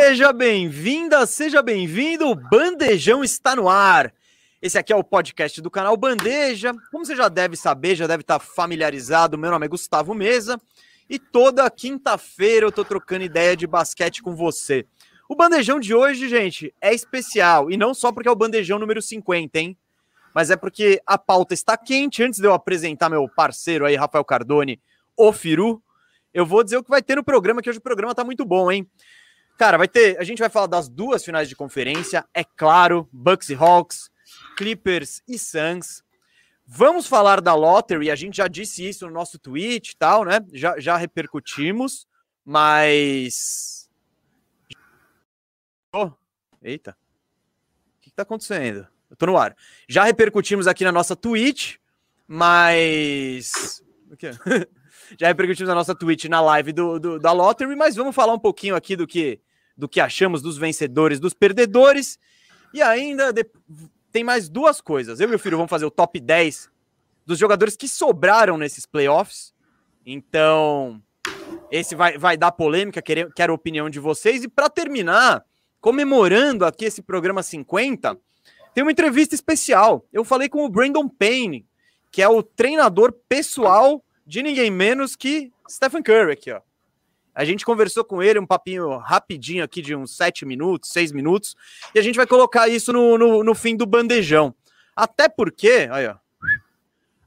Seja bem-vinda, seja bem-vindo. Bandejão está no ar. Esse aqui é o podcast do canal Bandeja. Como você já deve saber, já deve estar familiarizado, meu nome é Gustavo Mesa e toda quinta-feira eu tô trocando ideia de basquete com você. O bandejão de hoje, gente, é especial e não só porque é o bandejão número 50, hein? Mas é porque a pauta está quente. Antes de eu apresentar meu parceiro aí, Rafael Cardone, o Firu, eu vou dizer o que vai ter no programa, que hoje o programa tá muito bom, hein? Cara, vai ter. A gente vai falar das duas finais de conferência, é claro, Bucks e Hawks, Clippers e Suns. Vamos falar da lottery, a gente já disse isso no nosso tweet e tal, né? Já, já repercutimos, mas. Oh, eita. O que, que tá acontecendo? Eu tô no ar. Já repercutimos aqui na nossa tweet, mas. O quê? já repercutimos na nossa tweet na live do, do, da lottery, mas vamos falar um pouquinho aqui do que do que achamos dos vencedores, dos perdedores. E ainda de... tem mais duas coisas. Eu e meu filho vamos fazer o top 10 dos jogadores que sobraram nesses playoffs. Então, esse vai, vai dar polêmica, quero, quero a opinião de vocês. E para terminar, comemorando aqui esse programa 50, tem uma entrevista especial. Eu falei com o Brandon Payne, que é o treinador pessoal de ninguém menos que Stephen Curry aqui, ó. A gente conversou com ele um papinho rapidinho aqui de uns sete minutos, seis minutos, e a gente vai colocar isso no, no, no fim do bandejão. Até porque, aí, ó,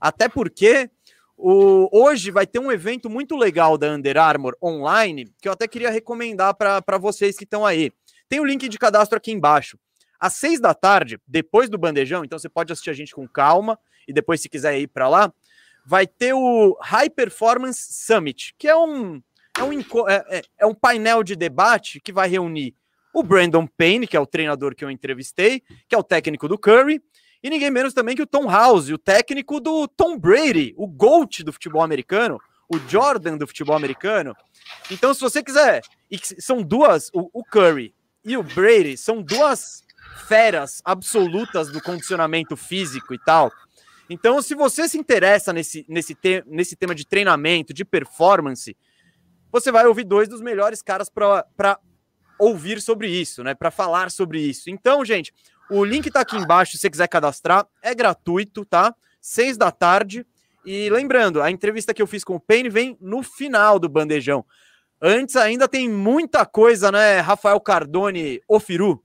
até porque o, hoje vai ter um evento muito legal da Under Armour online, que eu até queria recomendar para vocês que estão aí. Tem o link de cadastro aqui embaixo. Às seis da tarde, depois do bandejão, então você pode assistir a gente com calma, e depois, se quiser ir para lá, vai ter o High Performance Summit, que é um é um, é, é, é um painel de debate que vai reunir o Brandon Payne, que é o treinador que eu entrevistei, que é o técnico do Curry, e ninguém menos também que o Tom House, o técnico do Tom Brady, o GOAT do futebol americano, o Jordan do futebol americano. Então, se você quiser, são duas, o, o Curry e o Brady são duas feras absolutas do condicionamento físico e tal. Então, se você se interessa nesse, nesse, te, nesse tema de treinamento, de performance, você vai ouvir dois dos melhores caras para ouvir sobre isso, né? Para falar sobre isso. Então, gente, o link está aqui embaixo se você quiser cadastrar. É gratuito, tá? Seis da tarde. E lembrando, a entrevista que eu fiz com o Payne vem no final do bandejão. Antes ainda tem muita coisa, né, Rafael Cardone, o Firu?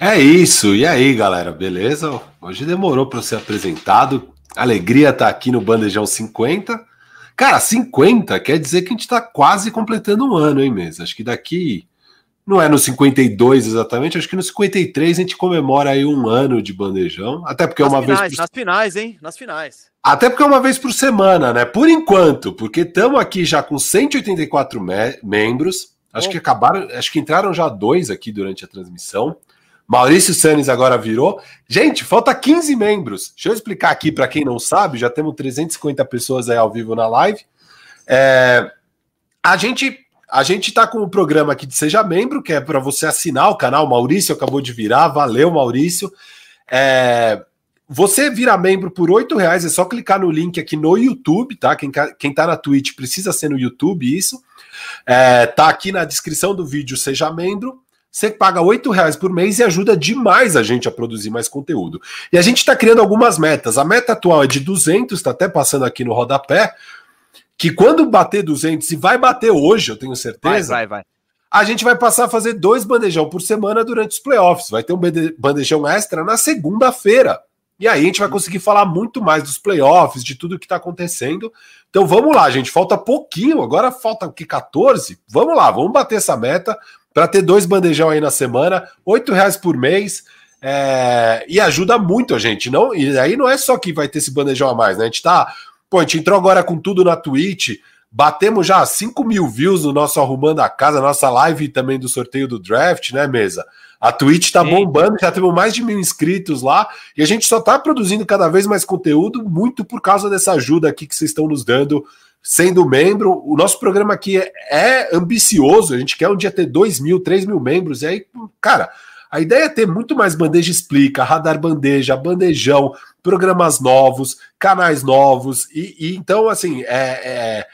É isso. E aí, galera, beleza? Hoje demorou para ser apresentado. Alegria estar tá aqui no Bandejão 50. Cara, 50 quer dizer que a gente está quase completando um ano, hein, mesmo? Acho que daqui. Não é no 52 exatamente, acho que no 53 a gente comemora aí um ano de bandejão. Até porque é nas é uma finais, vez. Por... Nas finais, hein? Nas finais. Até porque é uma vez por semana, né? Por enquanto, porque estamos aqui já com 184 me membros. Acho Bom. que acabaram, acho que entraram já dois aqui durante a transmissão. Maurício Sanes agora virou. Gente, falta 15 membros. Deixa eu explicar aqui para quem não sabe, já temos 350 pessoas aí ao vivo na live. É, a gente a gente está com o programa aqui de Seja Membro, que é para você assinar o canal. Maurício acabou de virar, valeu, Maurício. É, você vira membro por oito reais, é só clicar no link aqui no YouTube, tá? Quem, quem tá na Twitch precisa ser no YouTube, isso. É, tá aqui na descrição do vídeo, seja membro. Você paga oito reais por mês e ajuda demais a gente a produzir mais conteúdo. E a gente está criando algumas metas. A meta atual é de 200, está até passando aqui no rodapé, que quando bater 200, e vai bater hoje, eu tenho certeza. Vai, vai, vai. A gente vai passar a fazer dois bandejão por semana durante os playoffs. Vai ter um bandejão extra na segunda-feira. E aí a gente vai conseguir falar muito mais dos playoffs, de tudo que está acontecendo. Então vamos lá, gente. Falta pouquinho, agora falta o que? 14? Vamos lá, vamos bater essa meta para ter dois bandejão aí na semana, oito reais por mês. É, e ajuda muito a gente, não? E aí não é só que vai ter esse bandejão a mais, né? A gente tá. Pô, a gente entrou agora com tudo na Twitch, batemos já 5 mil views no nosso Arrumando a Casa, nossa live também do sorteio do draft, né, mesa? A Twitch tá bombando, já temos mais de mil inscritos lá, e a gente só tá produzindo cada vez mais conteúdo, muito por causa dessa ajuda aqui que vocês estão nos dando sendo membro. O nosso programa aqui é, é ambicioso, a gente quer um dia ter 2 mil, 3 mil membros, e aí, cara, a ideia é ter muito mais bandeja explica, radar bandeja, bandejão, programas novos, canais novos, e, e então, assim, é, é é,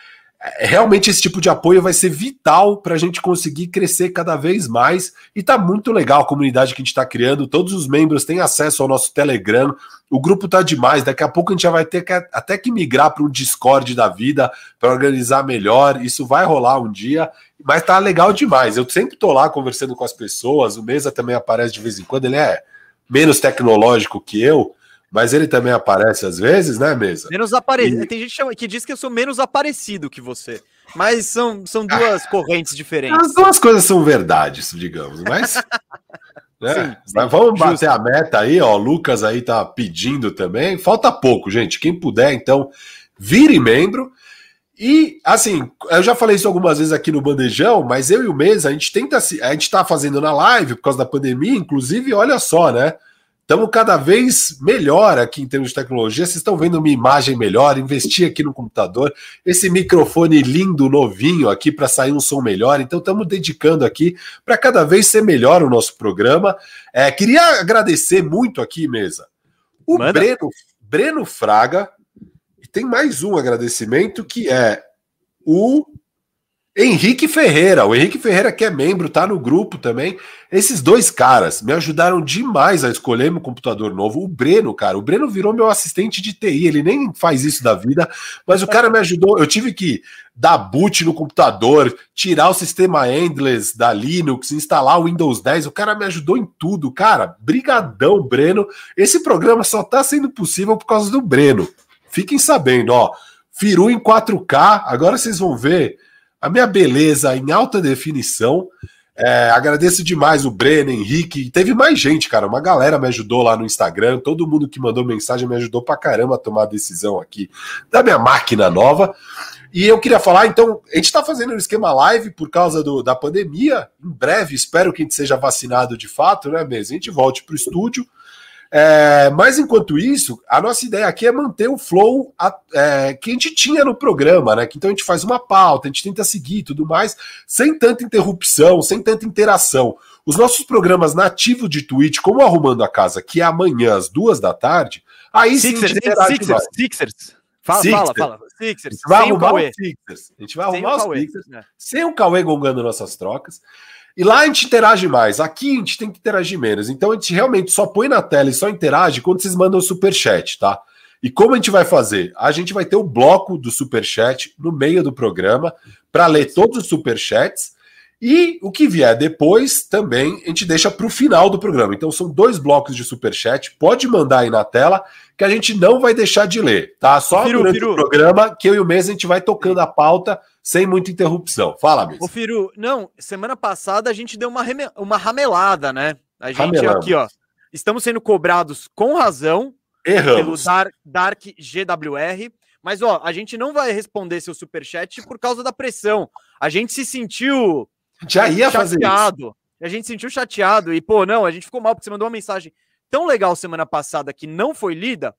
realmente esse tipo de apoio vai ser vital para a gente conseguir crescer cada vez mais. E tá muito legal a comunidade que a gente está criando. Todos os membros têm acesso ao nosso Telegram. O grupo tá demais. Daqui a pouco a gente já vai ter que, até que migrar para um Discord da vida para organizar melhor. Isso vai rolar um dia, mas tá legal demais. Eu sempre tô lá conversando com as pessoas. O Mesa também aparece de vez em quando. Ele é menos tecnológico que eu mas ele também aparece às vezes, né, Mesa? Menos aparecido. E... Tem gente que diz que eu sou menos aparecido que você. Mas são, são duas correntes diferentes. As duas coisas são verdades, digamos. Mas. né? sim, sim, mas vamos justo. bater a meta aí, ó. O Lucas aí tá pedindo também. Falta pouco, gente. Quem puder, então, vire membro. E, assim, eu já falei isso algumas vezes aqui no Bandejão, mas eu e o Mesa, a gente tenta. A gente tá fazendo na live por causa da pandemia, inclusive, olha só, né? Estamos cada vez melhor aqui em termos de tecnologia. Vocês estão vendo uma imagem melhor, investir aqui no computador, esse microfone lindo, novinho aqui para sair um som melhor. Então, estamos dedicando aqui para cada vez ser melhor o nosso programa. É, queria agradecer muito aqui, mesa, o Breno, Breno Fraga. E tem mais um agradecimento que é o Henrique Ferreira, o Henrique Ferreira que é membro, tá no grupo também. Esses dois caras me ajudaram demais a escolher meu computador novo. O Breno, cara, o Breno virou meu assistente de TI, ele nem faz isso da vida, mas o cara me ajudou. Eu tive que dar boot no computador, tirar o sistema endless da Linux, instalar o Windows 10. O cara me ajudou em tudo, cara. Brigadão, Breno. Esse programa só tá sendo possível por causa do Breno. Fiquem sabendo, ó. Firu em 4K, agora vocês vão ver a minha beleza em alta definição. É, agradeço demais o Breno, Henrique. Teve mais gente, cara. Uma galera me ajudou lá no Instagram. Todo mundo que mandou mensagem me ajudou pra caramba a tomar a decisão aqui da minha máquina nova. E eu queria falar, então, a gente está fazendo um esquema live por causa do, da pandemia. Em breve, espero que a gente seja vacinado de fato, né, mesmo? A gente volte para o estúdio. É, mas enquanto isso, a nossa ideia aqui é manter o flow a, é, que a gente tinha no programa, né? Então a gente faz uma pauta, a gente tenta seguir e tudo mais, sem tanta interrupção, sem tanta interação. Os nossos programas nativos de Twitch, como Arrumando a Casa, que é amanhã às duas da tarde, aí Sixers, sim a gente Sixers, Sixers. Fala, Sixers. fala, fala. Sixers. A gente vai arrumar o Sixers. A gente vai arrumar os Sixers. Né? Sem o Cauê gongando nossas trocas. E lá a gente interage mais. Aqui a gente tem que interagir menos. Então a gente realmente só põe na tela e só interage quando vocês mandam o super chat, tá? E como a gente vai fazer? A gente vai ter o bloco do super chat no meio do programa para ler todos os super chats e o que vier depois também a gente deixa para o final do programa. Então são dois blocos de super chat. Pode mandar aí na tela que a gente não vai deixar de ler, tá? Só Firu, durante Firu. o programa que eu e o Mês a gente vai tocando a pauta sem muita interrupção. Fala, Mês. Ô, Firu, não, semana passada a gente deu uma, uma ramelada, né? A gente Ramelamos. aqui, ó, estamos sendo cobrados com razão Erramos. pelo Dark GWR, mas ó, a gente não vai responder seu superchat por causa da pressão. A gente se sentiu já ia chateado. fazer isso. A gente se sentiu chateado e pô, não, a gente ficou mal porque você mandou uma mensagem tão legal semana passada que não foi lida,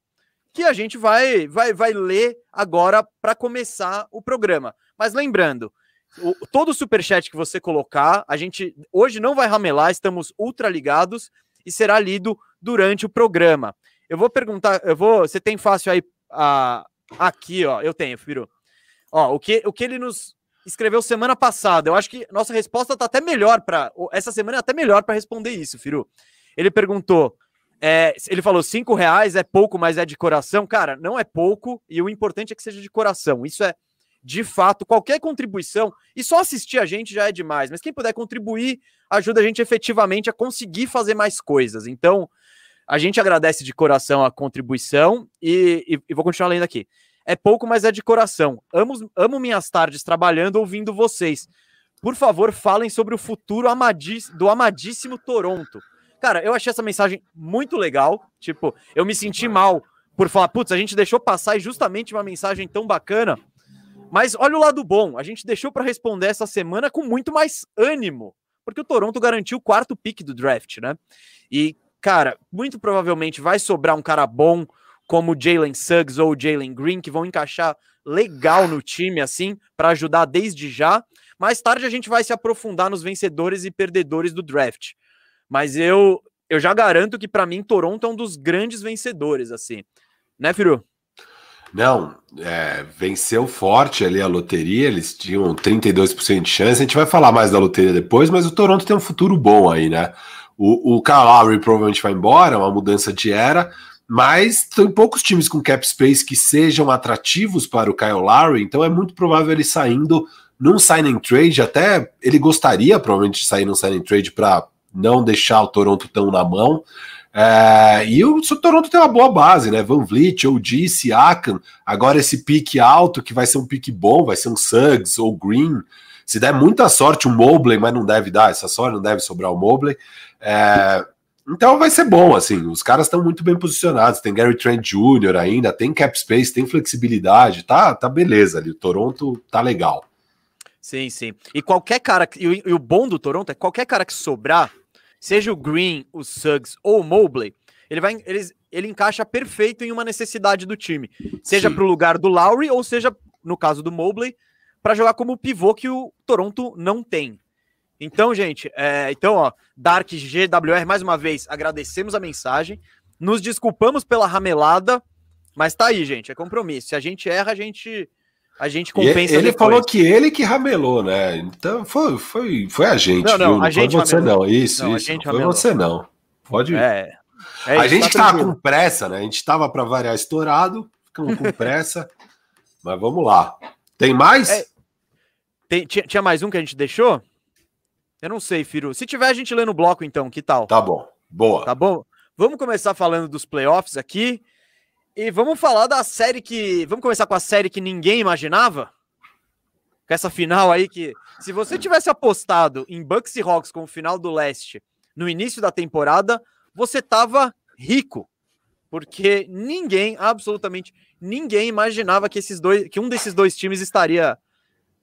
que a gente vai vai, vai ler agora para começar o programa. Mas lembrando, o, todo o superchat que você colocar, a gente hoje não vai ramelar, estamos ultra ligados e será lido durante o programa. Eu vou perguntar, eu vou, você tem fácil aí a, aqui, ó, eu tenho, Firo. Ó, o que o que ele nos escreveu semana passada. Eu acho que nossa resposta tá até melhor para essa semana é até melhor para responder isso, Firu. Ele perguntou é, ele falou cinco reais é pouco, mas é de coração. Cara, não é pouco e o importante é que seja de coração. Isso é de fato qualquer contribuição e só assistir a gente já é demais. Mas quem puder contribuir ajuda a gente efetivamente a conseguir fazer mais coisas. Então a gente agradece de coração a contribuição e, e, e vou continuar lendo aqui. É pouco, mas é de coração. Amo, amo minhas tardes trabalhando ouvindo vocês. Por favor, falem sobre o futuro do amadíssimo Toronto. Cara, eu achei essa mensagem muito legal. Tipo, eu me senti mal por falar, putz, a gente deixou passar justamente uma mensagem tão bacana. Mas olha o lado bom, a gente deixou para responder essa semana com muito mais ânimo, porque o Toronto garantiu o quarto pick do draft, né? E, cara, muito provavelmente vai sobrar um cara bom como Jalen Suggs ou Jalen Green, que vão encaixar legal no time, assim, para ajudar desde já. Mais tarde a gente vai se aprofundar nos vencedores e perdedores do draft. Mas eu, eu já garanto que para mim Toronto é um dos grandes vencedores, assim. Né, Firu? Não, é, venceu forte ali a loteria, eles tinham 32% de chance. A gente vai falar mais da loteria depois, mas o Toronto tem um futuro bom aí, né? O, o Kyle Lowry provavelmente vai embora, uma mudança de era, mas tem poucos times com cap space que sejam atrativos para o Kyle Lowry, então é muito provável ele saindo num signing trade, até ele gostaria provavelmente de sair num signing trade para não deixar o Toronto tão na mão. É, e o, o, Toronto tem uma boa base, né? Van Vliet, OG, Siakam, agora esse pique alto que vai ser um pique bom, vai ser um Suggs ou Green. Se der muita sorte, um Mobley, mas não deve dar essa sorte, não deve sobrar o Mobley. É, então vai ser bom, assim. Os caras estão muito bem posicionados. Tem Gary Trent Jr. ainda, tem cap space, tem flexibilidade, tá, tá beleza ali. O Toronto tá legal. Sim, sim. E qualquer cara, e o, e o bom do Toronto é qualquer cara que sobrar, seja o Green, o Suggs ou o Mobley, ele vai ele, ele encaixa perfeito em uma necessidade do time. Seja para o lugar do Lowry ou seja, no caso do Mobley, para jogar como pivô que o Toronto não tem. Então, gente, é, então, ó, Dark GWR, mais uma vez, agradecemos a mensagem, nos desculpamos pela ramelada, mas tá aí, gente, é compromisso. Se a gente erra, a gente a gente compensa. E ele depois. falou que ele que ramelou, né? Então foi, foi, foi a gente. Não, não, viu? a gente foi você ramelou. não. Isso, não, isso. Não foi ramelou. você não. Pode. É. é a gente tá tava com pressa, né? A gente tava para variar estourado, ficamos com pressa. mas vamos lá. Tem mais? É, tem, tinha, tinha mais um que a gente deixou? Eu não sei, Firu. Se tiver, a gente lê no bloco, então. Que tal? Tá bom. Boa. Tá bom? Vamos começar falando dos playoffs aqui. E vamos falar da série que. Vamos começar com a série que ninguém imaginava? Com essa final aí que. Se você tivesse apostado em Bucks e Hawks com o final do leste no início da temporada, você tava rico. Porque ninguém, absolutamente ninguém, imaginava que esses dois. que um desses dois times estaria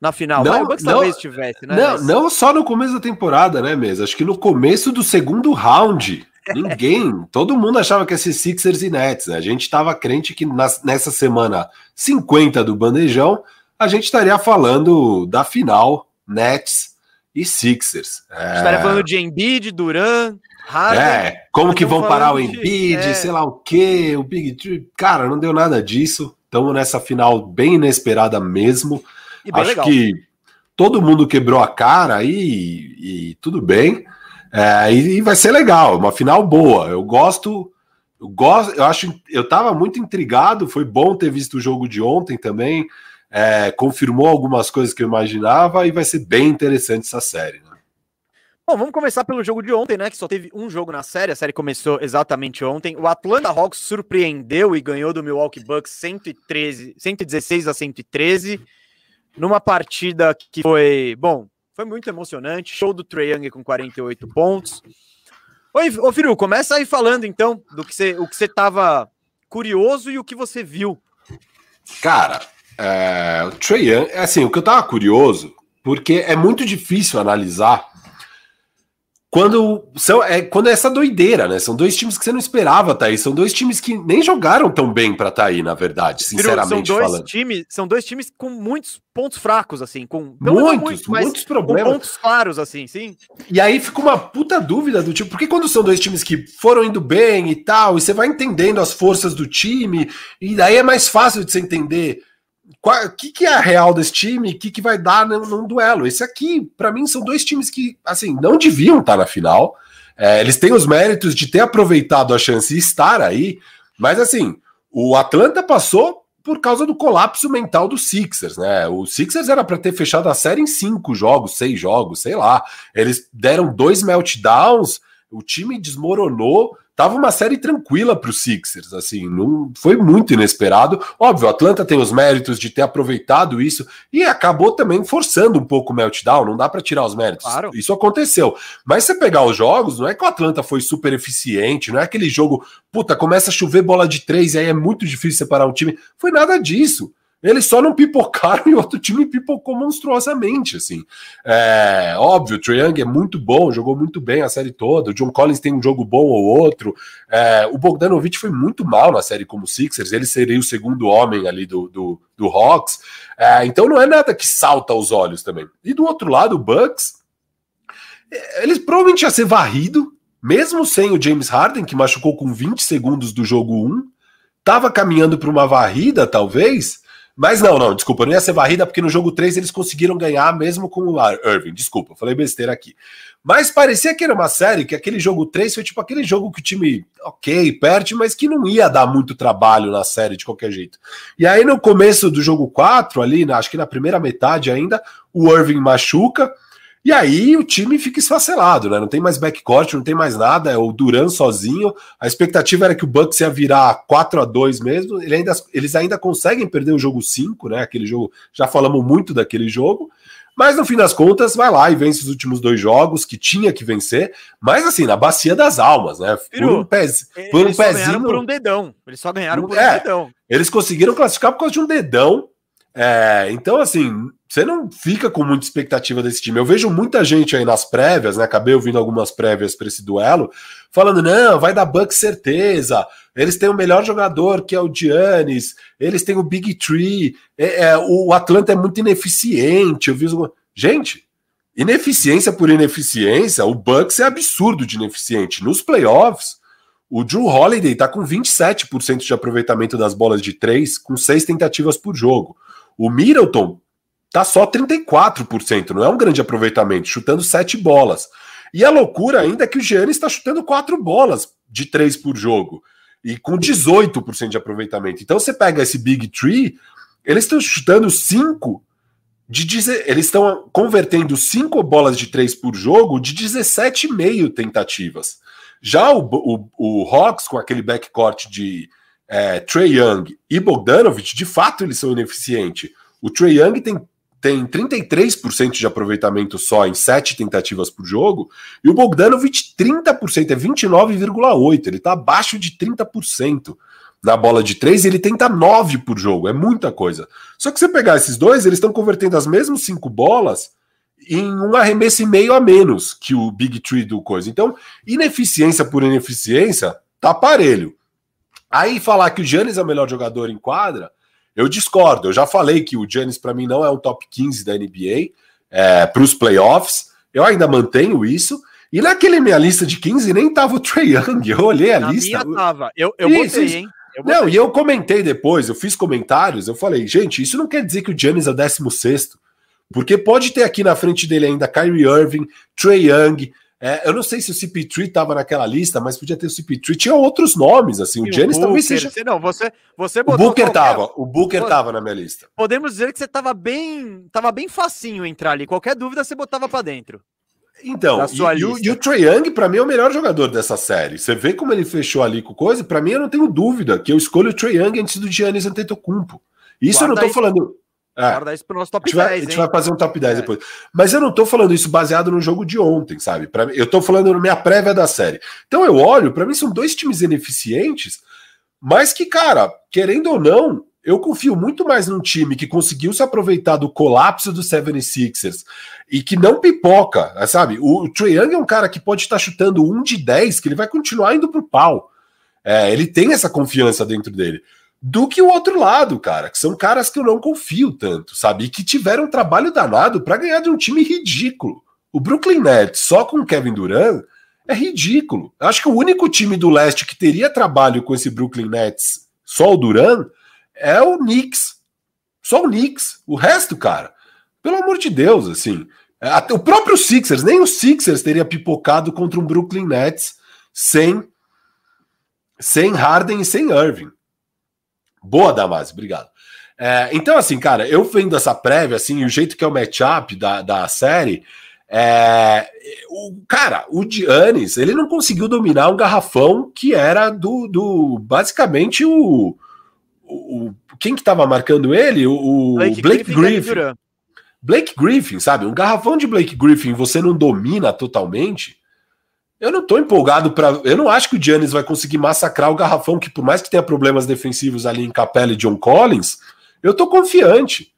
na final. Não, talvez tivesse, né? Não, não só no começo da temporada, né, mesmo? Acho que no começo do segundo round Ninguém, todo mundo achava que ia ser Sixers e Nets. Né? A gente estava crente que nas, nessa semana 50 do Bandejão, a gente estaria falando da final Nets e Sixers. É... Estaria falando de Embiid, Duran, Harden. É, como que vão parar o Embiid, é... sei lá o que, o Big Tree. Cara, não deu nada disso. Estamos nessa final bem inesperada mesmo. Acho legal. que todo mundo quebrou a cara e, e tudo bem. É, e, e, vai ser legal, uma final boa. Eu gosto, eu gosto, eu acho, eu tava muito intrigado. Foi bom ter visto o jogo de ontem também. É, confirmou algumas coisas que eu imaginava e vai ser bem interessante essa série. Né? Bom, vamos começar pelo jogo de ontem, né? Que só teve um jogo na série. A série começou exatamente ontem. O Atlanta Hawks surpreendeu e ganhou do Milwaukee Bucks 113, 116 a 113 numa partida que foi, bom, foi muito emocionante. Show do Trae Young com 48 pontos. Oi, ô Firu, começa aí falando então do que você, o que você curioso e o que você viu. Cara, é, o Trae Young, é assim, o que eu tava curioso, porque é muito difícil analisar quando são é quando é essa doideira, né? São dois times que você não esperava tá aí, são dois times que nem jogaram tão bem para tá aí, na verdade, sinceramente são dois falando. Times, são dois times com muitos pontos fracos assim, com muitos, muitos, muitos problemas, com pontos claros assim, sim. E aí fica uma puta dúvida do tipo, porque quando são dois times que foram indo bem e tal, e você vai entendendo as forças do time, e daí é mais fácil de você entender o que, que é a real desse time? O que, que vai dar num, num duelo? Esse aqui, para mim, são dois times que, assim, não deviam estar na final. É, eles têm os méritos de ter aproveitado a chance e estar aí, mas, assim, o Atlanta passou por causa do colapso mental do Sixers, né? O Sixers era para ter fechado a série em cinco jogos, seis jogos, sei lá. Eles deram dois meltdowns, o time desmoronou tava uma série tranquila para os Sixers, assim, não foi muito inesperado. Óbvio, o Atlanta tem os méritos de ter aproveitado isso e acabou também forçando um pouco o meltdown, não dá para tirar os méritos. Claro. Isso aconteceu. Mas você pegar os jogos, não é que o Atlanta foi super eficiente, não é aquele jogo, puta, começa a chover bola de três e aí é muito difícil separar um time. Foi nada disso. Eles só não pipocaram e outro time pipocou monstruosamente, assim. É, óbvio, o Trae Young é muito bom, jogou muito bem a série toda. O John Collins tem um jogo bom ou outro. É, o Bogdanovich foi muito mal na série como Sixers. Ele seria o segundo homem ali do, do, do Hawks. É, então não é nada que salta aos olhos também. E do outro lado, o Bucks, é, eles provavelmente ia ser varrido, mesmo sem o James Harden, que machucou com 20 segundos do jogo 1 tava caminhando para uma varrida, talvez. Mas não, não, desculpa, não ia ser varrida, porque no jogo 3 eles conseguiram ganhar mesmo com o Irving. Desculpa, falei besteira aqui. Mas parecia que era uma série que aquele jogo 3 foi tipo aquele jogo que o time, ok, perde, mas que não ia dar muito trabalho na série de qualquer jeito. E aí no começo do jogo 4, ali, acho que na primeira metade ainda, o Irving machuca. E aí o time fica esfacelado, né? Não tem mais backcourt, não tem mais nada, é o Duran sozinho. A expectativa era que o Bucks ia virar 4 a 2 mesmo. Ele ainda, eles ainda conseguem perder o jogo 5, né? Aquele jogo, já falamos muito daquele jogo. Mas no fim das contas, vai lá e vence os últimos dois jogos que tinha que vencer, mas assim, na bacia das almas, né? Por um, pez, por um pezinho. por um dedão. Eles só ganharam por é, um dedão. Eles conseguiram classificar por causa de um dedão. É, então, assim, você não fica com muita expectativa desse time. Eu vejo muita gente aí nas prévias, né? Acabei ouvindo algumas prévias para esse duelo, falando: não, vai dar Bucks certeza. Eles têm o melhor jogador, que é o Giannis, eles têm o Big Tree, é, é, o Atlanta é muito ineficiente. Eu vi os... Gente, ineficiência por ineficiência, o Bucks é absurdo de ineficiente. Nos playoffs, o Drew Holiday está com 27% de aproveitamento das bolas de três, com seis tentativas por jogo. O Middleton tá só 34%, não é um grande aproveitamento, chutando sete bolas. E a loucura ainda é que o Giannis está chutando quatro bolas de três por jogo e com 18% de aproveitamento. Então você pega esse Big Tree, eles estão chutando cinco de dizer, eles estão convertendo cinco bolas de três por jogo de 17,5 tentativas. Já o, o, o Hawks, com aquele backcourt de é, Trey Young e Bogdanovich, de fato eles são ineficientes. O Trey Young tem tem 33% de aproveitamento só em 7 tentativas por jogo, e o Bogdanovic 30%, é 29,8%, ele está abaixo de 30% na bola de 3 e ele tenta 9 por jogo, é muita coisa. Só que você pegar esses dois, eles estão convertendo as mesmas 5 bolas em um arremesso e meio a menos que o Big Tree do coisa. Então, ineficiência por ineficiência, tá parelho. Aí falar que o Giannis é o melhor jogador em quadra, eu discordo. Eu já falei que o Giannis, para mim, não é um top 15 da NBA é, para os playoffs. Eu ainda mantenho isso. E naquele minha lista de 15 nem tava o Trey Young. Eu olhei a Na lista. Minha tava. Eu, eu isso, botei, hein? Eu Não, e eu comentei depois, eu fiz comentários, eu falei, gente, isso não quer dizer que o Giannis é o 16 porque pode ter aqui na frente dele ainda Kyrie Irving, Trey Young, é, eu não sei se o CP3 estava naquela lista, mas podia ter o CP3. Tinha outros nomes, assim. O Giannis talvez seja. Não, você, você o Booker qualquer... tava. O Booker tava na minha lista. Podemos dizer que você tava bem, tava bem facinho entrar ali. Qualquer dúvida você botava para dentro. Então, e, e, o, e o Trae Young, para mim, é o melhor jogador dessa série. Você vê como ele fechou ali com coisa. Para mim, eu não tenho dúvida que eu escolho o Trae Young antes do Giannis Antetokounmpo. Isso Guarda eu não tô falando. É. Isso pro nosso top a 10. Vai, a gente vai fazer um top 10 é. depois. Mas eu não tô falando isso baseado no jogo de ontem, sabe? Pra, eu tô falando na minha prévia da série. Então eu olho, para mim são dois times ineficientes, mas que, cara, querendo ou não, eu confio muito mais num time que conseguiu se aproveitar do colapso do 76ers e que não pipoca, sabe? O, o Trae Young é um cara que pode estar chutando um de 10, que ele vai continuar indo pro pau. É, ele tem essa confiança dentro dele do que o outro lado, cara, que são caras que eu não confio tanto, sabe? E que tiveram um trabalho danado para ganhar de um time ridículo. O Brooklyn Nets só com o Kevin Durant é ridículo. Eu acho que o único time do leste que teria trabalho com esse Brooklyn Nets, só o Durant, é o Knicks. Só o Knicks. O resto, cara, pelo amor de Deus, assim. É, até o próprio Sixers, nem o Sixers teria pipocado contra um Brooklyn Nets sem sem Harden e sem Irving. Boa, Damasi, obrigado. É, então, assim, cara, eu vendo essa prévia, assim, o jeito que é o matchup da, da série, é, o, cara, o Giannis, ele não conseguiu dominar um garrafão que era do, do basicamente o, o quem que tava marcando ele? O, Blake, Blake Griffin. Griffin. Blake Griffin, sabe? Um garrafão de Blake Griffin você não domina totalmente. Eu não tô empolgado para. Eu não acho que o Giannis vai conseguir massacrar o garrafão, que por mais que tenha problemas defensivos ali em Capela e John Collins, eu tô confiante.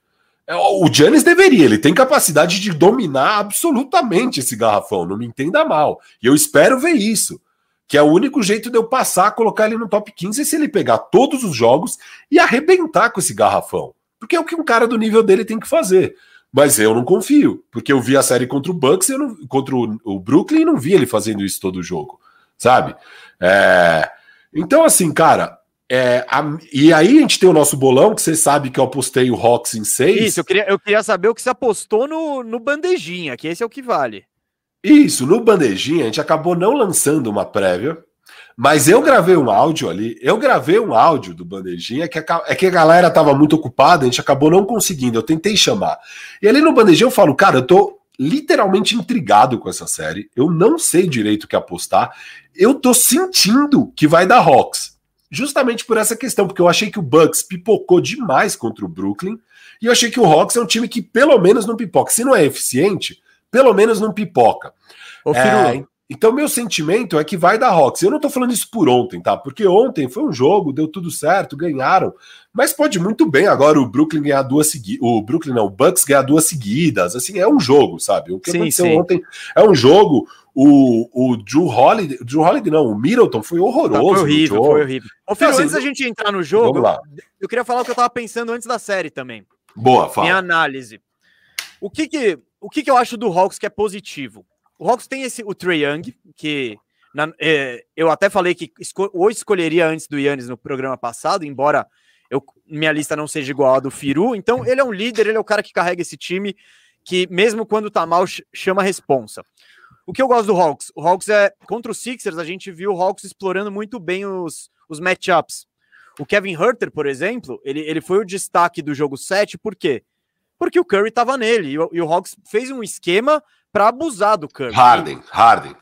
É, o Giannis deveria, ele tem capacidade de dominar absolutamente esse garrafão, não me entenda mal. E eu espero ver isso. Que é o único jeito de eu passar, colocar ele no top 15 se ele pegar todos os jogos e arrebentar com esse garrafão. Porque é o que um cara do nível dele tem que fazer. Mas eu não confio, porque eu vi a série contra o Bucks, eu não, contra o, o Brooklyn e não vi ele fazendo isso todo o jogo, sabe? É, então, assim, cara, É, a, e aí a gente tem o nosso bolão, que você sabe que eu apostei o Hawks em 6. Isso, eu queria, eu queria saber o que você apostou no, no bandejinha, que esse é o que vale. Isso, no bandejinha a gente acabou não lançando uma prévia, mas eu gravei um áudio ali, eu gravei um áudio do bandejinha, que a, é que a galera tava muito ocupada, a gente acabou não conseguindo, eu tentei chamar. E ali no bandejinha eu falo, cara, eu tô literalmente intrigado com essa série, eu não sei direito o que apostar, eu tô sentindo que vai dar Hawks justamente por essa questão, porque eu achei que o Bucks pipocou demais contra o Brooklyn, e eu achei que o Hawks é um time que pelo menos não pipoca. Se não é eficiente, pelo menos não pipoca. Ô, é, então, meu sentimento é que vai dar Hawks. Eu não tô falando isso por ontem, tá? Porque ontem foi um jogo, deu tudo certo, ganharam. Mas pode muito bem agora o Brooklyn ganhar duas seguidas. O Brooklyn não, o Bucks ganhar duas seguidas. Assim, é um jogo, sabe? O que sim, aconteceu sim. ontem é um jogo. O, o Drew Holiday, Drew Holiday não, o Middleton foi horroroso. Tá, foi horrível, foi horrível. Ô, filho, então, assim, antes da gente entrar no jogo, eu, eu queria falar o que eu tava pensando antes da série também. Boa, fala. Minha análise. O que que, o que que eu acho do Hawks que é positivo? O Hawks tem esse, o Trey Young, que na, é, eu até falei que esco, ou escolheria antes do Yannis no programa passado, embora eu, minha lista não seja igual a do Firu. Então, ele é um líder, ele é o cara que carrega esse time, que mesmo quando tá mal, chama a responsa. O que eu gosto do Hawks? O Hawks é. Contra os Sixers, a gente viu o Hawks explorando muito bem os, os matchups. O Kevin Herter, por exemplo, ele, ele foi o destaque do jogo 7, por quê? Porque o Curry tava nele. E o, e o Hawks fez um esquema para abusar do Curry. Harden, Harden.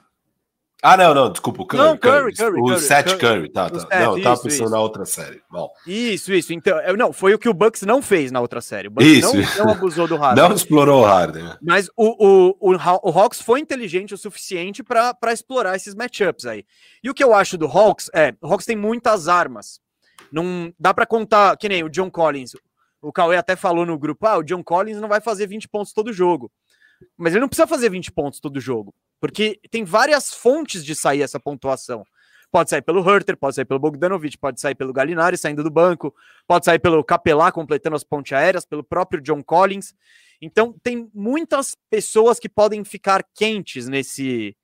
Ah, não, não, desculpa, o Curry. Não, Curry, Curry. o Curry, Seth Curry, Curry tá, tá. Não, eu tava pensando isso. na outra série. Bom. Isso, isso. Então, não, foi o que o Bucks não fez na outra série. O Bucks isso. Não, não abusou do Harden. Não explorou o Harden. Né? Mas o, o, o, o Hawks foi inteligente o suficiente para explorar esses matchups aí. E o que eu acho do Hawks é, o Hawks tem muitas armas. Não dá para contar, que nem o John Collins. O Cauê até falou no grupo, ah, o John Collins não vai fazer 20 pontos todo jogo. Mas ele não precisa fazer 20 pontos todo jogo, porque tem várias fontes de sair essa pontuação. Pode sair pelo Herter, pode sair pelo Bogdanovich, pode sair pelo Galinari saindo do banco, pode sair pelo Capelá completando as pontes aéreas, pelo próprio John Collins. Então tem muitas pessoas que podem ficar quentes nesse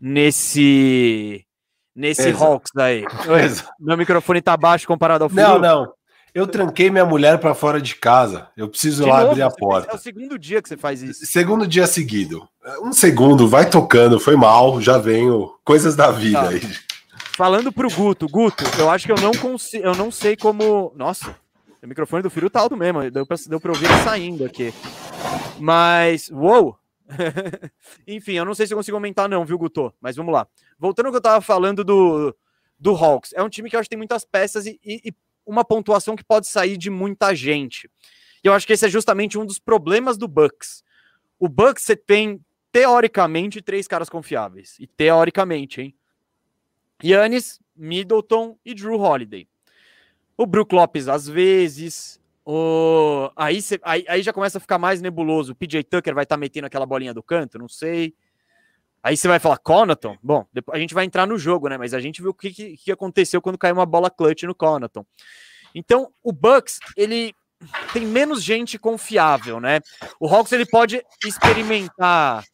nesse nesse Exato. Hawks aí. Exato. Meu microfone tá baixo comparado ao fio. Não, não. Eu tranquei minha mulher para fora de casa. Eu preciso de lá novo, abrir a porta. É o segundo dia que você faz isso. Segundo dia seguido. Um segundo, vai tocando, foi mal, já venho. Coisas da vida tá. aí. Falando pro Guto, Guto, eu acho que eu não consigo, eu não sei como. Nossa, o microfone do Firu tá alto mesmo, deu pra, deu pra ouvir ele saindo aqui. Mas, uou! Enfim, eu não sei se eu consigo aumentar, não, viu, Guto? Mas vamos lá. Voltando ao que eu tava falando do, do Hawks, é um time que eu acho que tem muitas peças e, e, e uma pontuação que pode sair de muita gente. E eu acho que esse é justamente um dos problemas do Bucks. O Bucks você tem teoricamente três caras confiáveis. E teoricamente, hein? Yannis, Middleton e Drew Holiday. O Brook Lopes às vezes. O... Aí, cê... aí, aí já começa a ficar mais nebuloso. O PJ Tucker vai estar tá metendo aquela bolinha do canto, não sei. Aí você vai falar, Conaton? Bom, a gente vai entrar no jogo, né? Mas a gente viu o que, que, que aconteceu quando caiu uma bola clutch no Conaton. Então, o Bucks, ele tem menos gente confiável, né? O Hawks, ele pode experimentar...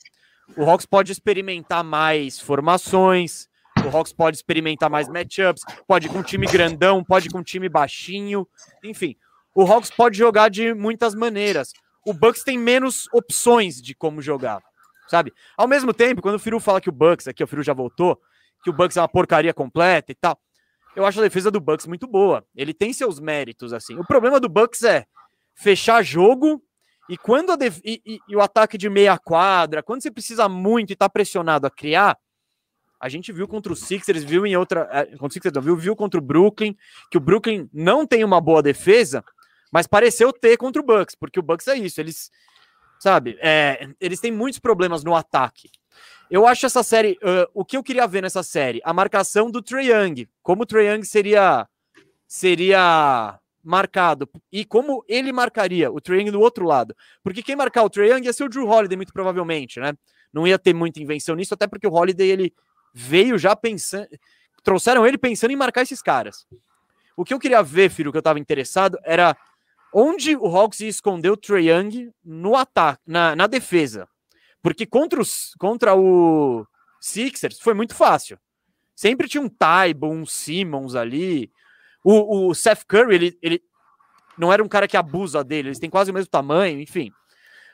O Hawks pode experimentar mais formações, o Hawks pode experimentar mais matchups, pode ir com time grandão, pode ir com time baixinho, enfim. O Hawks pode jogar de muitas maneiras. O Bucks tem menos opções de como jogar sabe? Ao mesmo tempo, quando o Firu fala que o Bucks, aqui o Firu já voltou, que o Bucks é uma porcaria completa e tal, eu acho a defesa do Bucks muito boa. Ele tem seus méritos, assim. O problema do Bucks é fechar jogo e quando e, e, e, o ataque de meia quadra, quando você precisa muito e tá pressionado a criar, a gente viu contra o Sixers, viu em outra, é, contra o Sixers, não, viu, viu contra o Brooklyn, que o Brooklyn não tem uma boa defesa, mas pareceu ter contra o Bucks, porque o Bucks é isso, eles Sabe? É, eles têm muitos problemas no ataque. Eu acho essa série. Uh, o que eu queria ver nessa série? A marcação do Trae Young. Como o Trae Young seria, seria marcado. E como ele marcaria o Trae Young do outro lado. Porque quem marcar o Trae Young ia ser o Drew Holiday, muito provavelmente, né? Não ia ter muita invenção nisso, até porque o Holiday ele veio já pensando. Trouxeram ele pensando em marcar esses caras. O que eu queria ver, filho, que eu tava interessado, era onde o Hawks ia esconder o Trae Young no ataque, na, na defesa. Porque contra, os, contra o Sixers foi muito fácil. Sempre tinha um Taibo, um Simmons ali. O, o Seth Curry, ele, ele não era um cara que abusa dele, eles têm quase o mesmo tamanho, enfim.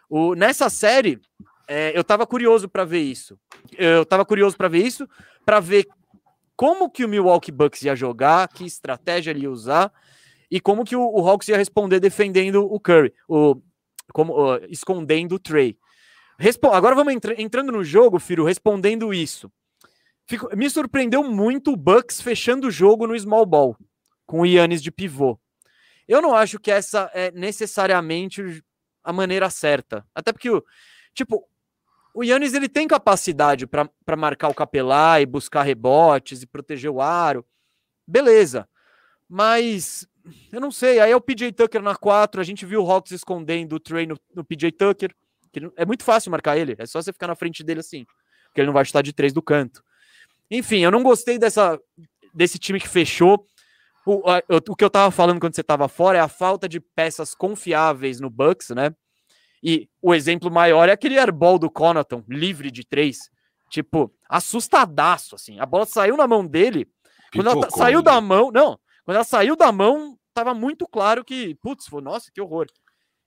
O, nessa série, é, eu tava curioso para ver isso. Eu tava curioso para ver isso, para ver como que o Milwaukee Bucks ia jogar, que estratégia ele ia usar e como que o, o Hawks ia responder defendendo o Curry, o, como, escondendo o Trey. Respo Agora vamos entra entrando no jogo, Firo, respondendo isso. Fico... Me surpreendeu muito o Bucks fechando o jogo no small ball, com o Yannis de pivô. Eu não acho que essa é necessariamente a maneira certa. Até porque, tipo, o Yannis ele tem capacidade para marcar o capelar e buscar rebotes e proteger o aro. Beleza. Mas eu não sei. Aí é o PJ Tucker na 4. A gente viu o Hawks escondendo o Trey no, no PJ Tucker. Que é muito fácil marcar ele. É só você ficar na frente dele assim. Porque ele não vai chutar de três do canto. Enfim, eu não gostei dessa, desse time que fechou. O, a, o que eu tava falando quando você tava fora é a falta de peças confiáveis no Bucks, né? E o exemplo maior é aquele airball do Conaton, livre de três. Tipo, assustadaço, assim. A bola saiu na mão dele. Quando ela saiu da mão, não, quando ela saiu da mão, tava muito claro que, putz, nossa, que horror.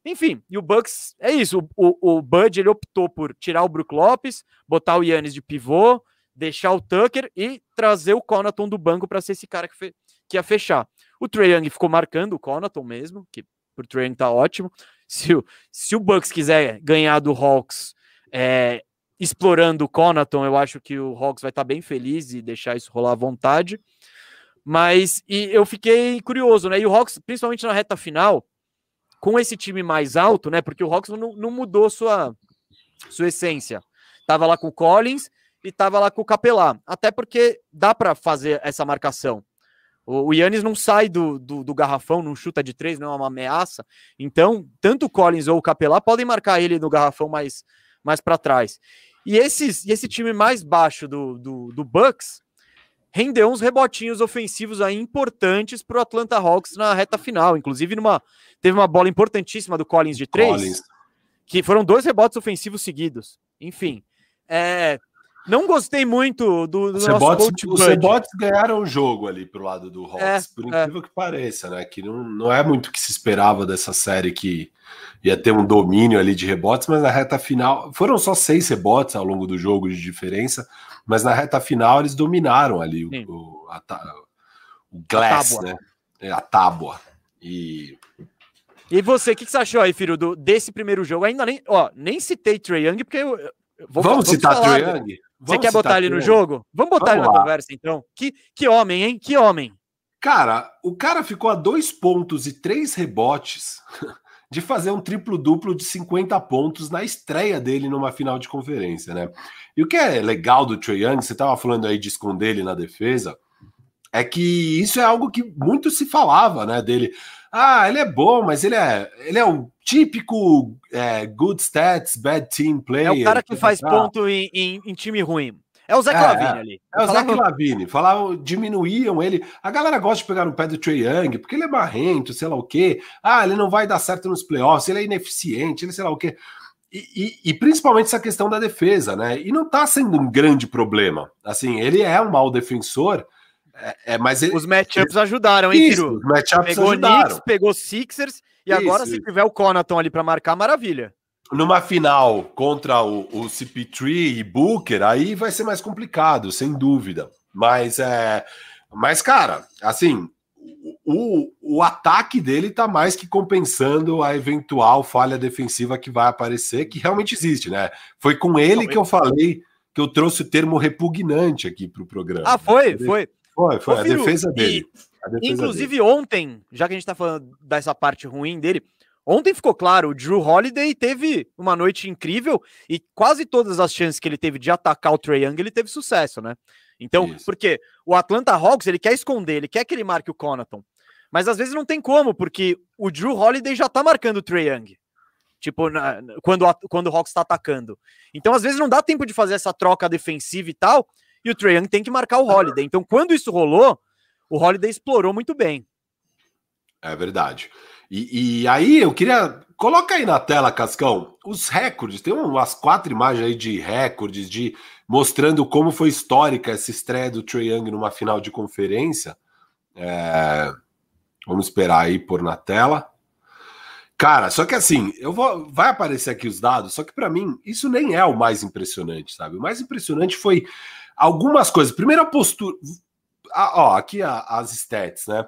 Enfim, e o Bucks é isso. O, o, o Bud ele optou por tirar o Brook Lopes, botar o Yannis de pivô, deixar o Tucker e trazer o Conaton do banco para ser esse cara que, fe, que ia fechar. O Trae Young ficou marcando o Conaton mesmo, que por Trae Young tá ótimo. Se o, se o Bucks quiser ganhar do Hawks é, explorando o Conaton, eu acho que o Hawks vai estar tá bem feliz e deixar isso rolar à vontade. Mas e eu fiquei curioso, né? E o Hawks, principalmente na reta final, com esse time mais alto, né? Porque o Hawks não, não mudou sua, sua essência. Tava lá com o Collins e tava lá com o Capelá. Até porque dá para fazer essa marcação. O, Yannis não sai do, do, do, garrafão, não chuta de três, não é uma ameaça. Então, tanto o Collins ou o Capelá podem marcar ele no garrafão mais, mais para trás. E, esses, e esse time mais baixo do, do, do Bucks rendeu uns rebotinhos ofensivos aí importantes para o Atlanta Hawks na reta final. Inclusive, numa, teve uma bola importantíssima do Collins de três, Collins. que foram dois rebotes ofensivos seguidos. Enfim, é, não gostei muito do, do Cebotes, Os Cebotes ganharam o jogo ali pro lado do Hawks, é, por é. incrível é. que pareça, né? Que não, não é muito o que se esperava dessa série que ia ter um domínio ali de rebotes, mas na reta final foram só seis rebotes ao longo do jogo de diferença, mas na reta final eles dominaram ali o, o, a, o glass, a né? É, a tábua. E e você, o que, que, você achou aí, filho, do, desse primeiro jogo? Ainda nem, ó, nem citei Trae Young, porque eu, Vou, vamos, citar Trae Young? Você quer botar ele no jogo? Vamos botar Vamos ele na lá. conversa, então. Que, que homem, hein? Que homem. Cara, o cara ficou a dois pontos e três rebotes de fazer um triplo-duplo de 50 pontos na estreia dele numa final de conferência, né? E o que é legal do Trae Young, você estava falando aí de esconder ele na defesa, é que isso é algo que muito se falava, né, dele. Ah, ele é bom, mas ele é, ele é um típico é, good stats, bad team player. É o cara que faz ponto em, em, em, time ruim. É o Zé é, Lavine ali. É o Zé Lavine. Falavam, diminuíam ele. A galera gosta de pegar no pé do Trae Young, porque ele é marrento, sei lá o quê. Ah, ele não vai dar certo nos playoffs, ele é ineficiente, ele sei lá o quê. E, e, e, principalmente essa questão da defesa, né? E não tá sendo um grande problema. Assim, ele é um mau defensor, é, é, mas ele, os matchups ajudaram, hein, Firu? Os matchups pegou ajudaram. Knicks, pegou Sixers e Isso. agora se tiver o Conaton ali para marcar, maravilha. Numa final contra o, o CP3 e Booker, aí vai ser mais complicado, sem dúvida. Mas é, mas cara, assim, o, o ataque dele tá mais que compensando a eventual falha defensiva que vai aparecer, que realmente existe, né? Foi com ele que eu falei que eu trouxe o termo repugnante aqui para o programa. Ah, foi, foi. Foi, foi. a defesa dele. A defesa inclusive, dele. ontem, já que a gente tá falando dessa parte ruim dele, ontem ficou claro, o Drew Holiday teve uma noite incrível e quase todas as chances que ele teve de atacar o Trae Young, ele teve sucesso, né? Então, Isso. porque o Atlanta Hawks, ele quer esconder, ele quer que ele marque o Conaton. Mas às vezes não tem como, porque o Drew Holiday já tá marcando o Trae Young. Tipo, na, quando, quando o Hawks tá atacando. Então, às vezes, não dá tempo de fazer essa troca defensiva e tal e o Trae Young tem que marcar o Holiday. Então, quando isso rolou, o Holiday explorou muito bem. É verdade. E, e, aí eu queria. Coloca aí na tela, Cascão, os recordes. Tem umas quatro imagens aí de recordes, de mostrando como foi histórica essa estreia do Trae Young numa final de conferência. É, Vamos esperar aí por na tela. Cara, só que assim, eu vou, vai aparecer aqui os dados, só que para mim isso nem é o mais impressionante, sabe? O mais impressionante foi algumas coisas. Primeiro a postura, ah, ó, aqui a, as stats, né?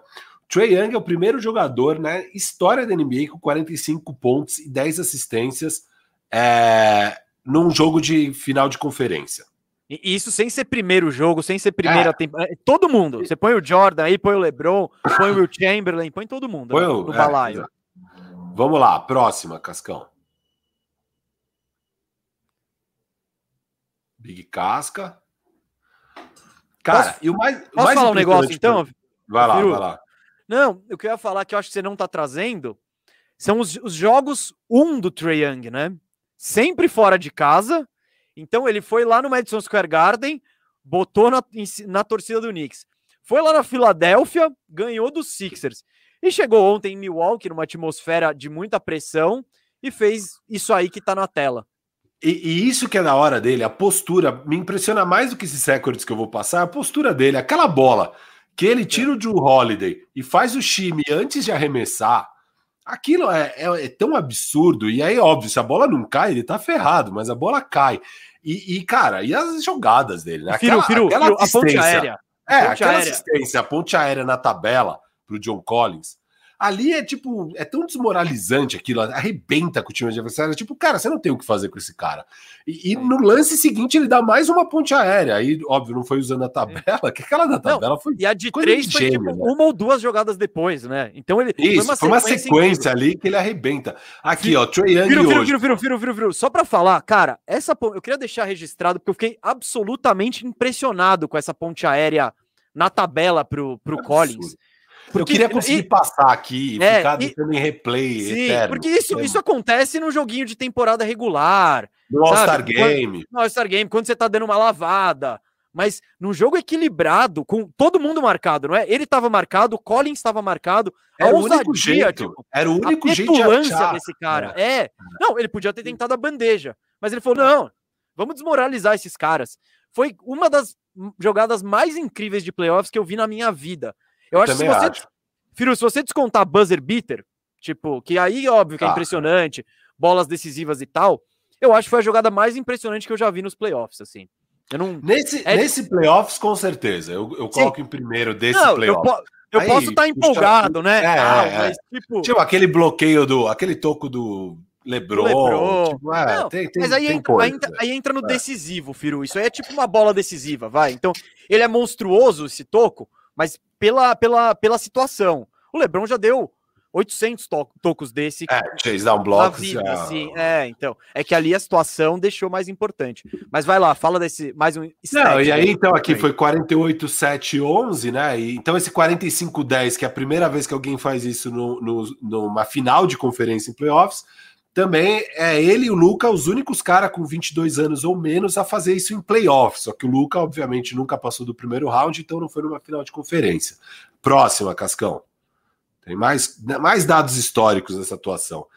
Trey Young é o primeiro jogador na né, história da NBA com 45 pontos e 10 assistências é, num jogo de final de conferência. E isso sem ser primeiro jogo, sem ser primeira é. temporada. É, todo mundo. Você põe o Jordan aí, põe o LeBron, põe o Will Chamberlain, põe todo mundo põe né, o, no é, balaio. Vamos lá, próxima, Cascão. Big Casca. Cara, posso, e o mais. Posso mais falar um negócio então? Vai lá, vai lá. Não, o que eu ia falar que eu acho que você não tá trazendo são os, os jogos 1 um do Trae Young, né? Sempre fora de casa então ele foi lá no Madison Square Garden, botou na, na torcida do Knicks. Foi lá na Filadélfia, ganhou dos Sixers. E chegou ontem em Milwaukee, numa atmosfera de muita pressão, e fez isso aí que tá na tela. E, e, isso que é da hora dele, a postura, me impressiona mais do que esses recordes que eu vou passar, a postura dele, aquela bola que ele tira o Drew Holiday e faz o time antes de arremessar, aquilo é, é, é, tão absurdo. E aí, óbvio, se a bola não cai, ele tá ferrado, mas a bola cai. E, e, cara, e as jogadas dele, né? Aquela, Firu, aquela a ponte aérea. É, ponte aquela aérea. assistência, a ponte aérea na tabela pro John Collins. Ali é tipo, é tão desmoralizante aquilo, arrebenta com o time adversário. Tipo, cara, você não tem o que fazer com esse cara. E, e no lance seguinte, ele dá mais uma ponte aérea. Aí, óbvio, não foi usando a tabela, que aquela da tabela não, foi. E a de três foi gêmeo, tipo, né? uma ou duas jogadas depois, né? Então ele. Isso, foi uma foi sequência, uma sequência ali que ele arrebenta. Aqui, ó, Trey Young. Viro, viro, viro, viro, viro, viro, viro. Só pra falar, cara, essa eu queria deixar registrado, porque eu fiquei absolutamente impressionado com essa ponte aérea na tabela pro, pro é Collins. Porque, eu queria conseguir e, passar aqui e é, ficar deixando em replay. Sim, eterno, porque isso, isso acontece no joguinho de temporada regular. No All-Star Game. No All-Star Game, quando você tá dando uma lavada. Mas num jogo equilibrado, com todo mundo marcado, não é? Ele estava marcado, o Collins estava marcado. Era o único jeito. Tipo, era o único jeito de achar. desse cara. É. é. Não, ele podia ter tentado a bandeja. Mas ele falou: não, vamos desmoralizar esses caras. Foi uma das jogadas mais incríveis de playoffs que eu vi na minha vida. Eu, acho que se você. Acho. Firo, se você descontar buzzer beater, tipo, que aí, óbvio, que é ah. impressionante, bolas decisivas e tal, eu acho que foi a jogada mais impressionante que eu já vi nos playoffs, assim. Eu não... Nesse, é... nesse playoffs, com certeza. Eu, eu coloco Sim. em primeiro desse não, playoffs. Eu, eu aí, posso estar tá empolgado, né? É, ah, é, mas, tipo... tipo... aquele bloqueio do. aquele toco do Lebron. Lebron. Tipo, é, não, tem, tem, mas aí, entra, aí, entra, aí entra no é. decisivo, Firu. Isso aí é tipo uma bola decisiva, vai. Então, ele é monstruoso, esse toco, mas pela, pela, pela situação. O LeBron já deu 800 to tocos desse. É, chase down blocks. Vida, é... Assim. é, então. É que ali a situação deixou mais importante. Mas vai lá, fala desse mais um. Não, e aí, então, aqui foi 48, 7, 11, né? E, então, esse 45, 10, que é a primeira vez que alguém faz isso no, no, numa final de conferência em playoffs, também é ele e o Luca os únicos caras com 22 anos ou menos a fazer isso em playoffs. Só que o Luca, obviamente, nunca passou do primeiro round, então não foi numa final de conferência. Próxima, Cascão. Tem mais, mais dados históricos dessa atuação.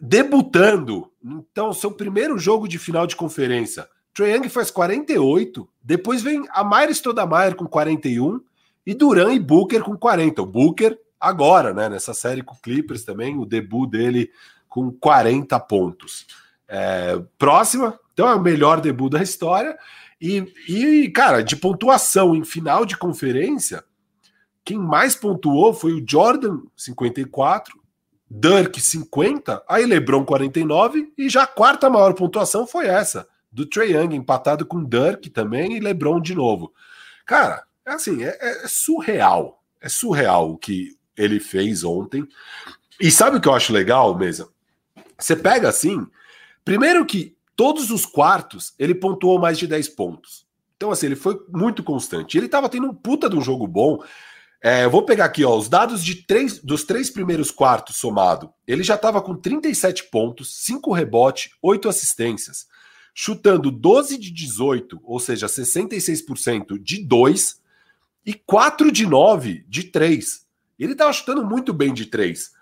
Debutando, então, seu primeiro jogo de final de conferência. Trae Young faz 48, depois vem a Myra Stoudamire com 41 e Duran e Booker com 40. O Booker agora, né, nessa série com o Clippers também, o debut dele com 40 pontos. É, próxima, então é o melhor debut da história. E, e, cara, de pontuação em final de conferência, quem mais pontuou foi o Jordan, 54, Dirk, 50, aí LeBron, 49, e já a quarta maior pontuação foi essa, do Trae Young, empatado com Dirk também e LeBron de novo. Cara, é assim, é, é surreal. É surreal o que, ele fez ontem. E sabe o que eu acho legal, mesa? Você pega assim, primeiro que todos os quartos ele pontuou mais de 10 pontos. Então, assim, ele foi muito constante. Ele tava tendo um puta de um jogo bom. É, eu vou pegar aqui, ó, os dados de três, dos três primeiros quartos somado. Ele já estava com 37 pontos, 5 rebotes, 8 assistências, chutando 12 de 18, ou seja, 66% de 2 e 4 de 9 de 3. Ele estava chutando muito bem de três.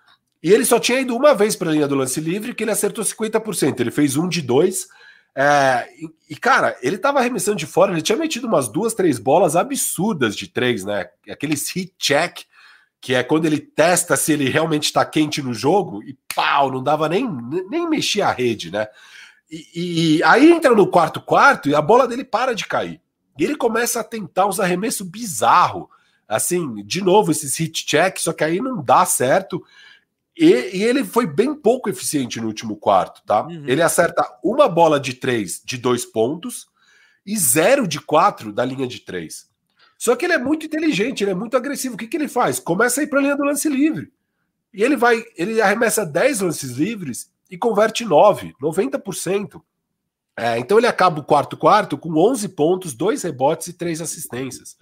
E ele só tinha ido uma vez para a linha do lance livre, que ele acertou 50%. Ele fez um de dois. É, e, cara, ele estava arremessando de fora, ele tinha metido umas duas, três bolas absurdas de três, né? Aqueles hit check que é quando ele testa se ele realmente está quente no jogo, e pau, não dava nem, nem mexer a rede, né? E, e, aí entra no quarto quarto e a bola dele para de cair. E ele começa a tentar uns arremessos bizarros. Assim, de novo, esses hit check, só que aí não dá certo. E, e, ele foi bem pouco eficiente no último quarto, tá? Uhum. Ele acerta uma bola de três de dois pontos e zero de quatro da linha de três. Só que ele é muito inteligente, ele é muito agressivo. O que, que ele faz? Começa a ir para a linha do lance livre. E ele vai, ele arremessa 10 lances livres e converte 9, 90%. É, então ele acaba o quarto quarto com 11 pontos, 2 rebotes e 3 assistências.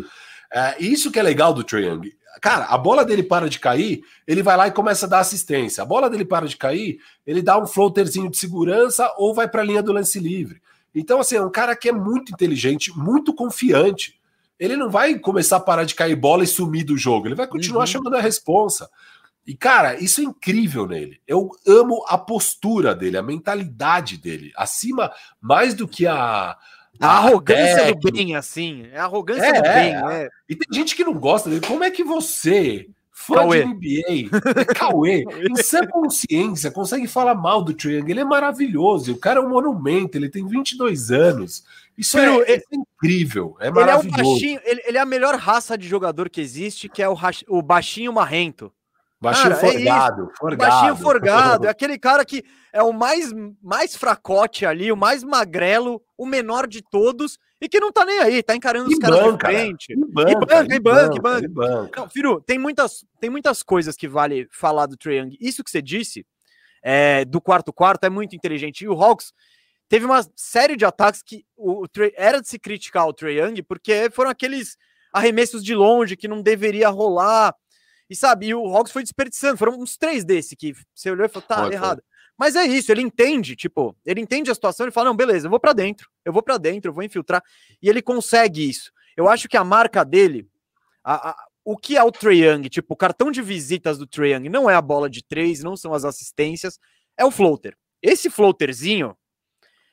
É, isso que é legal do Trae Young. Cara, a bola dele para de cair, ele vai lá e começa a dar assistência. A bola dele para de cair, ele dá um floaterzinho de segurança ou vai para a linha do lance livre. Então, assim, é um cara que é muito inteligente, muito confiante ele não vai começar a parar de cair bola e sumir do jogo. Ele vai continuar uhum. chamando a responsa. E, cara, isso é incrível nele. Eu amo a postura dele, a mentalidade dele. Acima, mais do que a. A, a arrogância do bem, assim. É a arrogância é, do bem, né? E tem gente que não gosta dele. Como é que você, fã Cauê. de NBA, Cauê, em sã consciência, consegue falar mal do Triangle? Ele é maravilhoso. O cara é um monumento, ele tem 22 anos. Isso é, é, é, incrível, é maravilhoso. Ele é, baixinho, ele, ele, é a melhor raça de jogador que existe, que é o, o baixinho marrento. Baixinho cara, é forgado, é forgado. Baixinho forgado, é aquele cara que é o mais, mais fracote ali, o mais magrelo, o menor de todos, e que não tá nem aí, tá encarando e os caras de frente. E banca, e banca, e banca. E banca, e banca. Não, Firu, tem muitas, tem muitas coisas que vale falar do Trae Young. Isso que você disse, é, do quarto quarto, é muito inteligente. E o Hawks teve uma série de ataques que o, o era de se criticar o Trae Young, porque foram aqueles arremessos de longe que não deveria rolar. E sabe, e o Hawks foi desperdiçando. Foram uns três desse que você olhou e falou, tá, errado. Mas é isso, ele entende, tipo, ele entende a situação, ele fala, não, beleza, eu vou para dentro, eu vou para dentro, eu vou infiltrar. E ele consegue isso. Eu acho que a marca dele, a, a, o que é o Trae Young, tipo, o cartão de visitas do Trae Young não é a bola de três, não são as assistências, é o floater. Esse floaterzinho,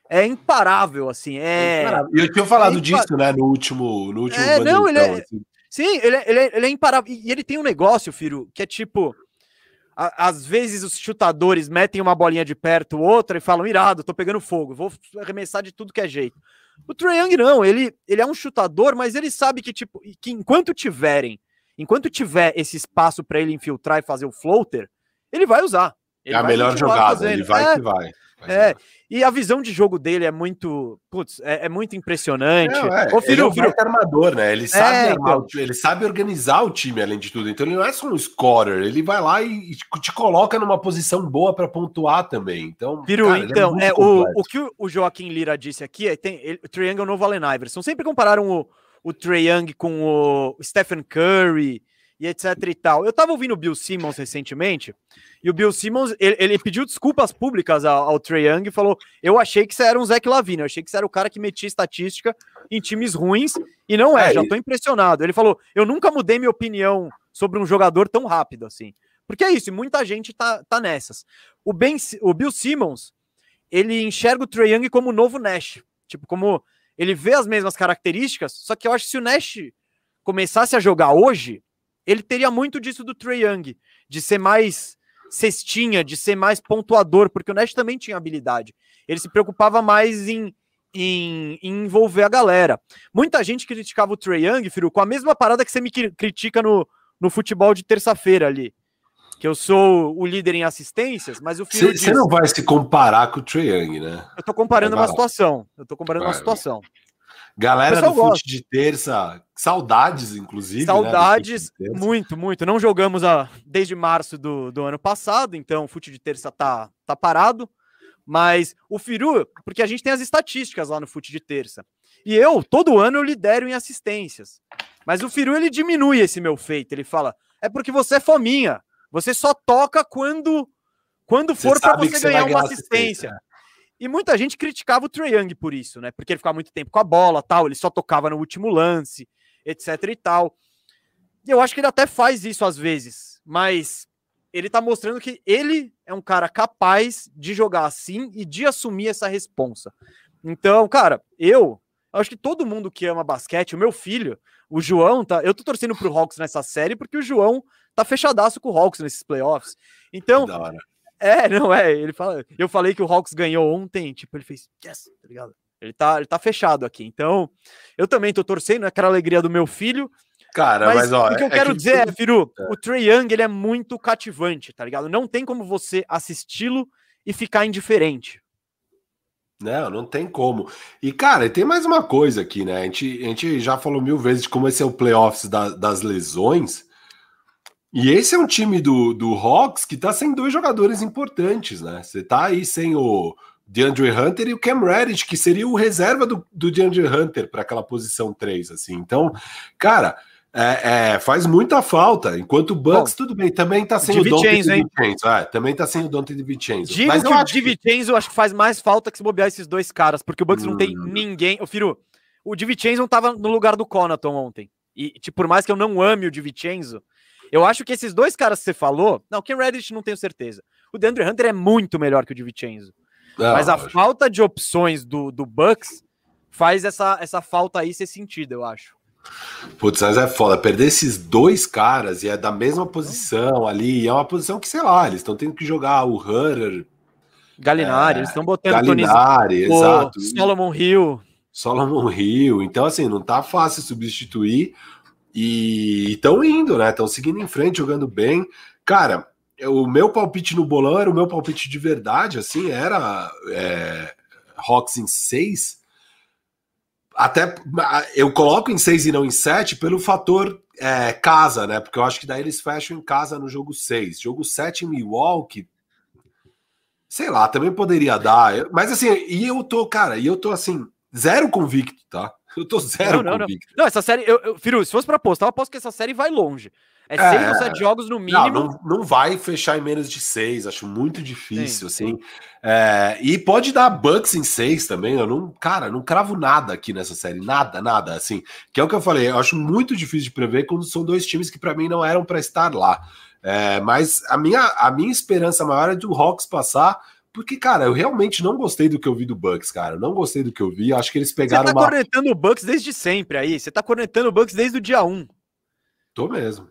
é imparável, assim. É... é e eu tinha falado é disso, né, no último. No último é, não, ele é... Assim. Sim, ele, é, ele, é, ele é imparável. E ele tem um negócio, Firo, que é tipo. Às vezes os chutadores metem uma bolinha de perto, outra, e falam: irado, tô pegando fogo, vou arremessar de tudo que é jeito. O Trae Young não, ele, ele é um chutador, mas ele sabe que, tipo, que enquanto tiverem, enquanto tiver esse espaço para ele infiltrar e fazer o floater, ele vai usar. Ele é a melhor jogada, fazendo. ele vai é, que vai. É, e a visão de jogo dele é muito, putz, é, é muito impressionante. Não, é, Ô, filho, ele é um filho... armador, né? Ele sabe é, armar então... ele sabe organizar o time além de tudo. Então ele não é só um scorer, ele vai lá e te coloca numa posição boa para pontuar também. Então, Piru, cara, é então, é, o, o que o Joaquim Lira disse aqui é tem ele, o Triangle é o novo Allen Iverson. Sempre compararam o, o Trae Young com o Stephen Curry e etc e tal. Eu tava ouvindo o Bill Simmons recentemente, e o Bill Simmons, ele, ele pediu desculpas públicas ao, ao Trae Young e falou, eu achei que você era um Zach Lavine, eu achei que você era o cara que metia estatística em times ruins, e não é, é já tô impressionado. Ele falou, eu nunca mudei minha opinião sobre um jogador tão rápido assim. Porque é isso, muita gente tá, tá nessas. O, ben, o Bill Simmons, ele enxerga o Trae Young como o novo Nash. Tipo, como ele vê as mesmas características, só que eu acho que se o Nash começasse a jogar hoje, ele teria muito disso do Trey Young, de ser mais cestinha, de ser mais pontuador, porque o Nash também tinha habilidade. Ele se preocupava mais em, em, em envolver a galera. Muita gente criticava o Trey Young, Firu, com a mesma parada que você me critica no, no futebol de terça-feira ali. Que eu sou o líder em assistências, mas o Firu. Você não vai se comparar com o Trey Young, né? Eu tô comparando uma situação. Eu tô comparando vai, uma situação. Galera do gosta. fute de terça, saudades, inclusive. Né, saudades, né, muito, muito. Não jogamos a, desde março do, do ano passado, então o fute de terça tá, tá parado. Mas o Firu, porque a gente tem as estatísticas lá no fute de terça. E eu, todo ano, eu lidero em assistências. Mas o Firu, ele diminui esse meu feito. Ele fala: é porque você é fominha. Você só toca quando quando for para você, ganhar uma assistência. assistência. E muita gente criticava o Trae Young por isso, né? Porque ele ficava muito tempo com a bola, tal, ele só tocava no último lance, etc e tal. E eu acho que ele até faz isso às vezes, mas ele tá mostrando que ele é um cara capaz de jogar assim e de assumir essa responsa. Então, cara, eu acho que todo mundo que ama basquete, o meu filho, o João, tá. Eu tô torcendo pro Hawks nessa série porque o João tá fechadaço com o Hawks nesses playoffs. Então. É, não é. Ele fala. Eu falei que o Hawks ganhou ontem, tipo, ele fez yes, tá ligado? Ele tá, ele tá fechado aqui. Então, eu também tô torcendo, é aquela alegria do meu filho. Cara, mas, mas ó, o que eu é quero que dizer é, Firu, é. o Trey Young, ele é muito cativante, tá ligado? Não tem como você assisti-lo e ficar indiferente. Não, não tem como. E, cara, tem mais uma coisa aqui, né? A gente, a gente já falou mil vezes de como esse é o playoffs da, das lesões. E esse é um time do, do Hawks que tá sem dois jogadores importantes, né? Você tá aí sem o DeAndre Hunter e o Cam Reddish, que seria o reserva do, do DeAndre Hunter para aquela posição 3, assim. Então, cara, é, é, faz muita falta. Enquanto o Bucks, Bom, tudo bem, também tá sem o Dante DiVincenzo. É, também tá sem o Dante DiVincenzo. Digo Mas que o DiVincenzo que... acho que faz mais falta que se bobear esses dois caras, porque o Bucks hum. não tem hum. ninguém. Eu Firu, o DiVincenzo não tava no lugar do Conaton ontem. E, tipo, por mais que eu não ame o DiVincenzo, eu acho que esses dois caras que você falou... Não, o Ken Reddit não tenho certeza. O DeAndre Hunter é muito melhor que o DiVincenzo. Mas a falta de opções do, do Bucks faz essa, essa falta aí ser sentida, eu acho. Putz, mas é foda. Perder esses dois caras e é da mesma posição ali. É uma posição que, sei lá, eles estão tendo que jogar o Hunter. Galinari, é, eles estão botando Galinari, Tony, exato. Solomon Hill. Solomon Hill. Então, assim, não tá fácil substituir. E estão indo, né? Estão seguindo em frente, jogando bem. Cara, o meu palpite no bolão era o meu palpite de verdade, assim, era é, Hawks em 6 até eu coloco em 6 e não em 7 pelo fator é, casa, né? Porque eu acho que daí eles fecham em casa no jogo 6. Jogo 7 em Milwaukee, sei lá, também poderia dar. Mas assim, e eu tô, cara, e eu tô assim, zero convicto, tá? Eu tô zero não, não, convicto. Não. não, essa série, eu, eu, Firu, se fosse pra apostar, eu aposto que essa série vai longe. É, é seis ou sete jogos no mínimo. Não, não, não, vai fechar em menos de seis, acho muito difícil, sim, assim. Sim. É, e pode dar Bucks em seis também. Eu não, cara, não cravo nada aqui nessa série, nada, nada, assim. Que é o que eu falei, eu acho muito difícil de prever quando são dois times que para mim não eram para estar lá. É, mas a minha, a minha esperança maior é do Hawks passar. Porque, cara, eu realmente não gostei do que eu vi do Bucks, cara. Eu não gostei do que eu vi. Acho que eles pegaram. Você tá uma... cornetando o Bucks desde sempre aí. Você tá cornetando o Bucks desde o dia 1. Tô mesmo.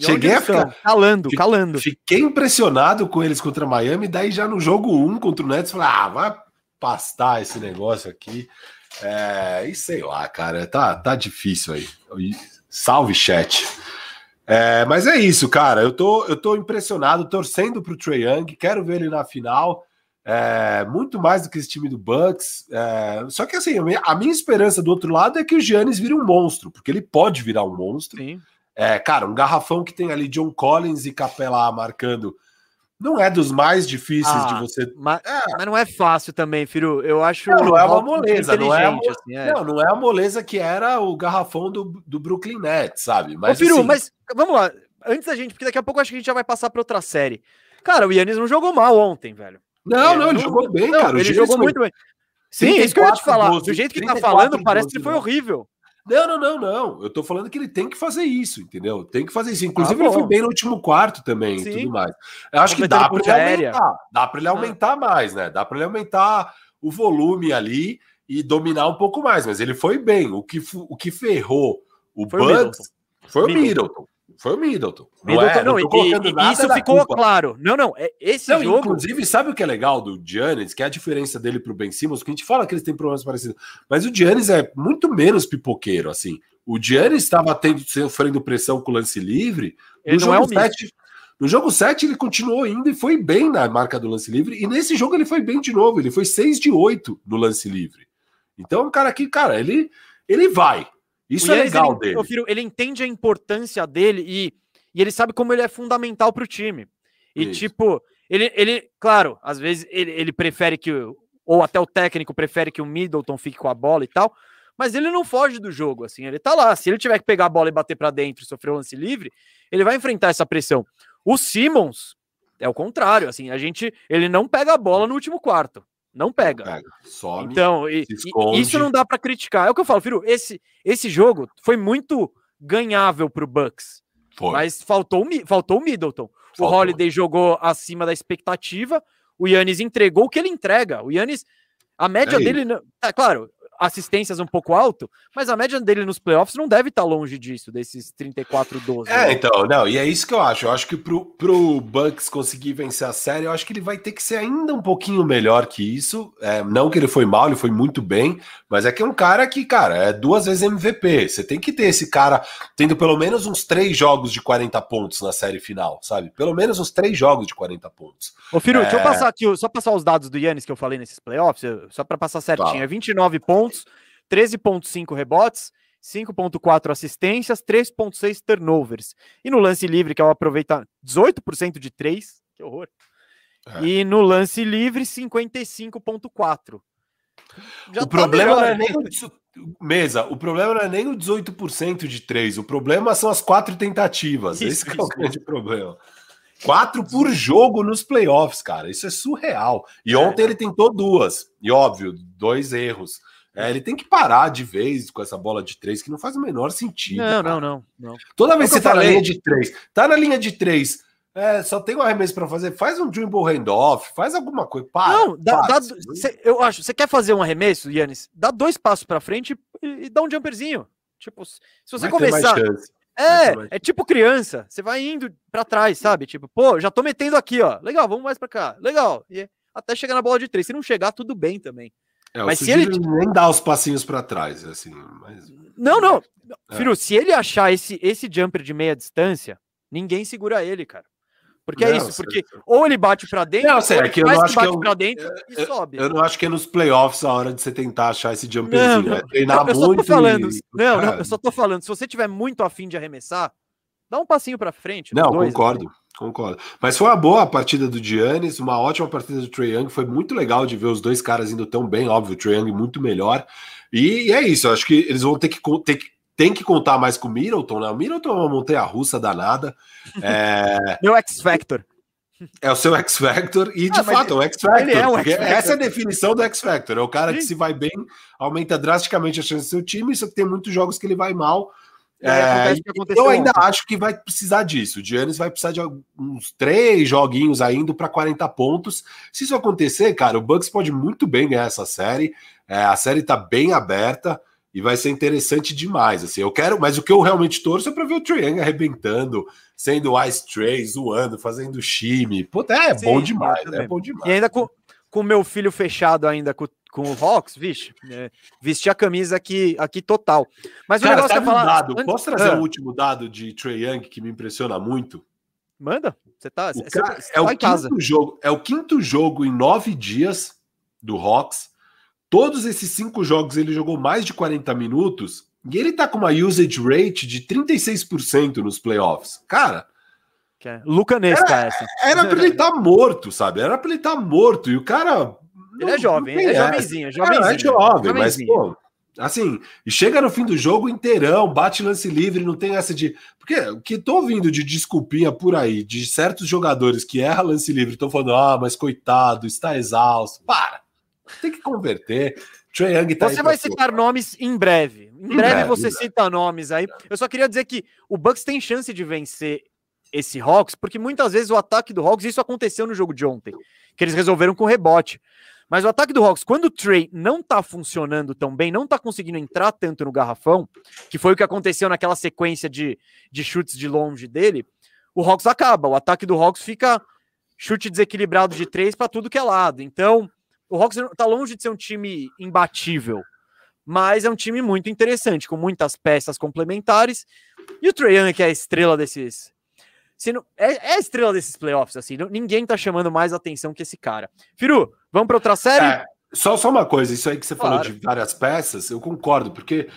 Cheguei a ficar calando, calando. Fiquei impressionado com eles contra Miami, daí já no jogo 1 contra o Nets, falei, ah, vai pastar esse negócio aqui. É, e sei lá, cara, tá, tá difícil aí. Salve, chat. É, mas é isso, cara. Eu tô, eu tô impressionado, torcendo pro Trey Young, quero ver ele na final. É, muito mais do que esse time do Bucks. É, só que assim, a minha, a minha, esperança do outro lado é que o Giannis vire um monstro, porque ele pode virar um monstro. Sim. É, cara, um garrafão que tem ali John Collins e Capela marcando não é dos mais difíceis ah, de você. Mas, é. mas, não é fácil também, Firu. Eu acho. Não, não é uma moleza, não é, mo... assim, é. Não, não é a moleza que era o garrafão do, do Brooklyn Nets, sabe? Mas, Ô, Firu, assim... mas vamos lá. Antes da gente, porque daqui a pouco acho que a gente já vai passar para outra série. Cara, o Yannis não jogou mal ontem, velho. Não, não, ele jogou bem, não, cara. Ele jogou muito bem. Sim, é isso que eu ia te falar. 12, Do jeito que tá falando, parece que ele foi horrível. Não, não, não, não. Eu tô falando que ele tem que fazer isso, entendeu? Tem que fazer isso. Inclusive, ah, ele foi bem no último quarto também e tudo mais. Eu acho que dá para ele aumentar. Dá para ele ah. aumentar ah. mais, né? Dá para ele aumentar o volume ali e dominar um pouco mais. Mas ele foi bem. O que, o que ferrou o foi Bucks o foi o Middleton. Foi o Middleton. Não, Middleton, é, não, não e, isso ficou claro. Não, não. É, esse não, jogo. Inclusive, sabe o que é legal do Giannis? Que é a diferença dele pro Ben Simmons, que a gente fala que eles têm problemas parecidos. Mas o Giannis é muito menos pipoqueiro, assim. O Giannis estava sofrendo pressão com o lance livre. Ele no jogo é 7, no jogo 7, ele continuou indo e foi bem na marca do lance livre. E nesse jogo ele foi bem de novo. Ele foi 6 de 8 no lance livre. Então, o cara aqui, cara, ele, ele vai. Isso é legal ele, dele. Filho, ele entende a importância dele e, e ele sabe como ele é fundamental para o time. E, Isso. tipo, ele, ele, claro, às vezes ele, ele prefere que, ou até o técnico prefere que o Middleton fique com a bola e tal, mas ele não foge do jogo, assim, ele tá lá. Se ele tiver que pegar a bola e bater para dentro e sofrer um lance livre, ele vai enfrentar essa pressão. O Simmons é o contrário, assim, a gente, ele não pega a bola no último quarto. Não pega. Não pega. Some, então, e, e isso não dá para criticar. É o que eu falo, Firo, esse, esse jogo foi muito ganhável pro Bucks. Foi. Mas faltou, faltou o Middleton. Faltou. O Holiday jogou acima da expectativa. O Yannis entregou o que ele entrega. O Yannis, a média é dele. É claro, assistências um pouco alto, mas a média dele nos playoffs não deve estar longe disso, desses 34-12. É, né? então, não, e é isso que eu acho. Eu acho que pro, pro Bucks conseguir vencer a série, eu acho que ele vai ter que ser ainda um pouquinho melhor que isso. É, não que ele foi mal, ele foi muito bem, mas é que é um cara que, cara, é duas vezes MVP. Você tem que ter esse cara tendo pelo menos uns três jogos de 40 pontos na série final, sabe? Pelo menos uns três jogos de 40 pontos. Ô, Firu, é... deixa eu passar aqui, só passar os dados do Yannis que eu falei nesses playoffs, só para passar certinho. Tá. É 29 pontos, 13,5 rebotes, 5,4 assistências, 3,6 turnovers. E no lance livre, que é o aproveitar 18% de 3, que horror. É. E no lance livre, 55,4. o tá problema não é nem o, mesa, o problema não é nem o 18% de 3, o problema são as quatro tentativas. Isso, Esse é o grande problema. Quatro por jogo nos playoffs, cara. Isso é surreal. E é, ontem ele tentou duas. E óbvio, dois erros. É, ele tem que parar de vez com essa bola de três, que não faz o menor sentido. Não, não, não, não, Toda vez que você tá falei. na linha de três, tá na linha de três, é, só tem um arremesso para fazer, faz um dribble handoff, faz alguma coisa. Para, não, dá, dá, cê, eu acho, você quer fazer um arremesso, Yannis? Dá dois passos para frente e, e, dá um jumperzinho. Tipo, se você Vai começar. É, é tipo criança, você vai indo para trás, sabe? Tipo, pô, já tô metendo aqui, ó. Legal, vamos mais para cá. Legal. E até chegar na bola de três. Se não chegar, tudo bem também. É, mas se ele nem dá os passinhos para trás, assim. Mas... Não, não. É. Filho, se ele achar esse, esse jumper de meia distância, ninguém segura ele, cara. Porque é não, é isso, porque ou ele bate para dentro, não, ou ele que eu não acho que, bate é para dentro eu, e sobe. Eu não acho que é nos playoffs a hora de você tentar achar esse jumperzinho. Não, é treinar eu, muito. Falando, e... não, não, eu só tô falando, se você tiver muito afim de arremessar, dá um passinho para frente. Não, dois, concordo. Assim. Concordo. Mas foi uma boa partida do Giannis, uma ótima partida do Trae Young. Foi muito legal de ver os dois caras indo tão bem, óbvio, o Trae Young muito melhor. E, e é isso, eu acho que eles vão ter que, ter que tem que contar mais com o Middleton, né? O Middleton é uma montanha russa danada. É... Meu X-Factor. É o seu X Factor e de ah, fato é o X Factor. É X -Factor. Essa é a definição do X Factor. É o cara Sim. que se vai bem, aumenta drasticamente a chance do seu time, só que tem muitos jogos que ele vai mal. É, eu ainda ontem. acho que vai precisar disso. O Giannis vai precisar de uns três joguinhos ainda para 40 pontos. Se isso acontecer, cara, o Bucks pode muito bem ganhar essa série. É, a série está bem aberta e vai ser interessante demais. Assim, eu quero, mas o que eu realmente torço é para ver o Trae arrebentando, sendo Ice Tray, zoando, fazendo shime. Puta, é Sim, bom demais, é bom demais. E ainda com o meu filho fechado ainda com, com o Hawks, vixe, é, vestir a camisa aqui, aqui total. Mas Cara, o negócio tá é falar... Dado. Posso trazer ah. o último dado de Trey Young que me impressiona muito? Manda, você tá, o cara, você, é, o quinto jogo, é o quinto jogo em nove dias do Hawks. Todos esses cinco jogos ele jogou mais de 40 minutos e ele tá com uma usage rate de 36% nos playoffs. Cara, é Lucanesca era, essa. Era pra ele estar tá morto, sabe? Era pra ele estar tá morto. E o cara. Ele é jovem, é jovenzinho, é jovenzinho. É, é jovem, jovenzinho. mas, pô, assim, e chega no fim do jogo inteirão, bate lance livre, não tem essa de. Porque o que tô ouvindo de desculpinha por aí, de certos jogadores que erram lance livre, estão falando, ah, mas coitado, está exausto. Para! Tem que converter. Trae Young tá Você vai citar nomes em breve. Em, em breve, breve, você cita nomes aí. Eu só queria dizer que o Bucks tem chance de vencer esse Hawks, porque muitas vezes o ataque do Hawks, isso aconteceu no jogo de ontem, que eles resolveram com rebote. Mas o ataque do Hawks, quando o Trey não tá funcionando tão bem, não tá conseguindo entrar tanto no garrafão, que foi o que aconteceu naquela sequência de, de chutes de longe dele, o Hawks acaba. O ataque do Hawks fica chute desequilibrado de três para tudo que é lado. Então, o Hawks tá longe de ser um time imbatível, mas é um time muito interessante, com muitas peças complementares. E o Trae Young, que é a estrela desses. Não, é, é, a estrela desses playoffs, assim. Não, ninguém tá chamando mais atenção que esse cara. Firu, vamos para outra série? É, só, só uma coisa, isso aí que você claro. falou de várias peças, eu concordo, porque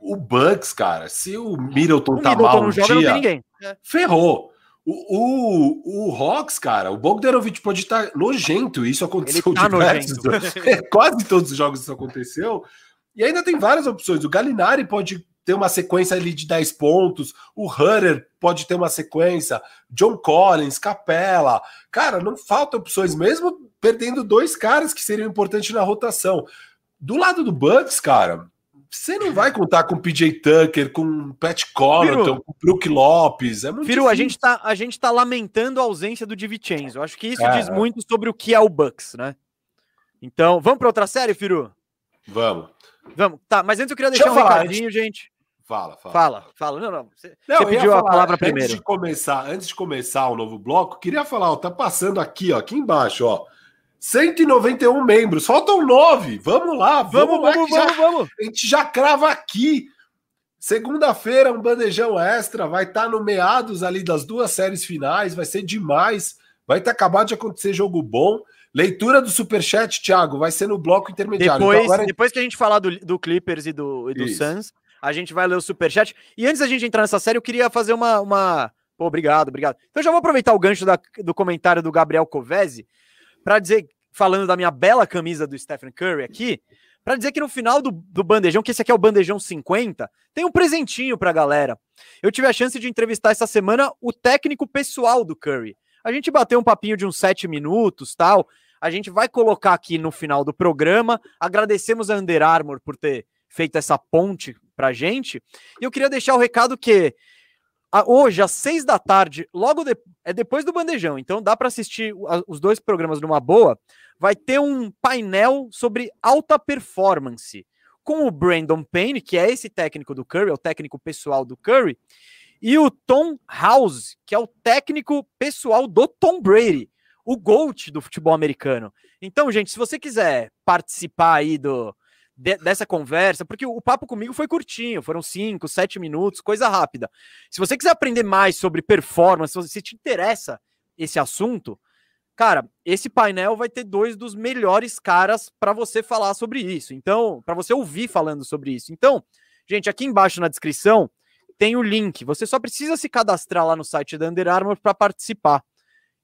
o Bucks, cara, se o Middleton o tá Middleton mal um joga, dia, é. ferrou. O, o, o Hawks, cara, o Bogdanovich pode estar nojento, isso aconteceu tá diversos, quase todos os jogos isso aconteceu. E ainda tem várias opções. O Galinari pode ter uma sequência ali de 10 pontos, o Hunter pode ter uma sequência, John Collins, Capella. Cara, não falta opções, mesmo perdendo dois caras que seriam importantes na rotação. Do lado do Bucks, cara, você não vai contar com PJ Tucker, com Pat Connaughton, com Brook Lopes. É muito Firu, a gente, tá, a gente tá lamentando a ausência do DiVincenzo. Acho que isso é, diz muito sobre o que é o Bucks, né? Então, vamos para outra série, Firu? Vamos. Vamos, tá, mas antes eu queria deixar Deixa um falar, recadinho, gente. Fala, fala. Fala, fala. Não, não. Você, não, você pediu falar, a palavra antes primeiro. De começar, antes de começar o novo bloco, queria falar, ó, tá passando aqui, ó, aqui embaixo, ó. 191 membros, faltam nove. Vamos lá, vamos, vamos lá, vamos, vamos, já, vamos. A gente já crava aqui. Segunda-feira, um bandejão extra, vai estar tá no meados ali das duas séries finais, vai ser demais. Vai estar tá acabado de acontecer jogo bom. Leitura do Superchat, Thiago, vai ser no bloco intermediário. Depois, então, agora... depois que a gente falar do, do Clippers e do, e do Suns, a gente vai ler o Superchat. E antes da gente entrar nessa série, eu queria fazer uma. uma... Pô, obrigado, obrigado. Então já vou aproveitar o gancho da, do comentário do Gabriel Covese para dizer, falando da minha bela camisa do Stephen Curry aqui, para dizer que no final do, do bandejão, que esse aqui é o bandejão 50, tem um presentinho pra galera. Eu tive a chance de entrevistar essa semana o técnico pessoal do Curry. A gente bateu um papinho de uns sete minutos, tal. A gente vai colocar aqui no final do programa. Agradecemos a Under Armour por ter feito essa ponte pra gente. E eu queria deixar o recado que hoje, às seis da tarde, logo de, é depois do bandejão, então dá para assistir os dois programas numa boa. Vai ter um painel sobre alta performance com o Brandon Payne, que é esse técnico do Curry, é o técnico pessoal do Curry, e o Tom House, que é o técnico pessoal do Tom Brady, o GOAT do futebol americano. Então, gente, se você quiser participar aí do, de, dessa conversa, porque o, papo comigo foi curtinho, foram cinco, sete minutos, coisa rápida. Se você quiser aprender mais sobre performance, se te interessa esse assunto, cara, esse painel vai ter dois dos melhores caras para você falar sobre isso. Então, para você ouvir falando sobre isso. Então, gente, aqui embaixo na descrição tem o link. Você só precisa se cadastrar lá no site da Under Armour para participar.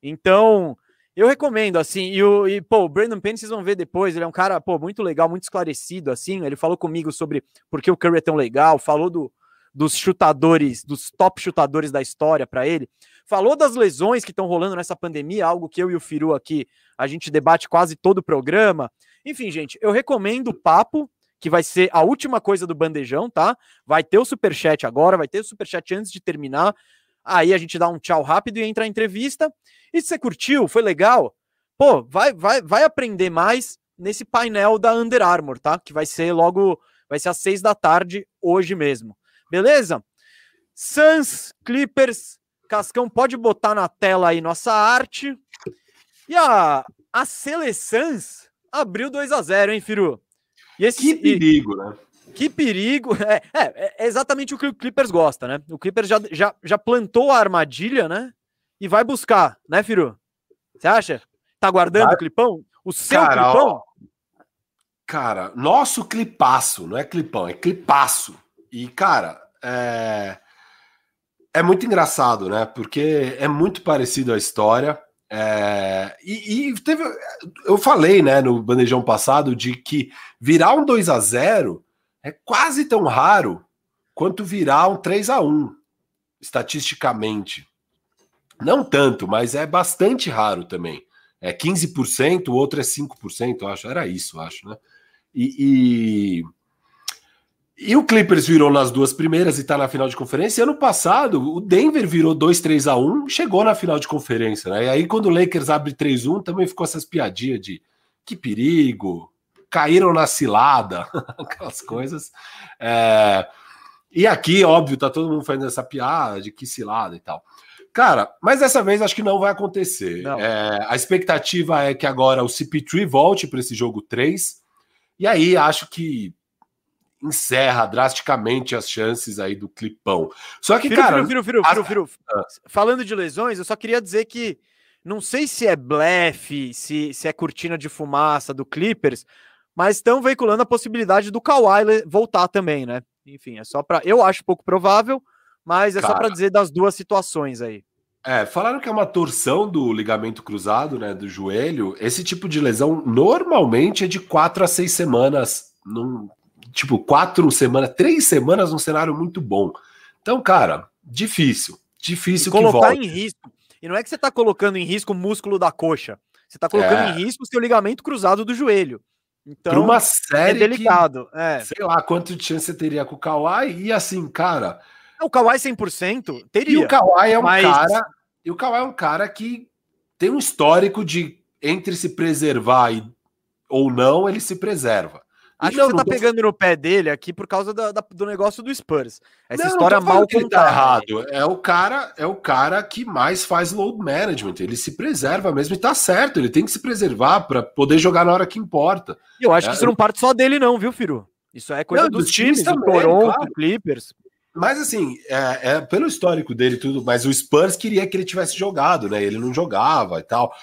Então, eu recomendo, assim, e, o, e, pô, o Brandon Penn, vocês vão ver depois, ele é um cara, pô, muito legal, muito esclarecido, assim, ele falou comigo sobre por que o Curry é tão legal, falou do, dos chutadores, dos top chutadores da história para ele, falou das lesões que estão rolando nessa pandemia, algo que eu e o Firu aqui, a gente debate quase todo o programa, enfim, gente, eu recomendo o papo, que vai ser a última coisa do bandejão, tá? Vai ter o super chat agora, vai ter o super chat antes de terminar. Aí a gente dá um tchau rápido e entra a entrevista. E se você curtiu, foi legal, pô, vai vai vai aprender mais nesse painel da Under Armour, tá? Que vai ser logo, vai ser às seis da tarde hoje mesmo. Beleza? Suns, Clippers, Cascão pode botar na tela aí nossa arte. E a a abriu 2 a 0, hein, Firu? E esse, que perigo, né? Que perigo. É, é, é, exatamente o que o Clippers gosta, né? O Clippers já, já, já plantou a armadilha, né? E vai buscar, né, Firu? Você acha? Tá guardando o clipão? O seu cara, clipão? Ó, cara, nosso clipaço, não é clipão, é clipaço. E, cara, é... é muito engraçado, né? Porque é muito parecido a história. É, e, e, teve, eu falei, né, no bandejão passado, de que virar um 2 a 0 é quase tão raro quanto virar um 3 a 1 estatisticamente. Não tanto, mas é bastante raro também. É 15%, o outro é 5%, eu acho. Era isso, acho, né? E, e e o Clippers virou nas duas primeiras e tá na final de conferência. E ano passado, o Denver virou 2 3 a 1 chegou na final de conferência, né? E aí, quando o Lakers abre 3-1, também ficou essas piadinhas de que perigo, caíram na cilada, aquelas coisas. É... E aqui, óbvio, tá todo mundo fazendo essa piada de que cilada e tal. Cara, mas dessa vez acho que não vai acontecer. É, a expectativa é que agora o CP3 volte para esse jogo 3. E aí acho que encerra drasticamente as chances aí do clipão. Só que, cara. Firo, firo, firo, firo, ah. Falando de lesões, eu só queria dizer que não sei se é blefe, se, se é cortina de fumaça do Clippers, mas estão veiculando a possibilidade do Kawhi voltar também, né? Enfim, é só para. Eu acho pouco provável, mas é cara, só para dizer das duas situações aí. É, falaram que é uma torção do ligamento cruzado, né, do joelho. Esse tipo de lesão normalmente é de quatro a seis semanas. Num, tipo, quatro semanas, três semanas num cenário muito bom. Então, cara, difícil. Difícil e colocar em risco. E não é que você está colocando em risco o músculo da coxa. Você está colocando é. em risco o seu ligamento cruzado do joelho. Então, Para uma série é delicado. Que, é. Sei lá quanto de chance você teria com o Kawhi. E assim, cara. O Kawhi 100% teria. E o Kawhi é um mas... cara. E o Kawhi é um cara que tem um histórico de entre se preservar e, ou não, ele se preserva. Acho não, que você tá tô... pegando no pé dele aqui por causa da, da, do negócio do Spurs. Essa não, história não mal que ele tá errado. É o cara, é o cara que mais faz load management. Ele se preserva mesmo e tá certo. Ele tem que se preservar para poder jogar na hora que importa. Eu acho é, que isso não parte só dele, não, viu, Firu? Isso é coisa dos, dos, times, times também, Toronto, claro. Clippers. Mas assim, é, é, pelo histórico dele tudo, mas o Spurs queria que ele tivesse jogado, né? Ele não jogava e tal.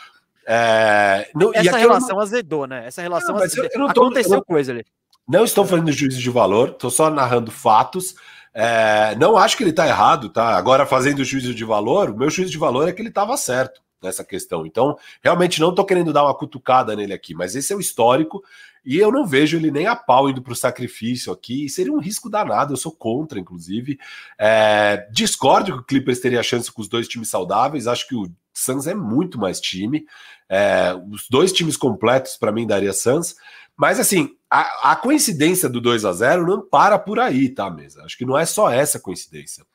É, não, Essa relação não... azedou, né? Essa relação não, azedou. Eu, eu não tô, Aconteceu não, coisa ali. Não estou falando de juízo de valor, estou só narrando fatos. É, não acho que ele está errado, tá? Agora, fazendo juízo de valor, o meu juízo de valor é que ele estava certo nessa questão. Então, realmente não estou querendo dar uma cutucada nele aqui, mas esse é o histórico e eu não vejo ele nem a pau indo para o sacrifício aqui. Seria um risco danado, eu sou contra, inclusive. É, discordo que o Clippers teria chance com os dois times saudáveis, acho que o Suns é muito mais time. É, os dois times completos, para mim, daria Suns. Mas assim, a, a, coincidência do 2 a 0 não para por aí, tá, mesa? Acho que não é só essa coincidência.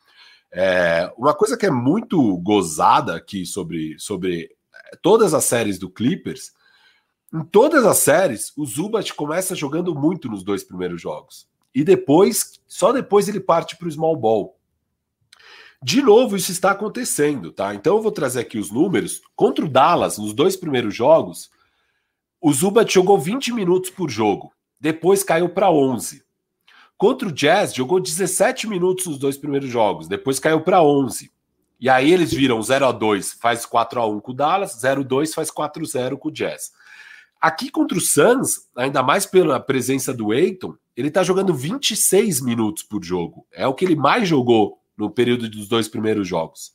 É, uma coisa que é muito gozada aqui sobre, sobre é, todas as séries do Clippers, em todas as séries, o Zubat começa jogando muito nos dois primeiros jogos. E depois, só depois ele parte para o small ball. De novo, isso está acontecendo, tá? Então eu vou trazer aqui os números. Contra o Dallas, nos dois primeiros jogos, o Zubat jogou 20 minutos por jogo, depois caiu para 11. Contra o Jazz, jogou 17 minutos nos dois primeiros jogos, depois caiu para 11. E aí eles viram 0 a 2 faz 4 a 1 com o Dallas, 0 a 2 faz 4 a 0 com o Jazz. Aqui contra o Suns, ainda mais pela presença do Eiton, ele tá jogando 26 minutos por jogo. É o que ele mais jogou no período dos dois primeiros jogos.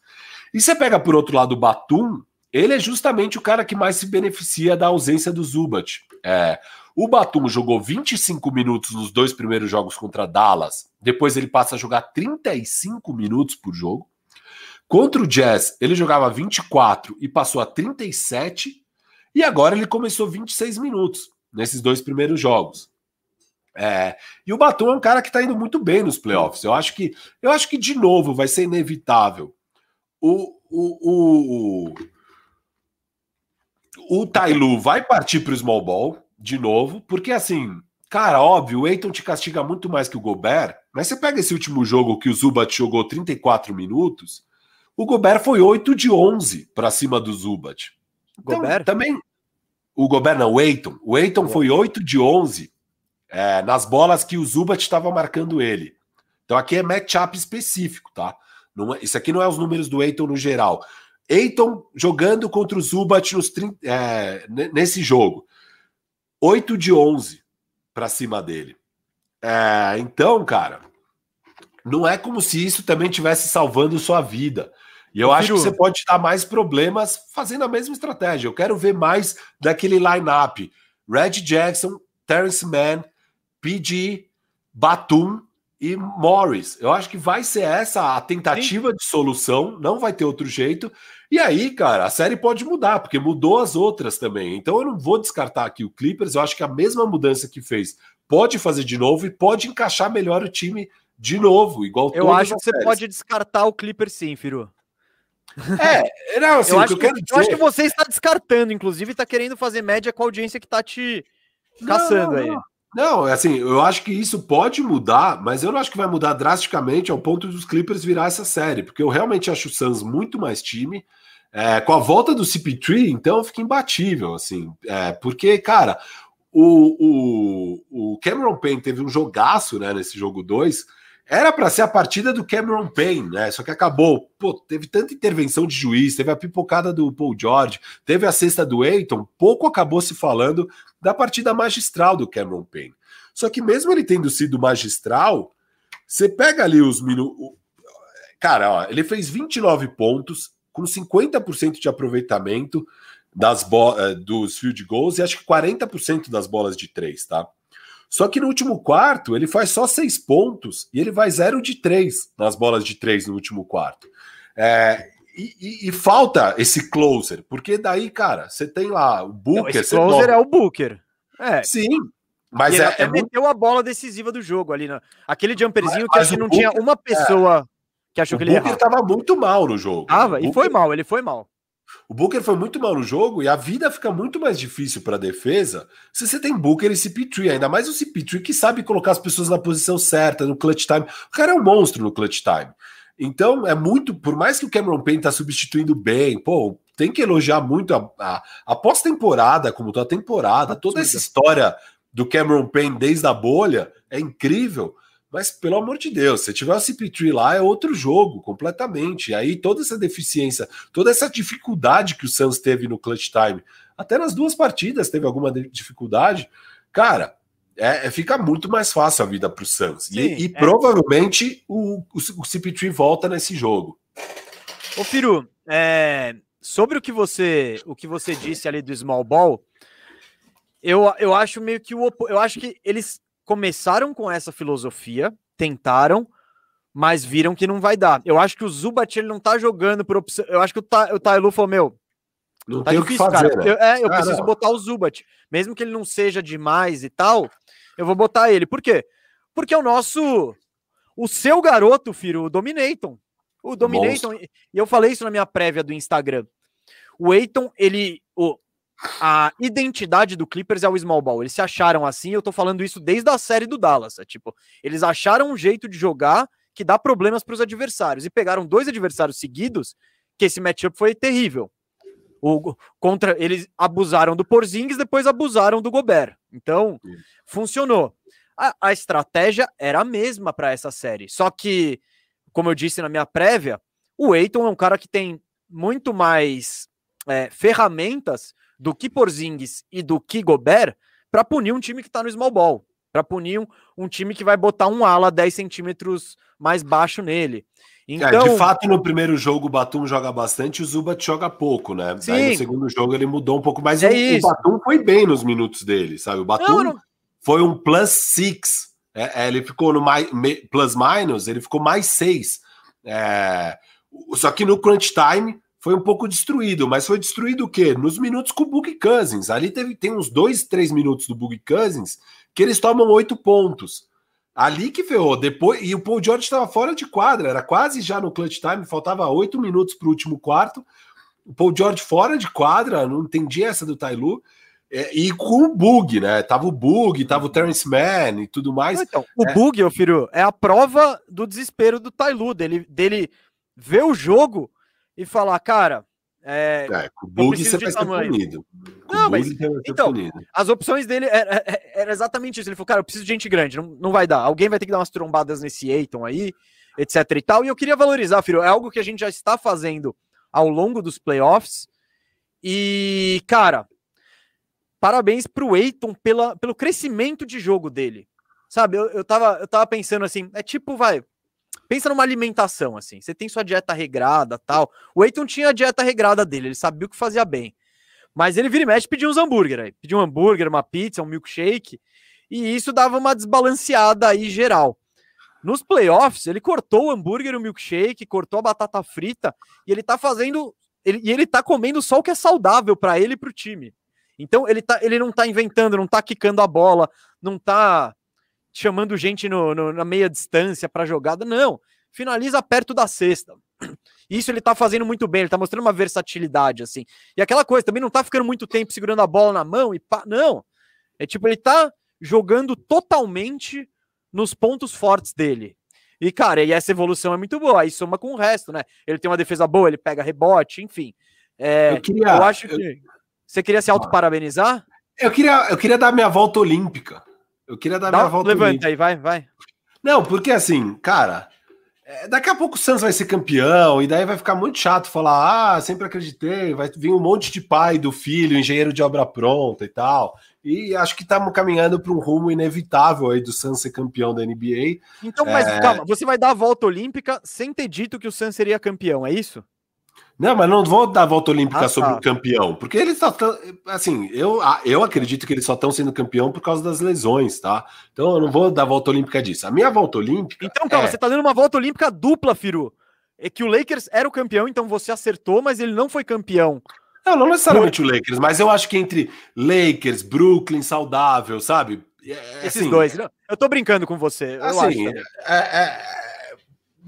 E você pega por outro lado o Batum, ele é justamente o cara que mais se beneficia da ausência do Zubat. É, o Batum jogou 25 minutos nos dois primeiros jogos contra Dallas, depois ele passa a jogar 35 minutos por jogo. Contra o Jazz, ele jogava 24 e passou a 37, e agora ele começou 26 minutos nesses dois primeiros jogos. É, e o Batum é um cara que está indo muito bem nos playoffs. Eu acho que, eu acho que de novo vai ser inevitável. O, o, o, o Tailu vai partir para o small ball de novo, porque assim, cara, óbvio, o Eiton te castiga muito mais que o Gobert, mas você pega esse último jogo que o Zubat jogou 34 minutos, o Gobert foi 8 de 11 para cima do Zubat. Então, Gobert? Também. O Gobert não, o Eiton. O Eiton foi 8 de 11 é, nas bolas que o Zubat estava marcando ele. Então aqui é matchup específico, tá? Não, é, isso aqui não é os números do Eiton no geral. Eiton jogando contra o Zubat nos, é, nesse jogo. 8 de 11 para cima dele. É, então, cara, não é como se isso também tivesse salvando sua vida. E eu, eu acho que você pode estar mais problemas fazendo a mesma estratégia. Eu quero ver mais daquele line-up. Red Jackson, Terrence Mann, PG, Batum e Morris. Eu acho que vai ser essa a tentativa Sim. de solução, não vai ter outro jeito. E aí, cara, a série pode mudar, porque mudou as outras também. Então eu não vou descartar aqui o Clippers, eu acho que a mesma mudança que fez pode fazer de novo e pode encaixar melhor o time de novo, igual Eu acho que você séries. pode descartar o Clippers sim, Firu. É, não, assim, eu, acho que, eu, que, eu acho que você está descartando, inclusive está querendo fazer média com a audiência que está te caçando não, não, aí. Não. Não, é assim, eu acho que isso pode mudar, mas eu não acho que vai mudar drasticamente ao ponto dos Clippers virar essa série, porque eu realmente acho o Suns muito mais time. É, com a volta do CP3, então fica imbatível, assim, é, porque, cara, o, o, o Cameron Payne teve um jogaço né, nesse jogo 2. Era para ser a partida do Cameron Payne, né? Só que acabou. Pô, teve tanta intervenção de juiz, teve a pipocada do Paul George, teve a cesta do Eiton, pouco acabou se falando da partida magistral do Cameron Payne. Só que mesmo ele tendo sido magistral, você pega ali os minutos. Cara, ó, ele fez 29 pontos, com 50% de aproveitamento das eh, dos field goals e acho que 40% das bolas de três, tá? Só que no último quarto ele faz só seis pontos e ele vai zero de três nas bolas de três no último quarto. É, e, e, e, falta esse closer, porque daí, cara, você tem lá o Booker. Não, esse closer é o Booker. É. Sim. Mas ele é, até é meteu muito... a bola decisiva do jogo ali, né? aquele jumperzinho mas, que acho que não Booker, tinha uma pessoa é. que achou o que ele Booker estava muito mal no jogo. Tava, e foi mal, ele foi mal. O Booker foi muito mal no jogo e a vida fica muito mais difícil para a defesa se você tem Booker e CP3, ainda mais o CP3 que sabe colocar as pessoas na posição certa, no clutch time. O cara é um monstro no clutch time. Então é muito, por mais que o Cameron Payne tá substituindo bem, pô, tem que elogiar muito a, a, a pós-temporada, como toda a temporada, toda essa história do Cameron Payne desde a bolha é incrível. Mas, pelo amor de Deus, se tiver o CP3 lá, é outro jogo, completamente. E aí, toda essa deficiência, toda essa dificuldade que o Suns teve no clutch time, até nas duas partidas teve alguma dificuldade, cara, é, é fica muito mais fácil a vida para o Suns. Sim, e, e é. provavelmente o, o, o CP3 volta nesse jogo. Ô, Firu, é, sobre o que você o que você disse ali do small ball, eu, eu acho meio que o eu acho que eles começaram com essa filosofia, tentaram, mas viram que não vai dar. Eu acho que o Zubat ele não tá jogando por opção. Eu acho que o, Ta, o Tailu falou: Meu, não tá difícil, fazer, cara. Né? Eu, é, eu ah, preciso não. botar o Zubat. Mesmo que ele não seja demais e tal, eu vou botar ele. Por quê? Porque é o nosso. O seu garoto, filho, o Dominaton. O Dominaton. E eu falei isso na minha prévia do Instagram. O Eiton, ele. O, a identidade do Clippers é o small ball. Eles se acharam assim, eu tô falando isso desde a série do Dallas. É, tipo, eles acharam um jeito de jogar que dá problemas para os adversários e pegaram dois adversários seguidos que esse matchup foi terrível. O, contra eles abusaram do Porzingis, depois abusaram do Gobert. Então, Sim. funcionou. A, a estratégia era a mesma para essa série, só que, como eu disse na minha prévia, o Eiton é um cara que tem muito mais é, ferramentas do que Porzingis e do que Gobert para punir um time que está no small ball, para punir um, um, time que vai botar um ala 10 centímetros mais baixo nele. Então, é, de então fato, no primeiro jogo o Batum joga bastante e o Zubat joga pouco, né? Sim. Aí no segundo jogo ele mudou um pouco, mas é o, o, Batum foi bem nos minutos dele, sabe? O Batum não, não... foi um plus six. É, é, ele ficou no mais, plus minus, ele ficou mais seis. É, só que no crunch time foi um pouco destruído, mas foi destruído o quê? Nos minutos com o Bug Cousins. Ali teve, tem uns dois, três minutos do Bug Cousins que eles tomam oito pontos. Ali que ferrou. Depois, e o Paul George estava fora de quadra, era quase já no clutch time, faltava oito minutos para o último quarto. O Paul George fora de quadra, não entendi essa do Tailu. É, e com o bug, né? Tava o bug, tava o Terence Mann e tudo mais. Então, o é... bug, eu filho, é a prova do desespero do Tailu, dele, dele ver o jogo e falar, cara. É, é com bug você vai ser punido. Não, mas. Então, punido. as opções dele era, é, é, era, exatamente isso. Ele falou, cara, eu preciso de gente grande, não, não vai dar. Alguém vai ter que dar umas trombadas nesse Eiton aí, etc e tal. E eu queria valorizar, filho, é algo que a gente já está fazendo ao longo dos playoffs. E, cara, parabéns pro Eiton pela, pelo crescimento de jogo dele. Sabe, eu, eu, tava, eu tava pensando assim, é tipo, vai, Pensa numa alimentação, assim. Você tem sua dieta regrada tal. O Eiton tinha a dieta regrada dele, ele sabia o que fazia bem. Mas ele vira e mexe pedir uns hambúrguer aí. Um hambúrguer, uma pizza, um milkshake. E isso dava uma desbalanceada aí geral. Nos playoffs, ele cortou o hambúrguer, o milkshake, cortou a batata frita e ele tá fazendo. Ele, e ele tá comendo só o que é saudável para ele e pro time. Então ele, tá, ele não tá inventando, não tá quicando a bola, não tá chamando gente no, no, na meia distância para jogada. Não, finaliza perto da cesta. Isso ele tá fazendo muito bem, ele tá mostrando uma versatilidade, assim. E aquela coisa, também não tá ficando muito tempo segurando a bola na mão e pá, não. É tipo, ele tá jogando totalmente nos pontos fortes dele. E, cara, e essa evolução é muito boa. Aí soma com o resto, né? Ele tem uma defesa boa, ele pega rebote, enfim. É, eu, queria, eu acho que. Eu... Você queria se auto-parabenizar? Eu queria, eu queria dar minha volta olímpica. Eu queria dar Dá, minha volta. Levanta aí, vai, vai. Não, porque assim, cara, é, daqui a pouco o Santos vai ser campeão, e daí vai ficar muito chato falar: ah, sempre acreditei, vai vir um monte de pai do filho, engenheiro de obra pronta e tal. E acho que estamos caminhando para um rumo inevitável aí do Santos ser campeão da NBA. Então, mas é... calma, você vai dar a volta olímpica sem ter dito que o Santos seria campeão, é isso? Não, mas não vou dar a volta olímpica ah, sobre tá. o campeão, porque eles só estão. Assim, eu, eu acredito que eles só estão sendo campeão por causa das lesões, tá? Então eu não vou dar a volta olímpica disso. A minha volta olímpica. Então, calma, é... você tá dando uma volta olímpica dupla, Firu. É que o Lakers era o campeão, então você acertou, mas ele não foi campeão. Não, não necessariamente o Lakers, mas eu acho que entre Lakers, Brooklyn, saudável, sabe? É, Esses assim, dois. eu tô brincando com você. Assim, é, é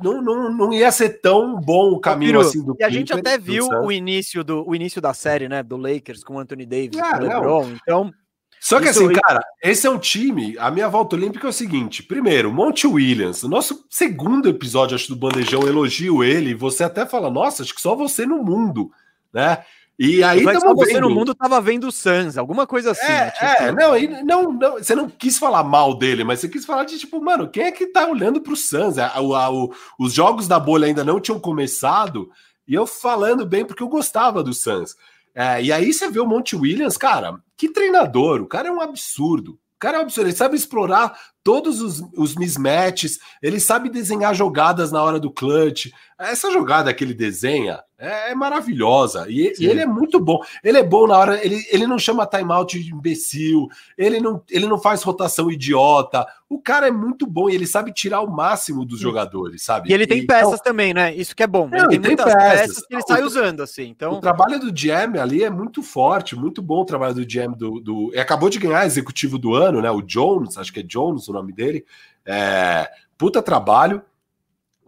não, não, não ia ser tão bom o caminho assim do E a gente até viu o início, do, o início da série, né? Do Lakers com o Anthony Davis, ah, com o LeBron. Então. Só que assim, cara, esse é um time. A minha volta olímpica é o seguinte: primeiro, Monte Williams, nosso segundo episódio, acho, do Bandejão, elogio ele. Você até fala, nossa, acho que só você no mundo, né? E aí Mas só você no mundo tava vendo o Suns, alguma coisa assim. É, né? tipo... é não, não, não, você não quis falar mal dele, mas você quis falar de tipo, mano, quem é que tá olhando pro Suns? A, a, a, os jogos da bolha ainda não tinham começado, e eu falando bem porque eu gostava do Suns. É, e aí você vê o Monte Williams, cara, que treinador, o cara é um absurdo. O cara é um absurdo, ele sabe explorar todos os, os mismatches, ele sabe desenhar jogadas na hora do clutch. Essa jogada que ele desenha é, é maravilhosa e, e, ele é muito bom. Ele é bom na hora, ele, ele não chama timeout de imbecil, ele não, ele não faz rotação idiota. O cara é muito bom e ele sabe tirar o máximo dos jogadores, sabe? E ele tem peças então, também, né? Isso que é bom. Não, ele tem, tem muitas peças. peças. que ele sai usando, assim. Então... O trabalho do GM ali é muito forte, muito bom o trabalho do GM do. do... acabou de ganhar executivo do ano, né? O Jones, acho que é Jones o nome dele. É... Puta trabalho.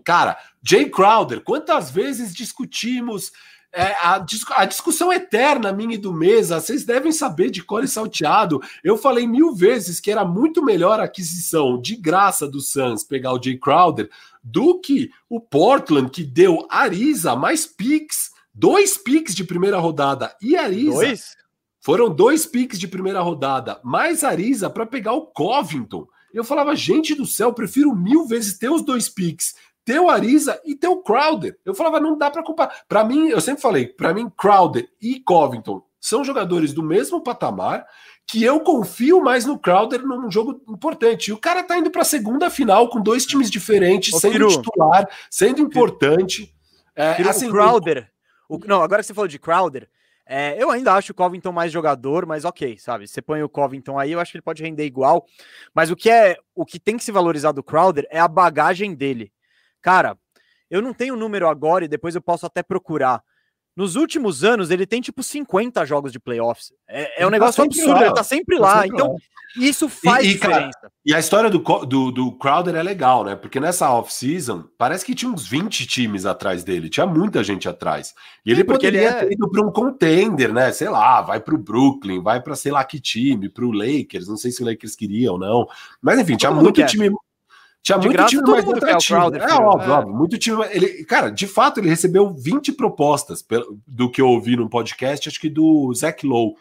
Cara, Jay Crowder, quantas vezes discutimos é, a, a, discussão eterna minha e do Mesa, vocês devem saber de cor e salteado. Eu falei mil vezes que era muito melhor a aquisição de graça do Suns pegar o Jay Crowder do que o Portland, que deu Ariza mais picks, dois picks de primeira rodada e Ariza. Dois? Foram dois picks de primeira rodada, mais Ariza para pegar o Covington. Eu falava, gente do céu, prefiro mil vezes ter os dois picks ter o Ariza e ter o Crowder. Eu falava, não dá para comparar. Para mim, eu sempre falei, para mim, Crowder e Covington são jogadores do mesmo patamar que eu confio mais no Crowder num jogo importante. E o cara tá indo para a segunda final com dois times diferentes, Ô, sendo titular, sendo importante. É, assim, o Crowder. O, não, agora que você falou de Crowder, é, eu ainda acho o Covington mais jogador, mas ok, sabe? Você põe o Covington aí, eu acho que ele pode render igual. Mas o que é o que tem que se valorizar do Crowder é a bagagem dele. Cara, eu não tenho o número agora e depois eu posso até procurar. Nos últimos anos, ele tem tipo 50 jogos de playoffs. É, é um tá negócio tá absurdo, lá. ele tá sempre tá lá. Sempre então, lá. isso faz e, e, diferença. Cara, e a história do, do, do Crowder é legal, né? Porque nessa off-season, parece que tinha uns 20 times atrás dele, tinha muita gente atrás. E ele é poderia ele é... ter ido para um contender, né? Sei lá, vai para o Brooklyn, vai para sei lá que time, para o Lakers. Não sei se o Lakers queria ou não. Mas enfim, tinha muito time. Tinha muito time mais atrativo. Crowder, é, óbvio, é. óbvio. Muito time. Ele, cara, de fato, ele recebeu 20 propostas do que eu ouvi no podcast, acho que do Zach Lowe.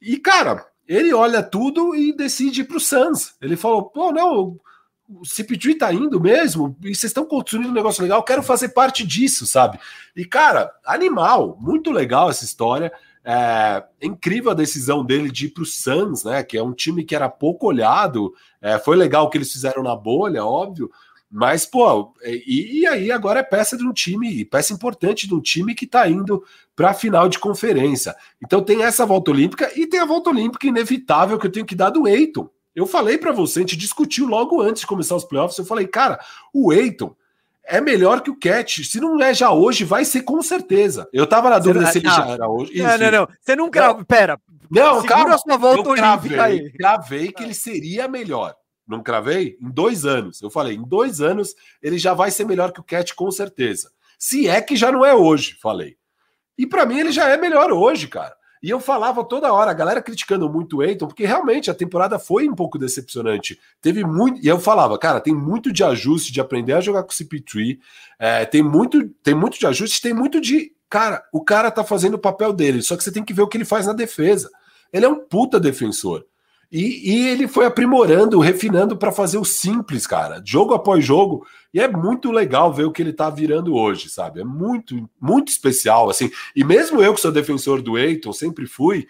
E, cara, ele olha tudo e decide ir pro Suns. Ele falou: pô, não, o CP3 tá indo mesmo, e vocês estão construindo um negócio legal, quero fazer parte disso, sabe? E, cara, animal, muito legal essa história. É, incrível a decisão dele de ir para o Suns, né? Que é um time que era pouco olhado. É, foi legal o que eles fizeram na bolha, óbvio. Mas, pô, e, e, aí agora é peça de um time, peça importante de um time que está indo para a final de conferência. Então tem essa volta olímpica e tem a volta olímpica inevitável que eu tenho que dar do Eiton. Eu falei para você, a gente discutiu logo antes de começar os playoffs. Eu falei, cara, o Eiton é melhor que o Cat. Se não é já hoje, vai ser com certeza. Eu tava na dúvida se ele já era hoje. Não, não, não. Você não crava. Pera. Não, calma. A sua volta eu cravei, aí. cravei que ele seria melhor. Não cravei? Em dois anos. Eu falei, em dois anos ele já vai ser melhor que o Cat, com certeza. Se é que já não é hoje, falei. E para mim ele já é melhor hoje, cara. E eu falava toda hora, a galera criticando muito o Eiton, porque realmente a temporada foi um pouco decepcionante. Teve muito. E eu falava, cara, tem muito de ajuste, de aprender a jogar com o CP3. É, tem, muito, tem muito de ajuste, tem muito de. Cara, o cara tá fazendo o papel dele, só que você tem que ver o que ele faz na defesa. Ele é um puta defensor. E, e ele foi aprimorando, refinando para fazer o simples, cara, jogo após jogo. E é muito legal ver o que ele tá virando hoje, sabe? É muito, muito especial, assim. E mesmo eu que sou defensor do Eiton, sempre fui,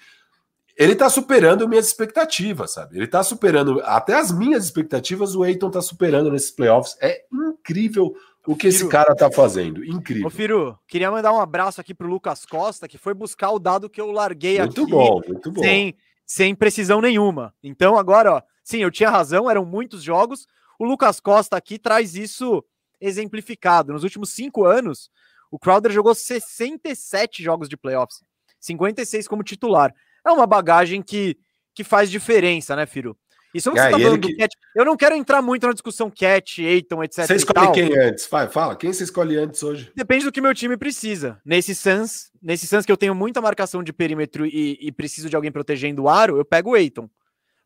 ele tá superando minhas expectativas, sabe? Ele tá superando até as minhas expectativas, o Eiton tá superando nesses playoffs. É incrível o que Firu, esse cara tá fazendo. Incrível. Ô, Firu, queria mandar um abraço aqui pro Lucas Costa, que foi buscar o dado que eu larguei muito aqui. Muito bom, muito bom. Sem sem precisão nenhuma. Então, agora, ó, sim, eu tinha razão, eram muitos jogos. O Lucas Costa aqui traz isso exemplificado. Nos últimos cinco anos, o Crowder jogou 67 jogos de playoffs, 56 como titular. É uma bagagem que, que faz diferença, né, Firo? Isso você tá falando que... do Cat. Eu não quero entrar muito na discussão Cat, Eiton, etc. Você escolhe quem antes? Vai, fala. Quem você escolhe antes hoje? Depende do que meu time precisa. Nesse Suns, nesse Suns que eu tenho muita marcação de perímetro e, e preciso de alguém protegendo o aro, eu pego o Eiton.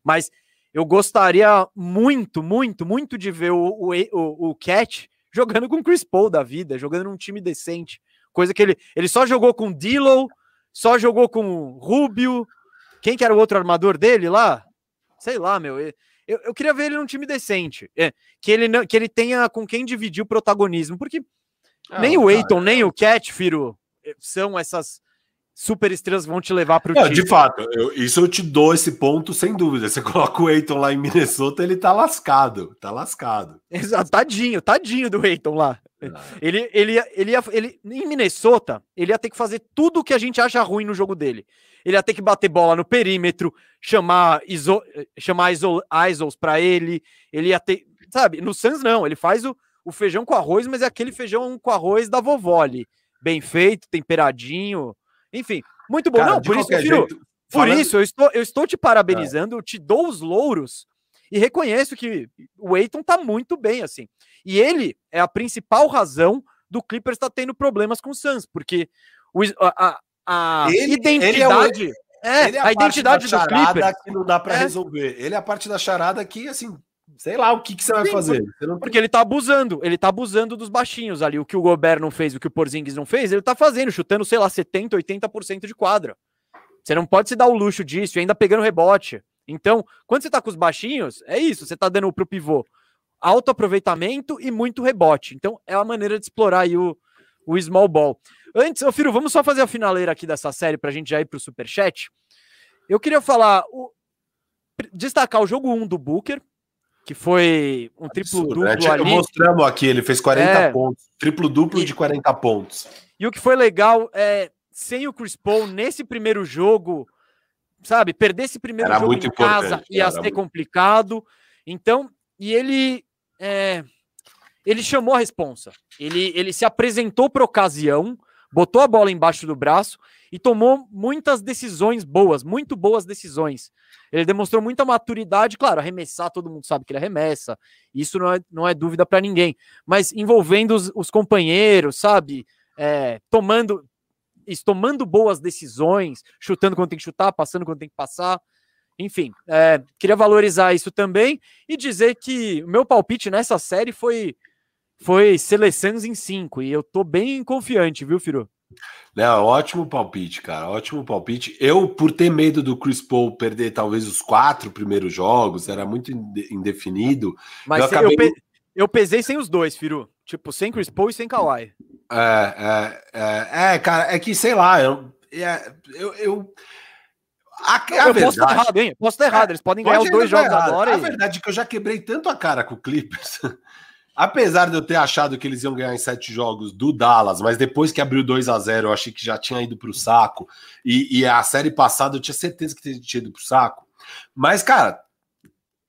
Mas eu gostaria muito, muito, muito de ver o, o, o, o Cat jogando com o Chris Paul da vida, jogando num time decente. Coisa que ele, ele só jogou com Dillow, só jogou com Rubio. Quem que era o outro armador dele lá? Sei lá, meu. Eu, eu queria ver ele num time decente. É, que, ele, que ele tenha com quem dividir o protagonismo. Porque ah, nem o Eiton, nem o Cat, Firo, eh, são essas super estrelas vão te levar para o time. De fato, eu, isso eu te dou esse ponto sem dúvida. Você coloca o Eiton lá em Minnesota, ele tá lascado, tá lascado. Exato, tadinho, tadinho do Eiton lá. Ah. Ele, ele, ele, ia, ele, em Minnesota, ele ia ter que fazer tudo o que a gente acha ruim no jogo dele. Ele ia ter que bater bola no perímetro, chamar, iso, chamar iso, isos para ele. Ele ia ter. Sabe, no Suns não, ele faz o, o feijão com arroz, mas é aquele feijão com arroz da vovó ali. Bem feito, temperadinho. Enfim, muito bom. Cara, não, por isso, jeito, por falando... isso, eu estou, eu estou te parabenizando, é. eu te dou os louros e reconheço que o Eiton tá muito bem, assim. E ele é a principal razão do Clippers estar tá tendo problemas com o Suns, porque o, a, a ele, identidade. Ele é, ele é a, a identidade do Clippers que não dá para é. resolver. Ele é a parte da charada que, assim, sei lá o que, que você vai Sim, fazer. Porque, não... porque ele tá abusando, ele tá abusando dos baixinhos ali. O que o Gobert não fez, o que o Porzingis não fez, ele tá fazendo, chutando, sei lá, 70, 80% de quadra. Você não pode se dar o luxo disso e ainda pegando rebote. Então, quando você tá com os baixinhos, é isso, você tá dando pro pivô alto aproveitamento e muito rebote. Então, é uma maneira de explorar aí o, o small ball. Antes, ô Firo, vamos só fazer a finaleira aqui dessa série pra gente já ir pro superchat. Eu queria falar, o, destacar o jogo 1 do Booker, que foi um triplo-duplo né? ali. Mostramos aqui, ele fez 40 é, pontos, triplo-duplo de 40 pontos. E o que foi legal é, sem o Chris Paul, nesse primeiro jogo, sabe, perder esse primeiro era jogo em casa ia ser muito... complicado. Então, e ele é, ele chamou a responsa. Ele, ele se apresentou para ocasião, botou a bola embaixo do braço e tomou muitas decisões boas, muito boas decisões. Ele demonstrou muita maturidade, claro, arremessar, todo mundo sabe que ele arremessa, isso não é, não é dúvida para ninguém, mas envolvendo os, os companheiros, sabe? É, tomando, tomando boas decisões, chutando quando tem que chutar, passando quando tem que passar. Enfim, é, queria valorizar isso também e dizer que o meu palpite nessa série foi foi seleções em cinco e eu tô bem confiante, viu, Firu? Não, ótimo palpite, cara. Ótimo palpite. Eu, por ter medo do Chris Paul perder talvez os quatro primeiros jogos, era muito indefinido. Mas eu, acabei... eu, pe... eu pesei sem os dois, Firu. Tipo, sem Chris Paul e sem Kawhi. É, é, é, é cara, é que sei lá, eu. É, eu, eu... A, a eu verdade, posso estar errado, hein? Posso estar errado. Eles podem ganhar os dois jogos errado. agora. A e... verdade é que eu já quebrei tanto a cara com o Clippers Apesar de eu ter achado que eles iam ganhar em sete jogos do Dallas, mas depois que abriu 2 a 0 eu achei que já tinha ido para o saco. E, e, a série passada eu tinha certeza que tinha ido para o saco. Mas, cara,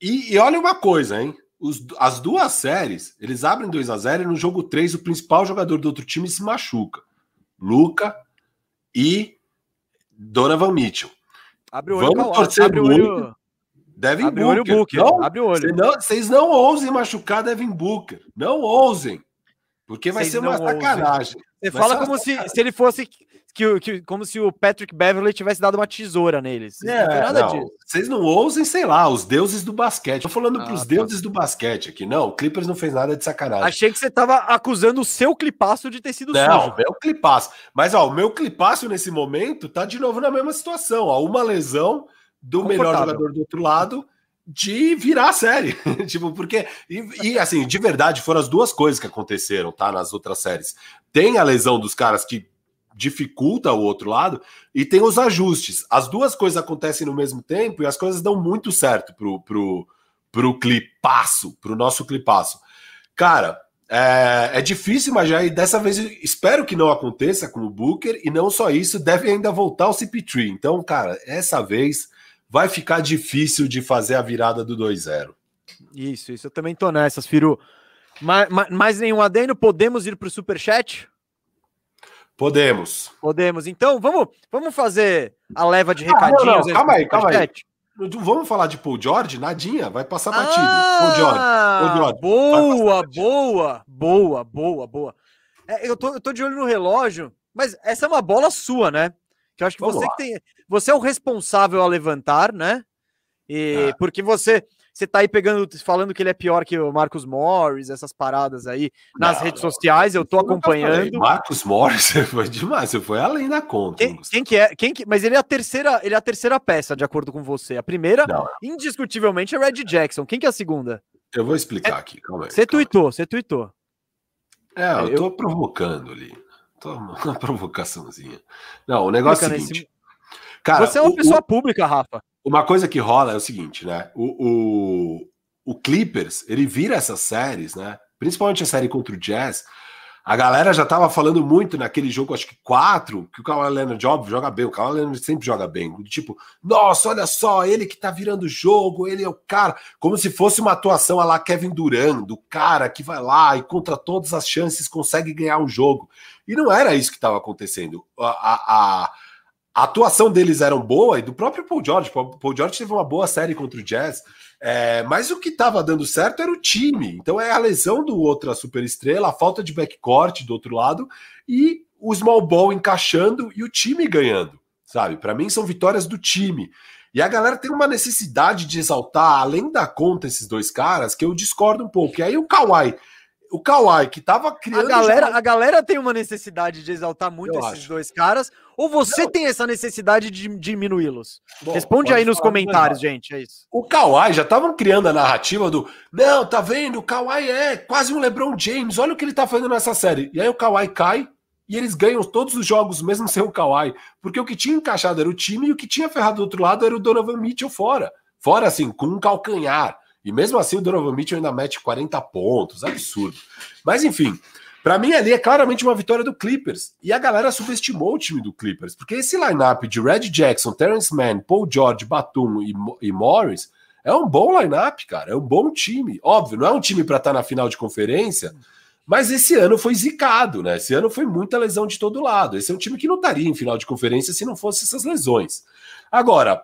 e, e olha uma coisa, hein? Os, as duas séries, eles abrem 2 a 0 e no jogo 3 o principal jogador do outro time se machuca. Luca e Donovan Mitchell. Abre o olho, Vamos torcer abre muito. O olho. Devin Abre Booker. Olho, Booker. Não, Abre o olho. Vocês não, não ousem machucar Devin Booker. Não ousem. Porque vai ser uma sacanagem. Você fala como se, se ele fosse que, que, como se o Patrick Beverly tivesse dado uma tesoura neles. É, não nada não. disso. Vocês não ousem, sei lá, os deuses do basquete. Tô falando ah, pros tá. deuses do basquete aqui. Não, o Clippers não fez nada de sacanagem. Achei que você tava acusando o seu clipaço de ter sido não, sujo. Não, meu clipaço. Mas, ó, o meu clipaço nesse momento tá de novo na mesma situação. Ó, uma lesão do melhor jogador do outro lado de virar a série. tipo, porque. E, e, assim, de verdade, foram as duas coisas que aconteceram, tá? Nas outras séries. Tem a lesão dos caras que dificulta o outro lado, e tem os ajustes. As duas coisas acontecem no mesmo tempo e as coisas dão muito certo pro, pro, pro clipaço, pro nosso clipaço. Cara, é, é difícil imaginar, e dessa vez espero que não aconteça com o Booker, e não só isso, deve ainda voltar o CP3. Então, cara, essa vez vai ficar difícil de fazer a virada do 2-0. Isso, isso. Eu também tô nessas, Firu. Mais, mais nenhum adendo? Podemos ir para o superchat? Podemos. Podemos. Então, vamos, vamos fazer a leva de recadinhos. Ah, não, não. Calma aí, calma aí. Vamos falar de Paul George? Nadinha, vai passar batido. Ah, Paul George. Paul George. Boa, boa, boa, boa, boa. É, eu, tô, eu tô de olho no relógio, mas essa é uma bola sua, né? Que eu acho que Vamos você lá. que tem. Você é o responsável a levantar, né? E É. porque você. Você tá aí pegando, falando que ele é pior que o Marcos Morris, essas paradas aí nas Não, redes não. sociais, eu tô Eu acompanhando. Marcos Morris foi demais, você foi além da conta. Quem, quem que é? Quem que, mas ele é a terceira, ele é a terceira peça, de acordo com você. A primeira, Não, indiscutivelmente, é Red Jackson. Quem que é a segunda? eu vou explicar aqui, calma aí. Você calma aí. tweetou, você tweetou. É, eu Eu- tô provocando ali. Tô uma provocaçãozinha. Não, o negócio é o Fica seguinte. nesse- Cara, Você é uma o- pessoa o- pública, Rafa. uma coisa que rola é o seguinte, né? O, o, o Clippers, ele vira essas séries, né? Principalmente a série contra o Jazz. A galera já tava falando muito naquele jogo, acho que 4, que o Kawhi Leonard, óbvio, joga bem. O Kawhi Leonard sempre joga bem. Tipo, nossa, olha só, ele que tá virando o jogo, ele é o cara. Como se fosse uma atuação a lá Kevin Durant, do cara que vai lá e contra todas as chances consegue ganhar o jogo. E não era isso que estava acontecendo. A, a, a- atuação deles era boa e do próprio Paul George. Paul George teve uma boa série contra o Jazz, é, mas o que estava dando certo era o time. Então é a lesão do outra superestrela, a falta de backcourt do outro lado e o small ball encaixando e o time ganhando, sabe? Para mim são vitórias do time. E a galera tem uma necessidade de exaltar, além da conta, esses dois caras, que eu discordo um pouco. E aí o Kawhi, o Kawhi que tava A criando. galera, já- a galera tem uma necessidade de exaltar muito Eu esses acho. dois caras, ou você Não. tem essa necessidade de diminuí-los? Responde aí nos comentários, melhor. gente. É isso. O Kawhi já estavam criando a narrativa do não, tá vendo? O Kawhi é quase um LeBron James. Olha o que ele tá fazendo nessa série. E aí o Kawhi cai e eles ganham todos os jogos, mesmo sem o Kawhi. Porque o que tinha encaixado era o time e o que tinha ferrado do outro lado era o Donovan Mitchell fora. Fora, assim, com um calcanhar. E mesmo assim o Donovan Mitchell ainda mete 40 pontos. Absurdo. Mas enfim, Pra mim, ali é claramente uma vitória do Clippers. E a galera subestimou o time do Clippers. Porque esse lineup de Red Jackson, Terrence Mann, Paul George, Batum e, e Morris é um bom lineup, cara. É um bom time. Óbvio, não é um time pra estar na final de conferência. Mas esse ano foi zicado, né? Esse ano foi muita lesão de todo lado. Esse é um time que não estaria em final de conferência se não fosse essas lesões. Agora,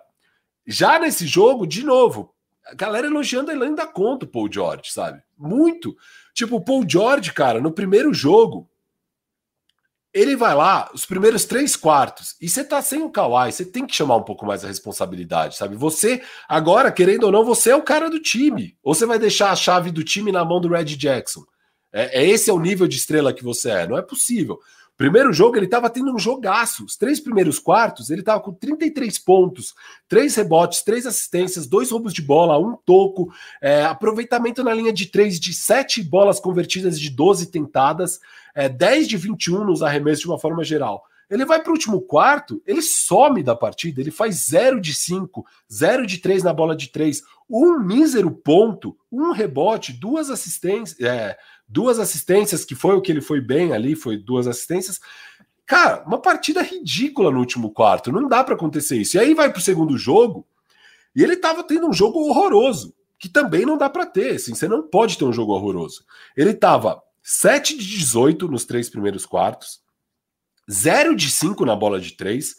já nesse jogo, de novo, a galera elogiando ele ainda conta o Paul George, sabe? Muito. Tipo, o Paul George, cara, no primeiro jogo, ele vai lá, os primeiros três quartos, e você tá sem o Kawhi, você tem que chamar um pouco mais a responsabilidade, sabe? Você, agora, querendo ou não, você é o cara do time. Ou você vai deixar a chave do time na mão do Red Jackson? É, é esse é o nível de estrela que você é. Não é possível. Primeiro jogo, ele estava tendo um jogaço. Os três primeiros quartos, ele estava com 33 pontos, três rebotes, três assistências, dois roubos de bola, um toco, é, aproveitamento na linha de três de sete bolas convertidas de 12 tentadas, é, 10 de 21 nos arremessos de uma forma geral. Ele vai para o último quarto, ele some da partida, ele faz 0 de 5, 0 de 3 na bola de 3, um mísero ponto, um rebote, duas assistências, é, duas assistências, que foi o que ele foi bem ali, foi duas assistências. Cara, uma partida ridícula no último quarto, não dá para acontecer isso. E aí vai pro segundo jogo, e ele tava tendo um jogo horroroso, que também não dá para ter, assim, você não pode ter um jogo horroroso. Ele tava 7 de 18 nos três primeiros quartos, 0 de 5 na bola de 3,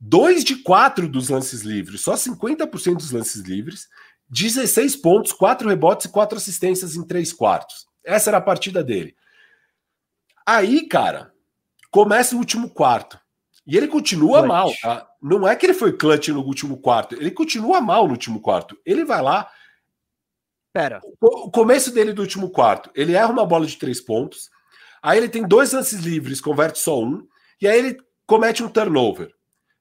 2 de 4 dos lances livres, só 50% dos lances livres, 16 pontos, 4 rebotes e 4 assistências em 3 quartos. Essa era a partida dele. Aí, cara, começa o último quarto. E ele continua Clutch. mal. Tá? Não é que ele foi clutch no último quarto, ele continua mal no último quarto. Ele vai lá, Pera. o começo dele do último quarto, ele erra uma bola de três pontos, aí ele tem dois lances livres, converte só um, e aí ele comete um turnover.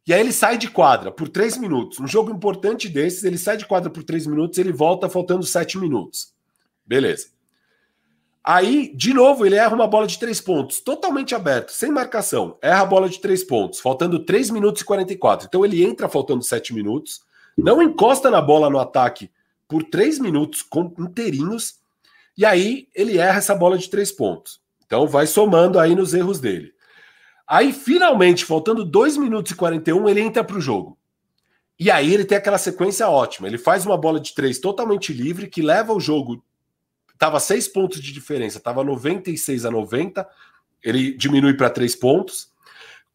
E aí ele sai de quadra por três minutos. Um jogo importante desses, ele sai de quadra por três minutos, ele volta faltando sete minutos. Beleza. Aí, de novo, ele erra uma bola de três pontos, totalmente aberto, sem marcação. Erra a bola de três pontos, faltando 3 minutos e 44. Então ele entra faltando 7 minutos, não encosta na bola no ataque por 3 minutos inteirinhos, e aí ele erra essa bola de três pontos. Então vai somando aí nos erros dele. Aí, finalmente, faltando 2 minutos e 41, ele entra para o jogo. E aí ele tem aquela sequência ótima. Ele faz uma bola de três totalmente livre, que leva o jogo Tava seis pontos de diferença, tava 96 a 90. Ele diminui para três pontos.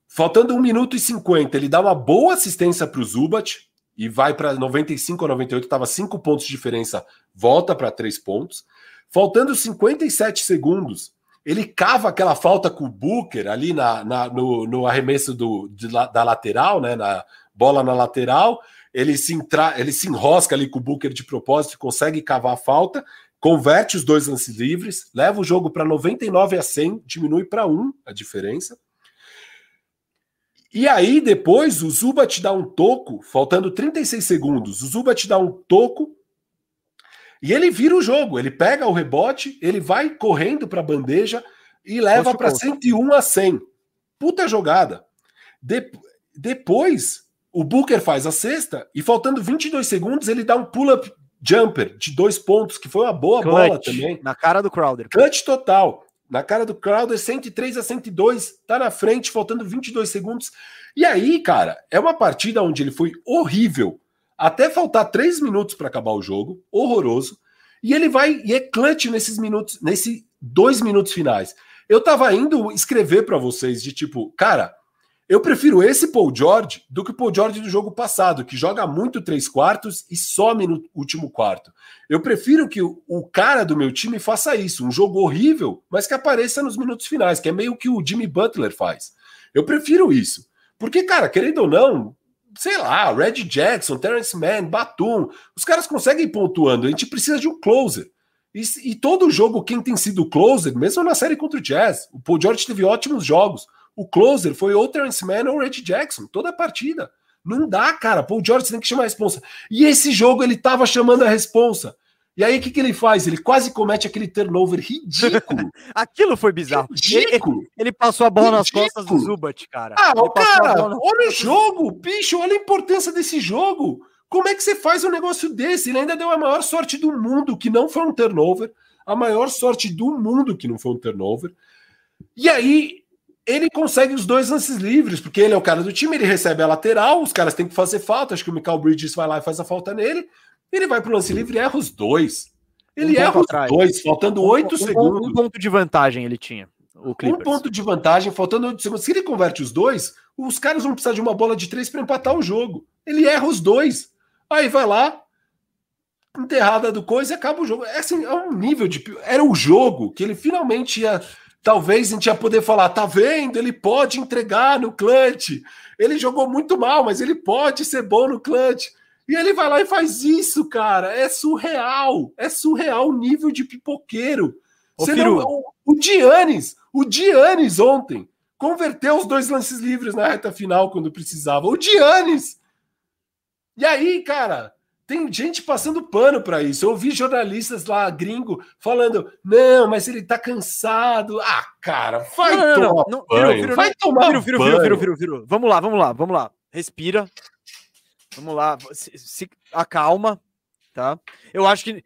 Faltando 1 minuto e 50, ele dá uma boa assistência para o Zubat. e vai para 95 ou 98, estava 5 pontos de diferença, volta para 3 pontos. Faltando 57 segundos, ele cava aquela falta com o Booker ali na, na no, no, arremesso do, de, da lateral, né? Na bola na lateral. Ele se, entra, ele se enrosca ali com o Booker de propósito, consegue cavar a falta, converte os dois lances livres, leva o jogo para 99 a 100, diminui para 1 a diferença. E aí, depois, o Zubat dá um toco, faltando 36 segundos. O Zubat dá um toco e ele vira o jogo. Ele pega o rebote, ele vai correndo para a bandeja e leva para 101 a 100. Puta jogada. De, depois, o Booker faz a sexta e faltando 22 segundos, ele dá um pull-up jumper de dois pontos, que foi uma boa Clutch, bola também. Na cara do Crowder. Clutch total. Na cara do Crowder, 103 a 102, tá na frente, faltando 22 segundos. E aí, cara, é uma partida onde ele foi horrível até faltar três minutos para acabar o jogo, horroroso. E ele vai e é clutch nesses minutos, nesses dois minutos finais. Eu tava indo escrever para vocês de tipo, cara, eu prefiro esse Paul George do que o Paul George do jogo passado, que joga muito três quartos e some no último quarto. Eu prefiro que o, cara do meu time faça isso, um jogo horrível, mas que apareça nos minutos finais, que é meio que o Jimmy Butler faz. Eu prefiro isso. Porque, cara, querendo ou não, sei lá, Red Jackson, Terrence Mann, Batum, os caras conseguem pontuando. A gente precisa de um closer. E, e todo jogo, quem tem sido closer, mesmo na série contra o Jazz, o Paul George teve ótimos jogos. O closer foi ou Terrence Mann ou Red Jackson, toda a partida. Não dá, cara. Paul George tem que chamar a responsa. E esse jogo ele tava chamando a responsa. E aí, o que, que ele faz? Ele quase comete aquele turnover ridículo. Aquilo foi bizarro. Ridículo. Ele, ele passou a bola ridículo. nas costas do Zubat, cara. Ah, cara, olha o jogo, bicho, olha a importância desse jogo. Como é que você faz um negócio desse? Ele ainda deu a maior sorte do mundo, que não foi um turnover. A maior sorte do mundo, que não foi um turnover. E aí, ele consegue os dois lances livres, porque ele é o cara do time, ele recebe a lateral, os caras têm que fazer falta. Acho que o Michael Bridges vai lá e faz a falta nele. Ele vai para o lance livre e erra os dois. Ele um erra os atrás. dois, faltando oito um, segundos. Um ponto de vantagem ele tinha. um ponto de vantagem, faltando oito segundos. Se ele converte os dois, os caras vão precisar de uma bola de três para empatar o jogo. Ele erra os dois. Aí vai lá, enterrada do coisa e acaba o jogo. É, assim, é um nível de. Era o jogo que ele finalmente ia. Talvez a gente ia poder falar, tá vendo? Ele pode entregar no clutch. Ele jogou muito mal, mas ele pode ser bom no clutch. E ele vai lá e faz isso, cara. É surreal. É surreal o nível de pipoqueiro. Ô, não, o, o Giannis, o Giannis ontem converteu os dois lances livres na reta final quando precisava. O Giannis. E aí, cara, tem gente passando pano para isso. Eu ouvi jornalistas lá, gringo, falando: não, mas ele tá cansado. Ah, cara, vai não, tomar não, não, banho. vai tomar banho. Viro, viro, viro, Vamos lá, vamos lá, vamos lá. Respira. Vamos lá, se, se acalma, tá? Eu acho que,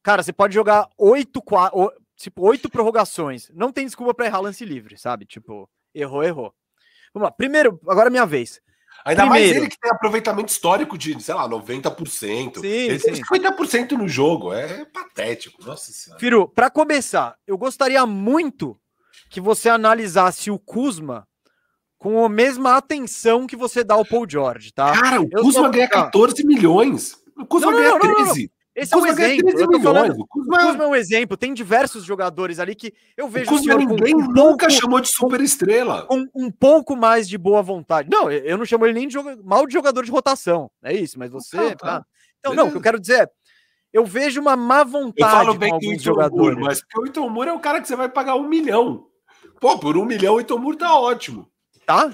cara, você pode jogar oito, tipo, oito prorrogações. Não tem desculpa para errar lance livre, sabe? Tipo, errou, errou. Vamos lá. Primeiro, agora é minha vez. Ainda Primeiro. mais ele que tem aproveitamento histórico de, sei lá, 90%. Sim, ele sim. tem 50% no jogo. É patético. Nossa senhora. Firu, para começar, eu gostaria muito que você analisasse o Kuzma com a mesma atenção que você dá ao Paul George, tá? Cara, o eu Kuzma ganha 14 milhões. O Kuzma não, ganha não, 13. Esse é um exemplo. Eu tô falando, o Kuzma... o Kuzma é um exemplo. Tem diversos jogadores ali que eu vejo o Kuzma ninguém um nunca pouco, chamou de super estrela. Com um pouco mais de boa vontade. Não, eu não chamo ele nem de mal de jogador de rotação. É isso, mas você. Não, tá. Ah. Então, não, o que eu quero dizer é. Eu vejo uma má vontade eu falo bem com alguns jogadores. mas porque o Itomur é o cara que você vai pagar um milhão. Pô, por um milhão o Itomur tá ótimo. Tá?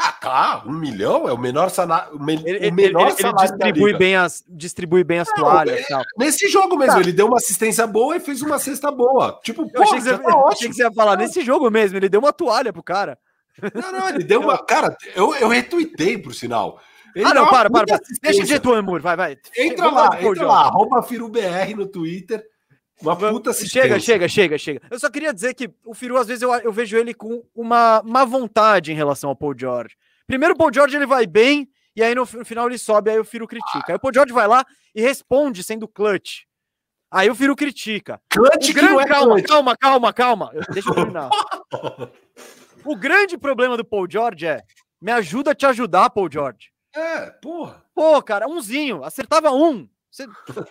Ah, tá. Um milhão é o menor salário. O, me, ele, o menor ele, salário ele distribui, bem as, distribui bem as toalhas. Não, nesse jogo mesmo, tá. ele deu uma assistência boa e fez uma cesta boa. Tipo, eu pô, achei que, você, tá achei que você ia falar, nesse jogo mesmo, ele deu uma toalha pro cara. Não, não, ele deu uma. Cara, eu, eu retuitei, por sinal. Ele ah, não, para, para, para. Deixa o jeito, amor, vai, vai. Entra lá, entra lá, arroba FiruBR no Twitter. Uma puta. Chega, chega, chega, chega. Eu só queria dizer que o Firu, às vezes, eu, eu vejo ele com uma má vontade em relação ao Paul George. Primeiro, o Paul George ele vai bem, e aí no, no final ele sobe, aí o Firu critica. Aí o Paul George vai lá e responde sendo clutch. Aí o Firu critica. Clutch grande, é calma, clutch. calma, calma, calma. Deixa eu terminar. o grande problema do Paul George é: me ajuda a te ajudar, Paul George. É, porra. Pô, cara, umzinho, acertava um. Você...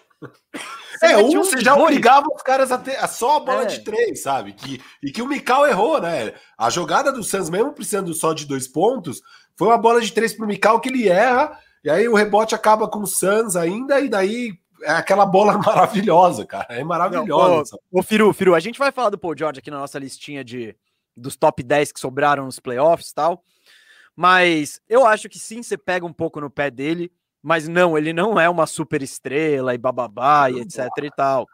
é, um você já obrigava os caras a ter só a bola é. de três, sabe? Que, e que o Mikal errou, né? A jogada do Suns, mesmo precisando só de dois pontos, foi uma bola de três pro Mikal que ele erra, e aí o rebote acaba com o Suns ainda, e daí é aquela bola maravilhosa, cara. É maravilhosa. Não, ô, ô, Firu, Firu, a gente vai falar do Paul George aqui na nossa listinha de dos top 10 que sobraram nos playoffs e tal. Mas eu acho que sim, você pega um pouco no pé dele, mas não, ele não é uma super estrela e bababá e etc e tal.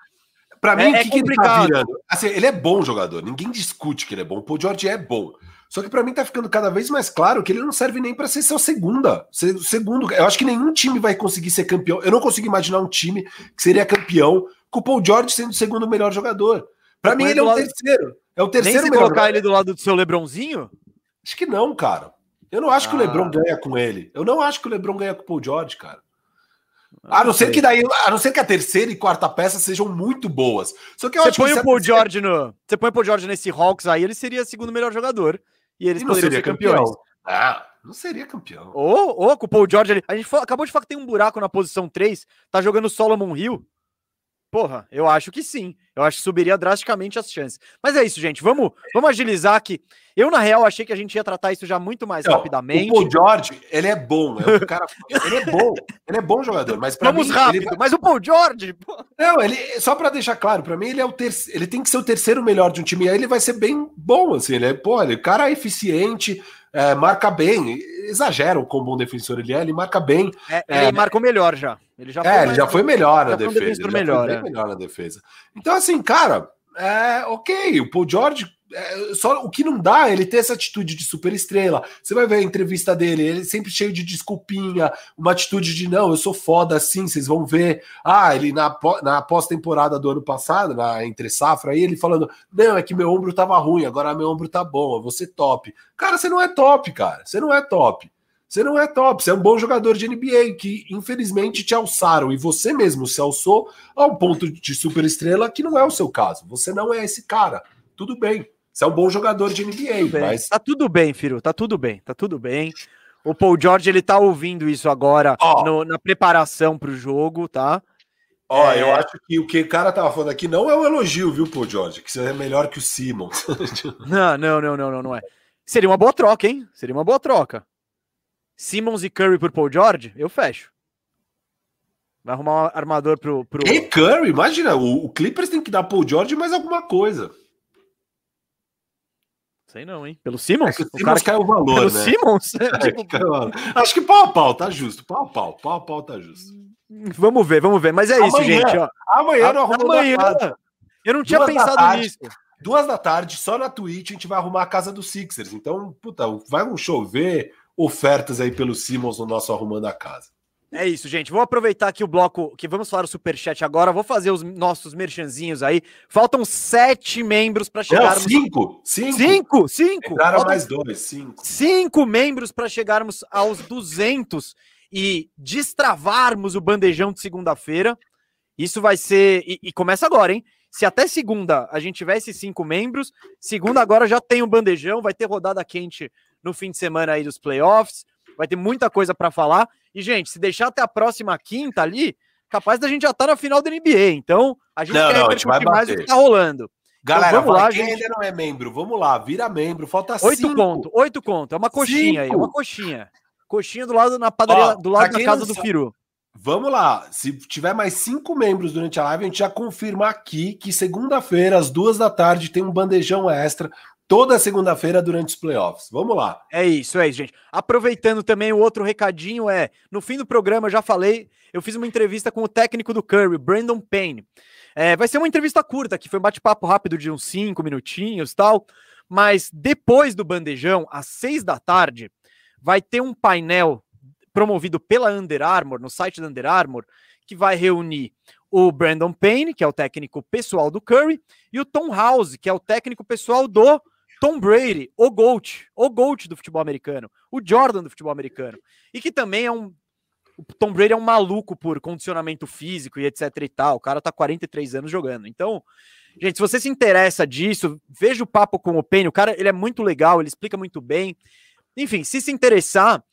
Para mim, é, é que complicado. Ele, tá assim, ele é bom jogador, ninguém discute que ele é bom. O Paul George é bom. Só que para mim tá ficando cada vez mais claro que ele não serve nem para ser seu segunda. Ser, segundo, eu acho que nenhum time vai conseguir ser campeão. Eu não consigo imaginar um time que seria campeão com o Paul George sendo o segundo melhor jogador. Para mim ele é o lado... terceiro. É o terceiro nem se melhor. colocar ele do lado do seu LeBronzinho? Acho que não, cara. Eu não acho ah. que o ah. LeBron ganha com ele. Eu não acho que o LeBron ganha com o Paul George, cara. A não ser que daí, a não ser que a terceira e quarta peça sejam muito boas. Só que eu você põe o Paul George no, você põe o Paul George nesse Hawks aí, ele seria o segundo melhor jogador. E eles e poderiam ser campeões. Campeão. Ah, não seria campeão. Ou, ou com o Paul George ali. A gente acabou de falar que tem um buraco na posição 3, tá jogando Solomon Hill. Porra, eu acho que sim. Eu acho que subiria drasticamente as chances. Mas é isso, gente. Vamos, vamos agilizar aqui. Eu, na real, achei que a gente ia tratar isso já muito mais não, rapidamente. O Paul George, ele é bom. É um cara, ele é bom. Ele é bom jogador. Mas Vamos mim, rápido. Vai... Mas o Paul George. Pô. Não, ele, só para deixar claro, para mim, ele é o terceiro. Ele tem que ser o terceiro melhor de um time. E aí ele vai ser bem bom, assim. Ele é, pô, ele, o cara é eficiente é, marca bem, exagera o quão bom defensor ele é, ele marca bem. É, ele é, marcou melhor já. Ele já é, foi, ele já foi melhor na defesa. melhor, foi é. melhor na defesa. Então, assim, cara, é ok, o Paul George é, só o que não dá é ele ter essa atitude de super estrela. Você vai ver a entrevista dele, ele sempre cheio de desculpinha, uma atitude de não, eu sou foda assim, vocês vão ver. Ah, ele na, na pós-temporada do ano passado, na entre safra, aí ele falando: não, é que meu ombro tava ruim, agora meu ombro tá bom, eu vou ser top. Cara, você não é top, cara. Você não é top. Você não é top, você é um bom jogador de NBA que infelizmente te alçaram e você mesmo se alçou a um ponto de super estrela que não é o seu caso. Você não é esse cara. Tudo bem. Você é um bom jogador de NBA, mas. Tá tudo bem, Firo, tá tudo bem, tá tudo bem. O Paul George, ele tá ouvindo isso agora oh. no, na preparação pro jogo, tá? Ó, oh, é... eu acho que o que o cara tava falando aqui não é um elogio, viu, Paul George? Que você é melhor que o Simmons. não, não, não, não, não, não é. Seria uma boa troca, hein? Seria uma boa troca. Simmons e Curry por Paul George, eu fecho. Vai arrumar um armador pro. pro... E Curry, imagina, o, o Clippers tem que dar Paul George mais alguma coisa. Sei não, hein? Pelo Simmons? É o, o cara caiu o valor, Pelo né? Simmons? É, tipo... Acho que pau a pau, tá justo. Pau a pau, pau a pau tá justo. Vamos ver, vamos ver. Mas é amanhã, isso, gente. Ó. Amanhã não amanhã, Eu não tinha Duas pensado nisso. Duas da tarde, só na Twitch, a gente vai arrumar a casa dos Sixers. Então, puta, vai um chover ofertas aí pelo Simmons no nosso Arrumando a Casa. É isso, gente. Vou aproveitar aqui o bloco que vamos falar o superchat agora. Vou fazer os nossos merchanzinhos aí. Faltam sete membros para chegar. Cinco, cinco, cinco, cinco. Chegaram Faltam mais dois, cinco. Cinco membros para chegarmos aos 200 e destravarmos o bandejão de segunda-feira. Isso vai ser e, e, começa agora, hein? Se até segunda a gente tiver esses cinco membros, segunda agora já tem o um bandejão, vai ter rodada quente no fim de semana aí dos playoffs. Vai ter muita coisa para falar. E, gente, se deixar até a próxima quinta ali, capaz da gente já estar tá na final da NBA. Então, a gente não, quer não, gente vai mais o que tá rolando. Então, Galera, então, vamos lá, quem gente... ainda não é membro, vamos lá, vira membro, falta oito cinco. conto, oito conto, é uma coxinha cinco. aí, uma coxinha. Coxinha do lado na padaria, Ó, do lado da casa do Firu. Vamos lá, se tiver mais cinco membros durante a live, a gente já confirma aqui que segunda-feira, às duas da tarde, tem um bandejão extra toda segunda-feira durante os playoffs. Vamos lá. É isso, é isso, gente. Aproveitando também o outro recadinho é, no fim do programa já falei, eu fiz uma entrevista com o técnico do Curry, Brandon Payne. É, vai ser uma entrevista curta, que foi um bate-papo rápido de uns cinco minutinhos tal, mas depois do bandejão, às seis da tarde, vai ter um painel promovido pela Under Armour, no site da Under Armour, que vai reunir o Brandon Payne, que é o técnico pessoal do Curry, e o Tom House, que é o técnico pessoal do Tom Brady, o GOAT, o GOAT do futebol americano, o Jordan do futebol americano, e que também é um. O Tom Brady é um maluco por condicionamento físico e etc e tal. O cara tá 43 anos jogando. Então, gente, se você se interessa disso, veja o papo com o Penny. O cara, ele é muito legal, ele explica muito bem. Enfim, se se interessar,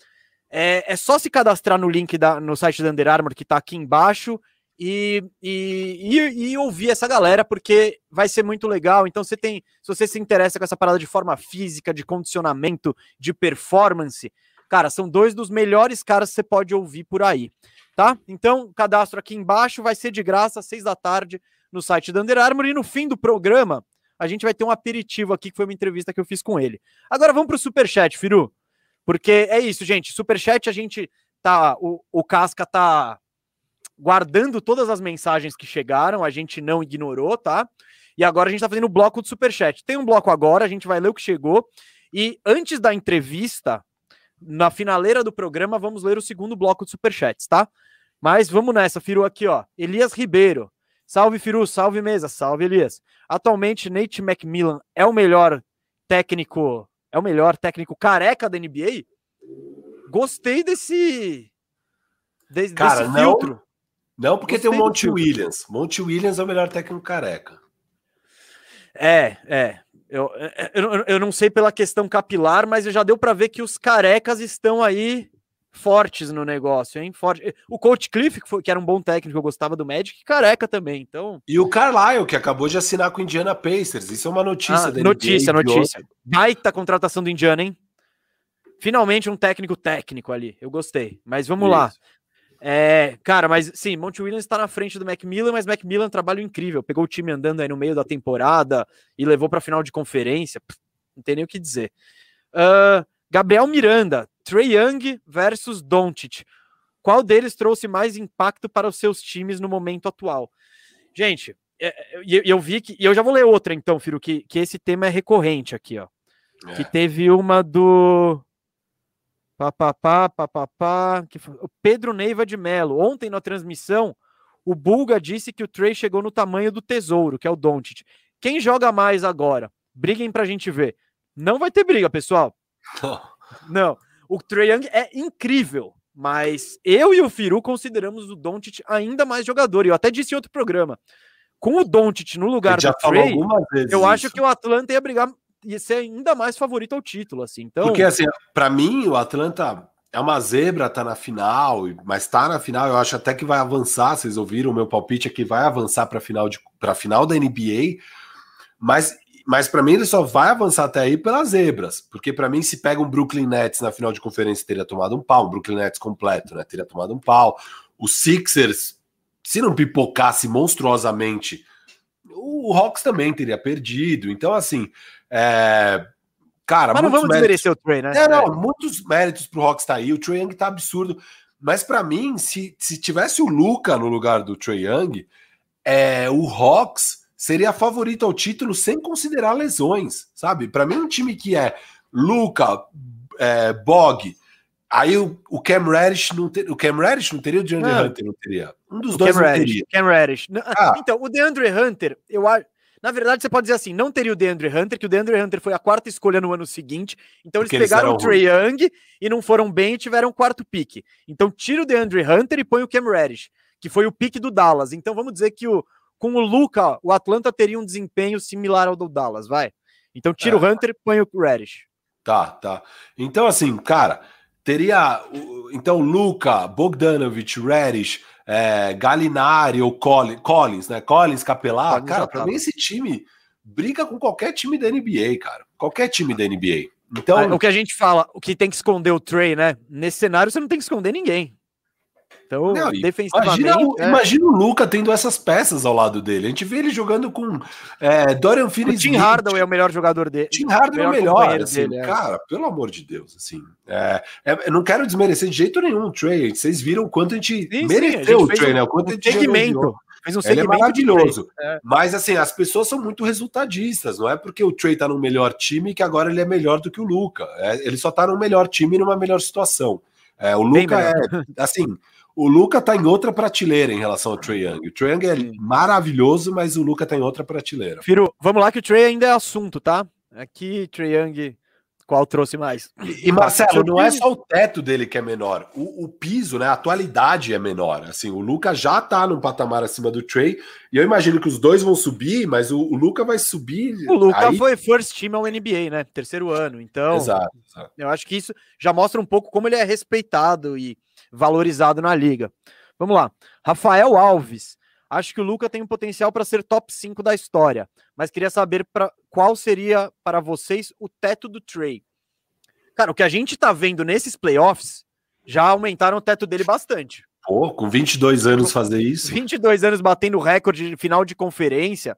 É, é só se cadastrar no link da, no site da Under Armour que tá aqui embaixo e, e, e, e, ouvir essa galera, porque vai ser muito legal. Então, você tem, se você se interessa com essa parada de forma física, de condicionamento, de performance, cara, são dois dos melhores caras que você pode ouvir por aí, tá? Então, cadastro aqui embaixo vai ser de graça, às seis da tarde, no site da Under Armour. E no fim do programa, a gente vai ter um aperitivo aqui, que foi uma entrevista que eu fiz com ele. Agora vamos para o superchat, Firu. Porque é isso, gente. Superchat, a gente tá. O, o Casca tá guardando todas as mensagens que chegaram, a gente não ignorou, tá? E agora a gente tá fazendo o bloco do superchat. Tem um bloco agora, a gente vai ler o que chegou. E antes da entrevista, na finaleira do programa, vamos ler o segundo bloco de superchats, tá? Mas vamos nessa, Firu, aqui, ó. Elias Ribeiro. Salve, Firu, salve mesa, salve, Elias. Atualmente, Nate McMillan é o melhor técnico é o melhor técnico careca da NBA? Gostei desse, desse, Cara, desse filtro. Não, porque Gostei tem o Monte Williams. Monte Williams é o melhor técnico careca. É, é. Eu, eu, eu não sei pela questão capilar, mas já deu para ver que os carecas estão aí fortes no negócio, hein? Forte. O Coach Cliff, que, foi, que era um bom técnico, eu gostava do Magic, careca também, então... E o Carlisle, que acabou de assinar com o Indiana Pacers, isso é uma notícia ah, Notícia, NBA, notícia. Baita contratação do Indiana, hein? Finalmente um técnico técnico ali, eu gostei. Mas vamos isso. lá. É, cara, mas sim, Monte Williams está na frente do Macmillan, mas Macmillan é um trabalho incrível. Pegou o time andando aí no meio da temporada e levou para final de conferência. Não tem nem o que dizer. Uh, Gabriel Miranda, Trey Young versus Doncic. Qual deles trouxe mais impacto para os seus times no momento atual? Gente, é, é, eu, eu vi que. E eu já vou ler outra, então, Firo, que, que esse tema é recorrente aqui, ó. É. Que teve uma do. Papapá, papapá, que o Pedro Neiva de Melo. Ontem na transmissão, o Bulga disse que o Trey chegou no tamanho do tesouro, que é o Doncic. Quem joga mais agora? Briguem pra gente ver. Não vai ter briga, pessoal. Não. O Trae Young é incrível, mas eu e o Firu consideramos o Doncic ainda mais jogador. E eu até disse em outro programa. Com o Doncic no lugar do Trey, eu isso. acho que o Atlanta ia brigar ia ser ainda mais favorito ao título, assim. Então, porque assim, para mim o Atlanta é uma zebra, tá na final, mas tá na final, eu acho até que vai avançar, vocês ouviram o meu palpite aqui, vai avançar para final de para final da NBA. Mas mas para mim ele só vai avançar até aí pelas zebras, porque para mim se pega um Brooklyn Nets na final de conferência teria tomado um pau, um Brooklyn Nets completo, né? Teria tomado um pau. O Sixers, se não pipocasse monstruosamente, o Hawks também teria perdido. Então assim, é... cara, mas não vamos méritos... desmerecer o Trey, né? É, não, muitos méritos pro Hawks tá aí. O Trey Young tá absurdo, mas para mim, se, se tivesse o Luca no lugar do Trey Young, é, o Hawks seria favorito ao título sem considerar lesões, sabe? Para mim, um time que é Luca, é, Bog, aí o, o Cam Reddish não ter, o Cam Reddish não teria, o DeAndre ah, Hunter não teria. Um dos dois Cam não Reddish, teria. Cam Reddish. Ah. Então, o DeAndre Hunter, eu acho. Na verdade, você pode dizer assim: não teria o DeAndre Hunter, que o DeAndre Hunter foi a quarta escolha no ano seguinte. Então, eles pegaram eles o Trey Young e não foram bem e tiveram o quarto pique. Então, tira o DeAndre Hunter e põe o Cam Reddish, que foi o pique do Dallas. Então, vamos dizer que o, com o Luca, o Atlanta teria um desempenho similar ao do Dallas, vai. Então tira é. o Hunter e põe o Reddish. Tá, tá. Então, assim, cara, teria. Então, Luca, Bogdanovich, Reddish, é, Galinari ou Collins, Collins, né? Collins, Capelar. cara, pra mim esse time briga com qualquer time da NBA, cara. Qualquer time da NBA. Então, ah, o que a gente fala, o que tem que esconder o Trey, né? Nesse cenário você não tem que esconder ninguém. Então, não, defensivamente. Imagina, é... imagina, o Luca tendo essas peças ao lado dele. A gente vê ele jogando com é, Dorian Finney. Tim Hardaway é o melhor jogador dele. Tim Hardaway é o melhor. Assim, dele, é. Cara, pelo amor de Deus. assim é, é, Eu não quero desmerecer de jeito nenhum o Trey. Vocês viram o quanto a gente sim, mereceu sim, a gente o Trey, né? O quanto um a gente segmento. Fez um ele é maravilhoso. É. Mas assim, as pessoas são muito resultadistas. Não é porque o Trey tá no melhor time que agora ele é melhor do que o Luca. ele só tá no melhor time e numa melhor situação. o Luca é assim o Luca tá em outra prateleira em relação ao Trae Young. O Trae Young é maravilhoso, mas o Luca tá em outra prateleira. Firo, vamos lá que o Trae ainda é assunto, tá? Aqui, Trae Young qual trouxe mais. E, e Marcelo, não é só o teto dele que é menor, o, o, piso, né? A atualidade é menor. Assim, o Luca já tá num patamar acima do Trey, e eu imagino que os dois vão subir, mas o, o Luca vai subir. O Luca aí... foi first team ao NBA, né? Terceiro ano. Então, exato, exato. eu acho que isso já mostra um pouco como ele é respeitado e valorizado na liga. Vamos lá. Rafael Alves. Acho que o Luca tem um potencial para ser top 5 da história, mas queria saber pra, qual seria para vocês o teto do Trey. Cara, o que a gente tá vendo nesses playoffs já aumentaram o teto dele bastante. Pô, com 22 anos fazer isso. 22 anos batendo recorde de final de conferência.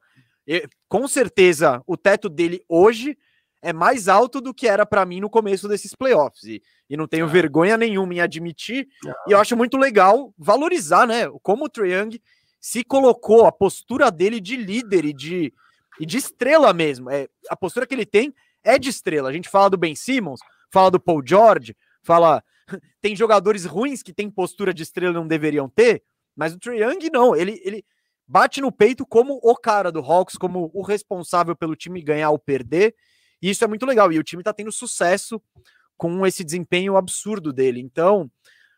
Com certeza, o teto dele hoje é mais alto do que era para mim no começo desses playoffs. E, e não tenho é. vergonha nenhuma em admitir. E eu acho muito legal valorizar, né? Como o Trae Young se colocou, a postura dele de líder e de, e de estrela mesmo. É, a postura que ele tem é de estrela. A gente fala do Ben Simmons, fala do Paul George, fala. Tem jogadores ruins que têm postura de estrela e não deveriam ter, mas o Trae Young não. Ele, ele bate no peito como o cara do Hawks, como o responsável pelo time ganhar ou perder. E isso é muito legal. E o time tá tendo sucesso com esse desempenho absurdo dele. Então,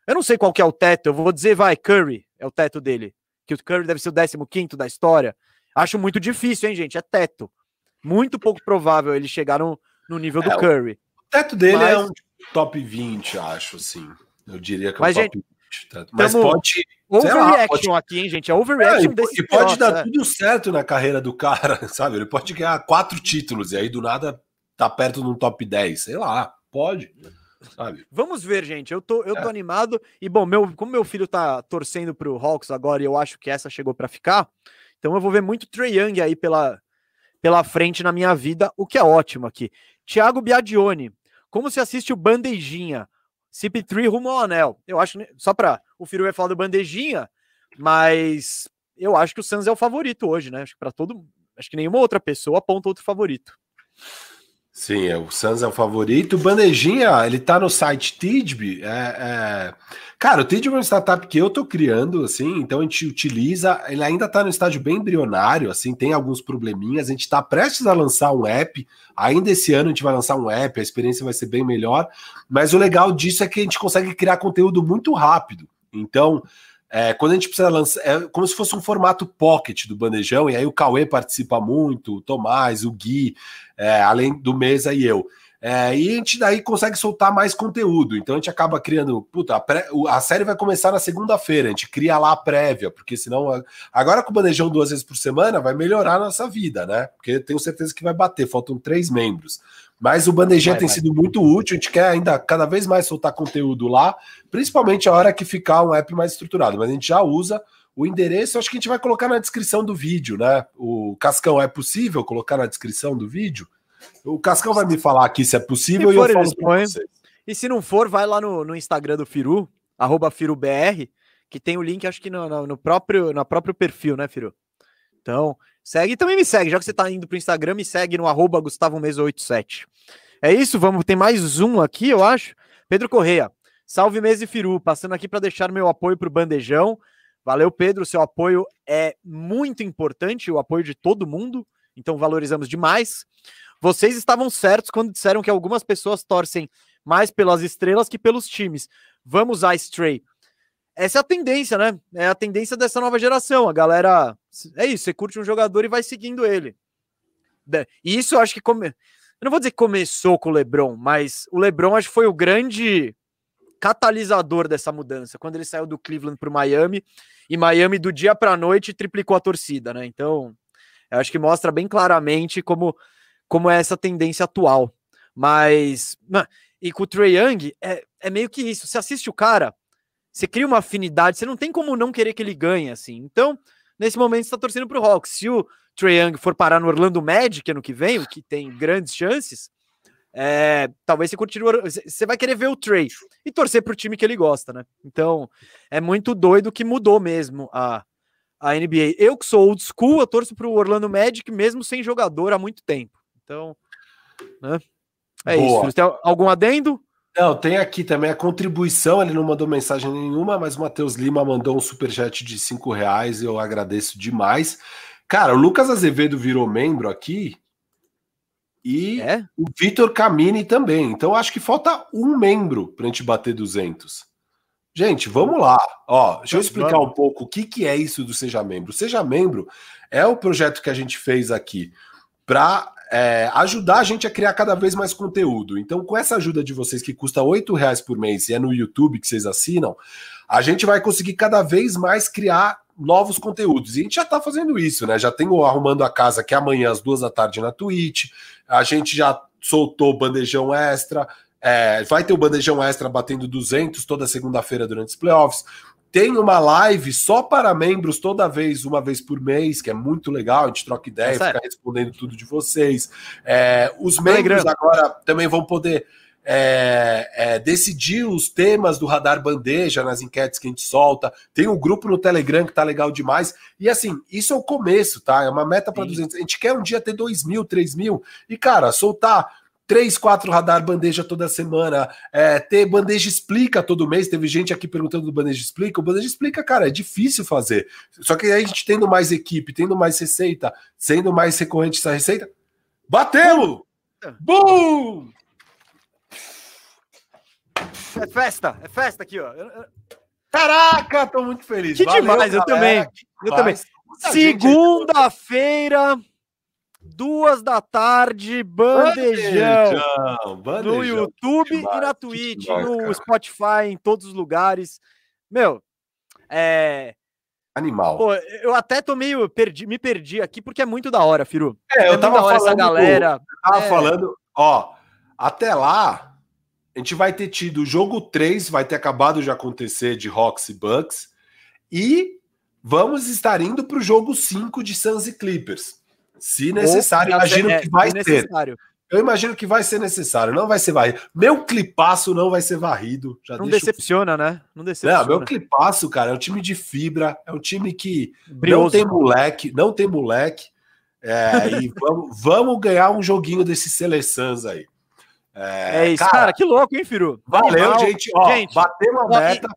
eu não sei qual que é o teto. Eu vou dizer, vai, Curry é o teto dele que o Curry deve ser o 15 da história. Acho muito difícil, hein, gente? É teto. Muito pouco provável ele chegar no, no nível é, do Curry. O teto dele é Mas... é um top 20, acho, assim. Eu diria que é um Mas, top gente, 20. Tá? Mas pode. Overreaction pode... aqui, hein, gente? É overreaction é, desse E pode dar é. tudo certo na carreira do cara, sabe? Ele pode ganhar quatro títulos e aí do nada tá perto de um top 10. Sei lá, pode sabe? Vamos ver, gente. Eu tô, eu é. tô animado. E, bom, meu, como meu filho tá torcendo pro Hawks agora e eu acho que essa chegou para ficar, então eu vou ver muito Trey Young aí pela, pela frente na minha vida, o que é ótimo aqui. Thiago Biadione, como se assiste o Bandejinha? CP3 rumo ao anel. Eu acho, só para o Firu vai falar do Bandejinha, mas eu acho que o Suns é o favorito hoje, né? Acho que para todo, acho que nenhuma outra pessoa aponta outro favorito. Sim, é, o Suns é o favorito. O Bandejinha, ele tá no site Tidb. É, é... Cara, o Tidb é uma startup que eu tô criando, assim, então a gente utiliza. Ele ainda tá no estágio bem embrionário, assim, tem alguns probleminhas. A gente tá prestes a lançar um app. Ainda esse ano a gente vai lançar um app, a experiência vai ser bem melhor. Mas o legal disso é que a gente consegue criar conteúdo muito rápido. Então, é, quando a gente precisa lançar, é como se fosse um formato pocket do bandejão, e aí o Cauê participa muito, o Tomás, o Gui, é, além do Mesa e eu. É, e a gente daí consegue soltar mais conteúdo. Então a gente acaba criando. Puta, a, pré, a série vai começar na segunda-feira, a gente cria lá a prévia, porque senão. Agora com o bandejão duas vezes por semana vai melhorar a nossa vida, né? Porque tenho certeza que vai bater, faltam três membros. Mas o Bandejinha tem vai. sido muito útil, a gente quer ainda cada vez mais soltar conteúdo lá, principalmente a hora que ficar um app mais estruturado. Mas a gente já usa o endereço, acho que a gente vai colocar na descrição do vídeo, né? O Cascão é possível colocar na descrição do vídeo? O Cascão vai me falar aqui se é possível se e eu falo pra vocês. E se não for, vai lá no, no Instagram do Firu, arroba FiruBR, que tem o link, acho que no, no, no próprio, no próprio perfil, né, Firu? Então, Segue também me segue. Já que você está indo para o Instagram, me segue no arroba Gustavo Mesa 87. É isso, vamos ter mais um aqui, eu acho. Pedro Correia. Salve Mesa e Firu, passando aqui para deixar meu apoio para o Bandejão. Valeu, Pedro. Seu apoio é muito importante, o apoio de todo mundo. Então valorizamos demais. Vocês estavam certos quando disseram que algumas pessoas torcem mais pelas estrelas que pelos times. Vamos a Stray essa é a tendência, né? É a tendência dessa nova geração. A galera. É isso, você curte um jogador e vai seguindo ele. E isso eu acho que. Come... Eu não vou dizer que começou com o Lebron, mas o Lebron acho que foi o grande catalisador dessa mudança. Quando ele saiu do Cleveland para o Miami, e Miami do dia para a noite triplicou a torcida, né? Então, eu acho que mostra bem claramente como, como é essa tendência atual. Mas. E com o Trey Young, é, é meio que isso. Você assiste o cara você cria uma afinidade, você não tem como não querer que ele ganhe, assim. Então, nesse momento, você está torcendo para o Hawks. Se o Trae Young for parar no Orlando Magic ano que vem, o que tem grandes chances, é, talvez você continue. Você vai querer ver o Trey e torcer para o time que ele gosta, né? Então, é muito doido que mudou mesmo a, a NBA. Eu que sou old school, eu torço para o Orlando Magic, mesmo sem jogador há muito tempo. Então, né? É Boa. isso. Você tem algum adendo? Não, tem aqui também a contribuição. Ele não mandou mensagem nenhuma, mas o Matheus Lima mandou um superchat de cinco reais. Eu agradeço demais. Cara, o Lucas Azevedo virou membro aqui. E é? o Vitor Camini também. Então acho que falta um membro para a gente bater 200. Gente, vamos lá. Ó, deixa eu explicar um pouco o que, que é isso do Seja Membro. Seja Membro é o projeto que a gente fez aqui para é, ajudar a gente a criar cada vez mais conteúdo. Então, com essa ajuda de vocês, que custa R$ reais por mês e é no YouTube que vocês assinam, a gente vai conseguir cada vez mais criar novos conteúdos. E a gente já está fazendo isso, né? Já tem o Arrumando a Casa, que é amanhã às duas da tarde na Twitch. A gente já soltou bandejão extra. É, vai ter o bandejão extra batendo 200 toda segunda-feira durante os playoffs. Tem uma live só para membros toda vez, uma vez por mês, que é muito legal. A gente troca ideia, é fica respondendo tudo de vocês. É, os membros agora também vão poder é, é, decidir os temas do Radar Bandeja nas enquetes que a gente solta. Tem um grupo no Telegram que tá legal demais. E assim, isso é o começo, tá? É uma meta para 200. A gente quer um dia ter 2 mil, 3 mil. E, cara, soltar três, quatro radar bandeja toda semana, é, ter bandeja explica todo mês. Teve gente aqui perguntando do bandeja explica. O bandeja explica, cara, é difícil fazer. Só que aí a gente tendo mais equipe, tendo mais receita, sendo mais recorrente essa receita, bateu! Bum! É festa, é festa aqui, ó. Caraca, tô muito feliz. Que Valeu, demais, eu também. Eu também. Segunda-feira, duas da tarde, bandejão. bandejão, bandejão no YouTube demais, e na Twitch, demais, no cara. Spotify, em todos os lugares. Meu, é. Animal. Pô, eu até tô meio perdi, me perdi aqui porque é muito da hora, Firu. É, eu é tava falando, essa galera. Eu tava é... falando, ó, até lá a gente vai ter tido o jogo 3, vai ter acabado de acontecer de Hawks e Bucks, e vamos estar indo para o jogo 5 de Suns e Clippers. Se necessário, Ou, imagino é, que vai ser. Eu imagino que vai ser necessário, não vai ser varrido. Meu clipaço não vai ser varrido. Já não decepciona, né? Não decepciona. Não, meu clipaço, cara, é um time de fibra, é um time que Brioso. não tem moleque, não tem moleque. É, e vamos, vamos ganhar um joguinho desses seleções aí. É, é isso, cara, cara, que louco, hein, Firu? Valeu, Animal. gente. Ó, gente, batemos a meta.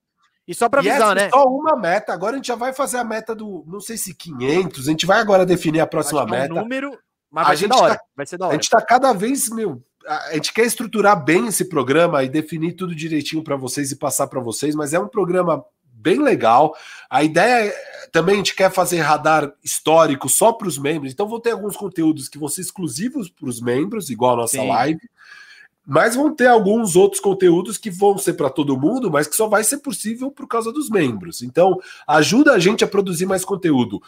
E, só para avisar, né? Só uma meta. Agora a gente já vai fazer a meta do, não sei se 500. A gente vai agora definir a próxima meta. Um número, mas vai a ser da hora. Tá, vai ser da hora. A gente tá cada vez, meu, a gente quer estruturar bem esse programa e definir tudo direitinho para vocês e passar para vocês, mas é um programa bem legal. A ideia é, também a gente quer fazer radar histórico só para os membros. Então vou ter alguns conteúdos que vão ser exclusivos para os membros, igual a nossa Sim. live. Mas vão ter alguns outros conteúdos que vão ser para todo mundo, mas que só vai ser possível por causa dos membros. Então, ajuda a gente a produzir mais conteúdo.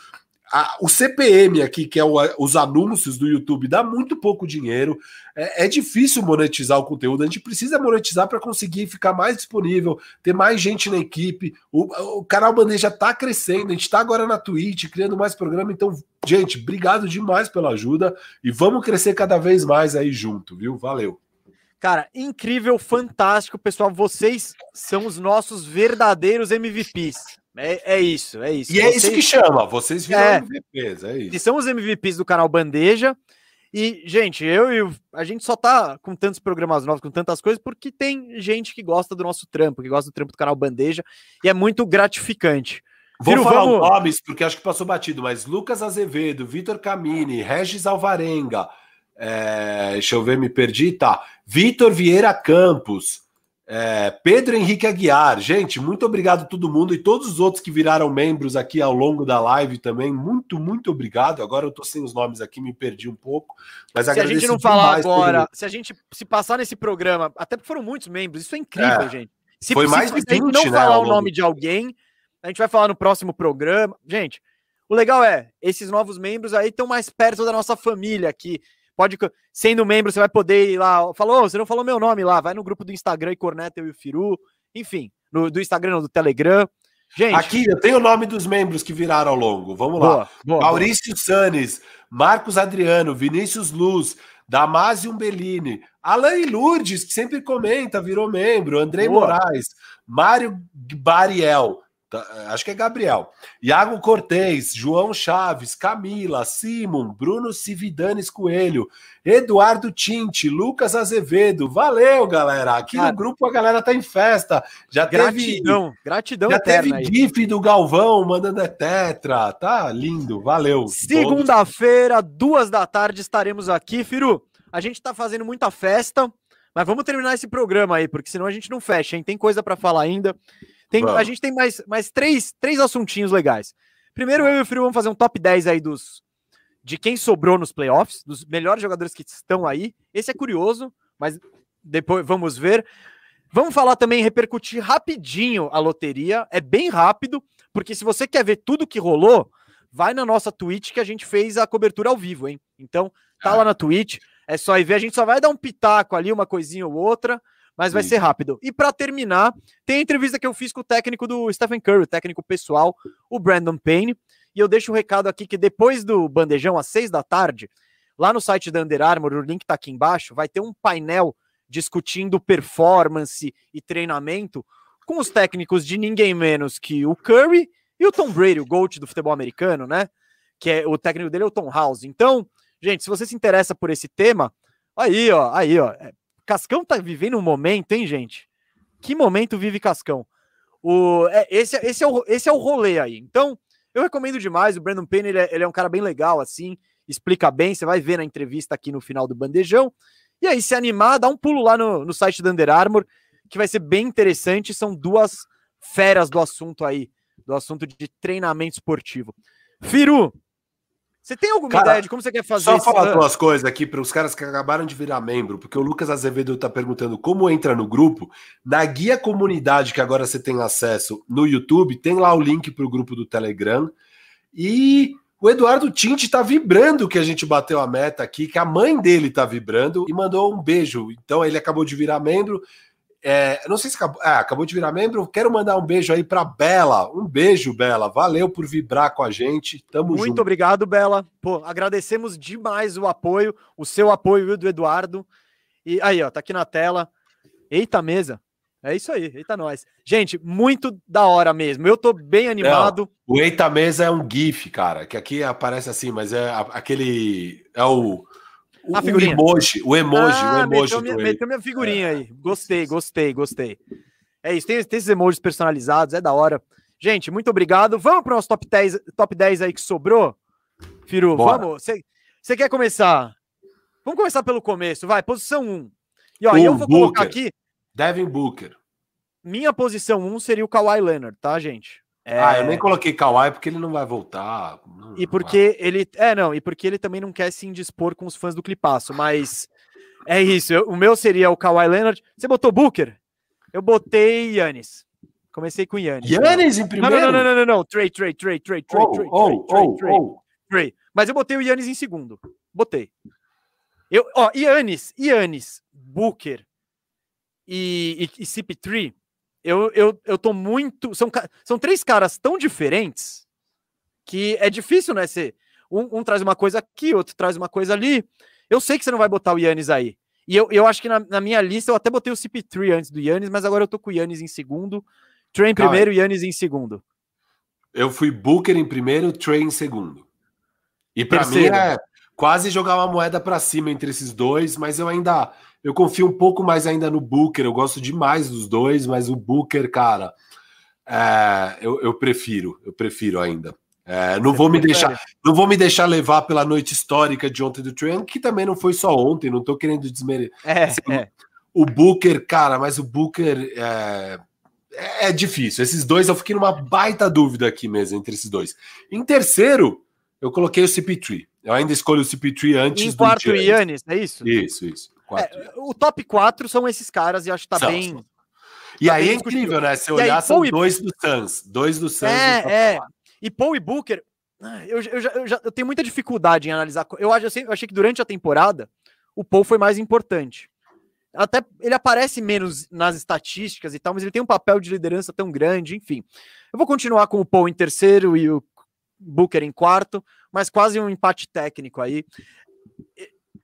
A, o CPM aqui, que é o, os anúncios do YouTube, dá muito pouco dinheiro. É, é difícil monetizar o conteúdo. A gente precisa monetizar para conseguir ficar mais disponível, ter mais gente na equipe. O, o canal Bandeja está crescendo. A gente está agora na Twitch, criando mais programa. Então, gente, obrigado demais pela ajuda e vamos crescer cada vez mais aí junto, viu? Valeu. Cara, incrível, fantástico, pessoal. Vocês são os nossos verdadeiros MVPs. É, é isso, é isso. E vocês... é isso que chama, vocês viram é, MVPs, é isso. E são os MVPs do canal Bandeja. E, gente, eu e a gente só tá com tantos programas novos, com tantas coisas, porque tem gente que gosta do nosso trampo, que gosta do trampo do canal Bandeja, e é muito gratificante. Vou falar vamos... nomes, porque acho que passou batido, mas Lucas Azevedo, Vitor Camini, Regis Alvarenga, é, deixa eu ver, me perdi. Tá. Vitor Vieira Campos. É, Pedro Henrique Aguiar, gente, muito obrigado a todo mundo e todos os outros que viraram membros aqui ao longo da live também. Muito, muito obrigado. Agora eu tô sem os nomes aqui, me perdi um pouco. Mas se a gente não falar agora, se a gente se passar nesse programa, até porque foram muitos membros, isso é incrível, é, gente. Se, foi mais se de 20, não né, falar o nome de alguém, a gente vai falar no próximo programa. Gente, o legal é, esses novos membros aí estão mais perto da nossa família aqui pode, sendo membro, você vai poder ir lá. Falou, você não falou meu nome lá, vai no grupo do Instagram e corneta eu e o Firu. Enfim, no, do Instagram, no do Telegram. Gente. Aqui eu tenho o nome dos membros que viraram ao longo. Vamos boa, lá. Boa, Maurício boa. Sanes, Marcos Adriano, Vinícius Luz, Damásio Bellini, Alain Lourdes, que sempre comenta, virou membro, Andrei Moraes, Mário Bariel, acho que é Gabriel. Iago Cortez, João Chaves, Camila, Simon, Bruno Cividanes Coelho, Eduardo Tinte, Lucas Azevedo. Valeu, galera. Aqui Cara, no grupo a galera tá em festa. Já gratidão, teve, gratidão. Já teve aí. GIF do Galvão mandando é tetra. Tá lindo, valeu. Segunda-feira, duas da tarde, estaremos aqui, Firu. A gente tá fazendo muita festa, mas vamos terminar esse programa aí, porque senão a gente não fecha, hein? Tem coisa para falar ainda. Tem, a gente tem mais, mais três, três assuntinhos legais. Primeiro, eu e o Frio vamos fazer um top 10 aí dos de quem sobrou nos playoffs, dos melhores jogadores que estão aí. Esse é curioso, mas depois vamos ver. Vamos falar também, repercutir rapidinho a loteria. É bem rápido, porque se você quer ver tudo que rolou, vai na nossa Twitch que a gente fez a cobertura ao vivo, hein? Então, tá lá na Twitch, é só ir ver. A gente só vai dar um pitaco ali, uma coisinha ou outra, mas vai Sim. ser rápido. E para terminar, tem a entrevista que eu fiz com o técnico do Stephen Curry, o técnico pessoal, o Brandon Payne. E eu deixo o um recado aqui que depois do bandejão, às seis da tarde, lá no site da Under Armour, o link tá aqui embaixo, vai ter um painel discutindo performance e treinamento com os técnicos de ninguém menos que o Curry e o Tom Brady, o GOAT do futebol americano, né? Que é o técnico dele é o Tom House. Então, gente, se você se interessa por esse tema, aí, ó, aí, ó. É, Cascão tá vivendo um momento, hein, gente? Que momento vive Cascão? O, é, esse, esse, é o, esse é o rolê aí. Então, eu recomendo demais. O Brandon Payne, ele é, ele é um cara bem legal, assim, explica bem. Você vai ver na entrevista aqui no final do Bandejão. E aí, se animar, dá um pulo lá no, no site da Under Armour, que vai ser bem interessante. São duas feras do assunto aí, do assunto de treinamento esportivo. Firu, você tem alguma Cara, ideia de como você quer fazer só isso? Só falar duas coisas aqui para os caras que acabaram de virar membro, porque o Lucas Azevedo está perguntando como entra no grupo. Na guia comunidade que agora você tem acesso no YouTube, tem lá o link para o grupo do Telegram. E o Eduardo Tinte está vibrando que a gente bateu a meta aqui, que a mãe dele está vibrando e mandou um beijo. Então ele acabou de virar membro. É, não sei se acabou, é, acabou de virar membro. Quero mandar um beijo aí para Bela. Um beijo, Bela. Valeu por vibrar com a gente. Tamo Muito junto. obrigado, Bela. Pô, agradecemos demais o apoio, o seu apoio e o do Eduardo. E aí, ó, tá aqui na tela. Eita mesa. É isso aí, eita nós. Gente, muito da hora mesmo. Eu tô bem animado. Não, o Eita Mesa é um GIF, cara, que aqui aparece assim, mas é aquele. É o a figurinha. O emoji, o emoji, ah, o emoji. Meteu minha, meteu minha figurinha é. aí. Gostei, gostei, gostei. É isso, tem, tem esses emojis personalizados, é da hora. Gente, muito obrigado. Vamos para o nosso top 10, top 10 aí que sobrou? Firu, Bora. vamos. Você quer começar? Vamos começar pelo começo, vai. Posição 1. E ó, eu vou Booker. colocar aqui. Devin Booker. Minha posição 1 seria o Kawhi Leonard, tá, gente? É... Ah, eu nem coloquei Kawhi porque ele não vai voltar. Não, e porque não ele. É, não, e porque ele também não quer se indispor com os fãs do Clipaço, mas é isso. Eu, o meu seria o Kawhi Leonard. Você botou Booker? Eu botei Yannis. Comecei com Yannis. Yannis em primeiro? Não, não, não, não, não, não. Trey, Trey, Trey, Trey, Trey, oh, Trey, oh, Trey, oh, Trey, oh. Trey. Mas eu botei o Yannis em segundo. Botei. Eu, ó, Yannis, Yannis, Booker e, e, e CP3 eu, eu, eu tô muito. São, são três caras tão diferentes que é difícil, né? Ser, um, um, traz uma coisa aqui, outro traz uma coisa ali. Eu sei que você não vai botar o Yannis aí. E eu, eu acho que na, na minha lista eu até botei o CP3 antes do Yannis, mas agora eu tô com o Yannis em segundo. Trey em primeiro e Yannis em segundo. Eu fui Booker em primeiro, Trey em segundo. E para mim é quase jogar uma moeda para cima entre esses dois, mas eu ainda eu confio um pouco mais ainda no Booker. Eu gosto demais dos dois, mas o Booker, cara, é, eu, eu, prefiro, eu prefiro ainda. É, não vou me deixar, não vou me deixar levar pela noite histórica de ontem do Trey, que também não foi só ontem. Não estou querendo desmerecer. É, assim, é. O Booker, cara, mas o Booker é, é difícil. Esses dois, eu fiquei numa baita dúvida aqui mesmo entre esses dois. Em terceiro, eu coloquei o CP3. Eu ainda escolho o CP3 antes em do quarto, Yannis, é isso? Isso, isso. É, o top 4 são esses caras e acho que tá são, bem. São. E tá aí bem é incrível, né? Se olhar, aí, são dois do Suns. Dois do Suns. É, é. E Paul e Booker, ah, eu, eu, já, eu, já, eu tenho muita dificuldade em analisar. Eu, acho, eu achei que durante a temporada o Paul foi mais importante. Até ele aparece menos nas estatísticas e tal, mas ele tem um papel de liderança tão grande, enfim. Eu vou continuar com o Paul em terceiro e o Booker em quarto, mas quase um empate técnico aí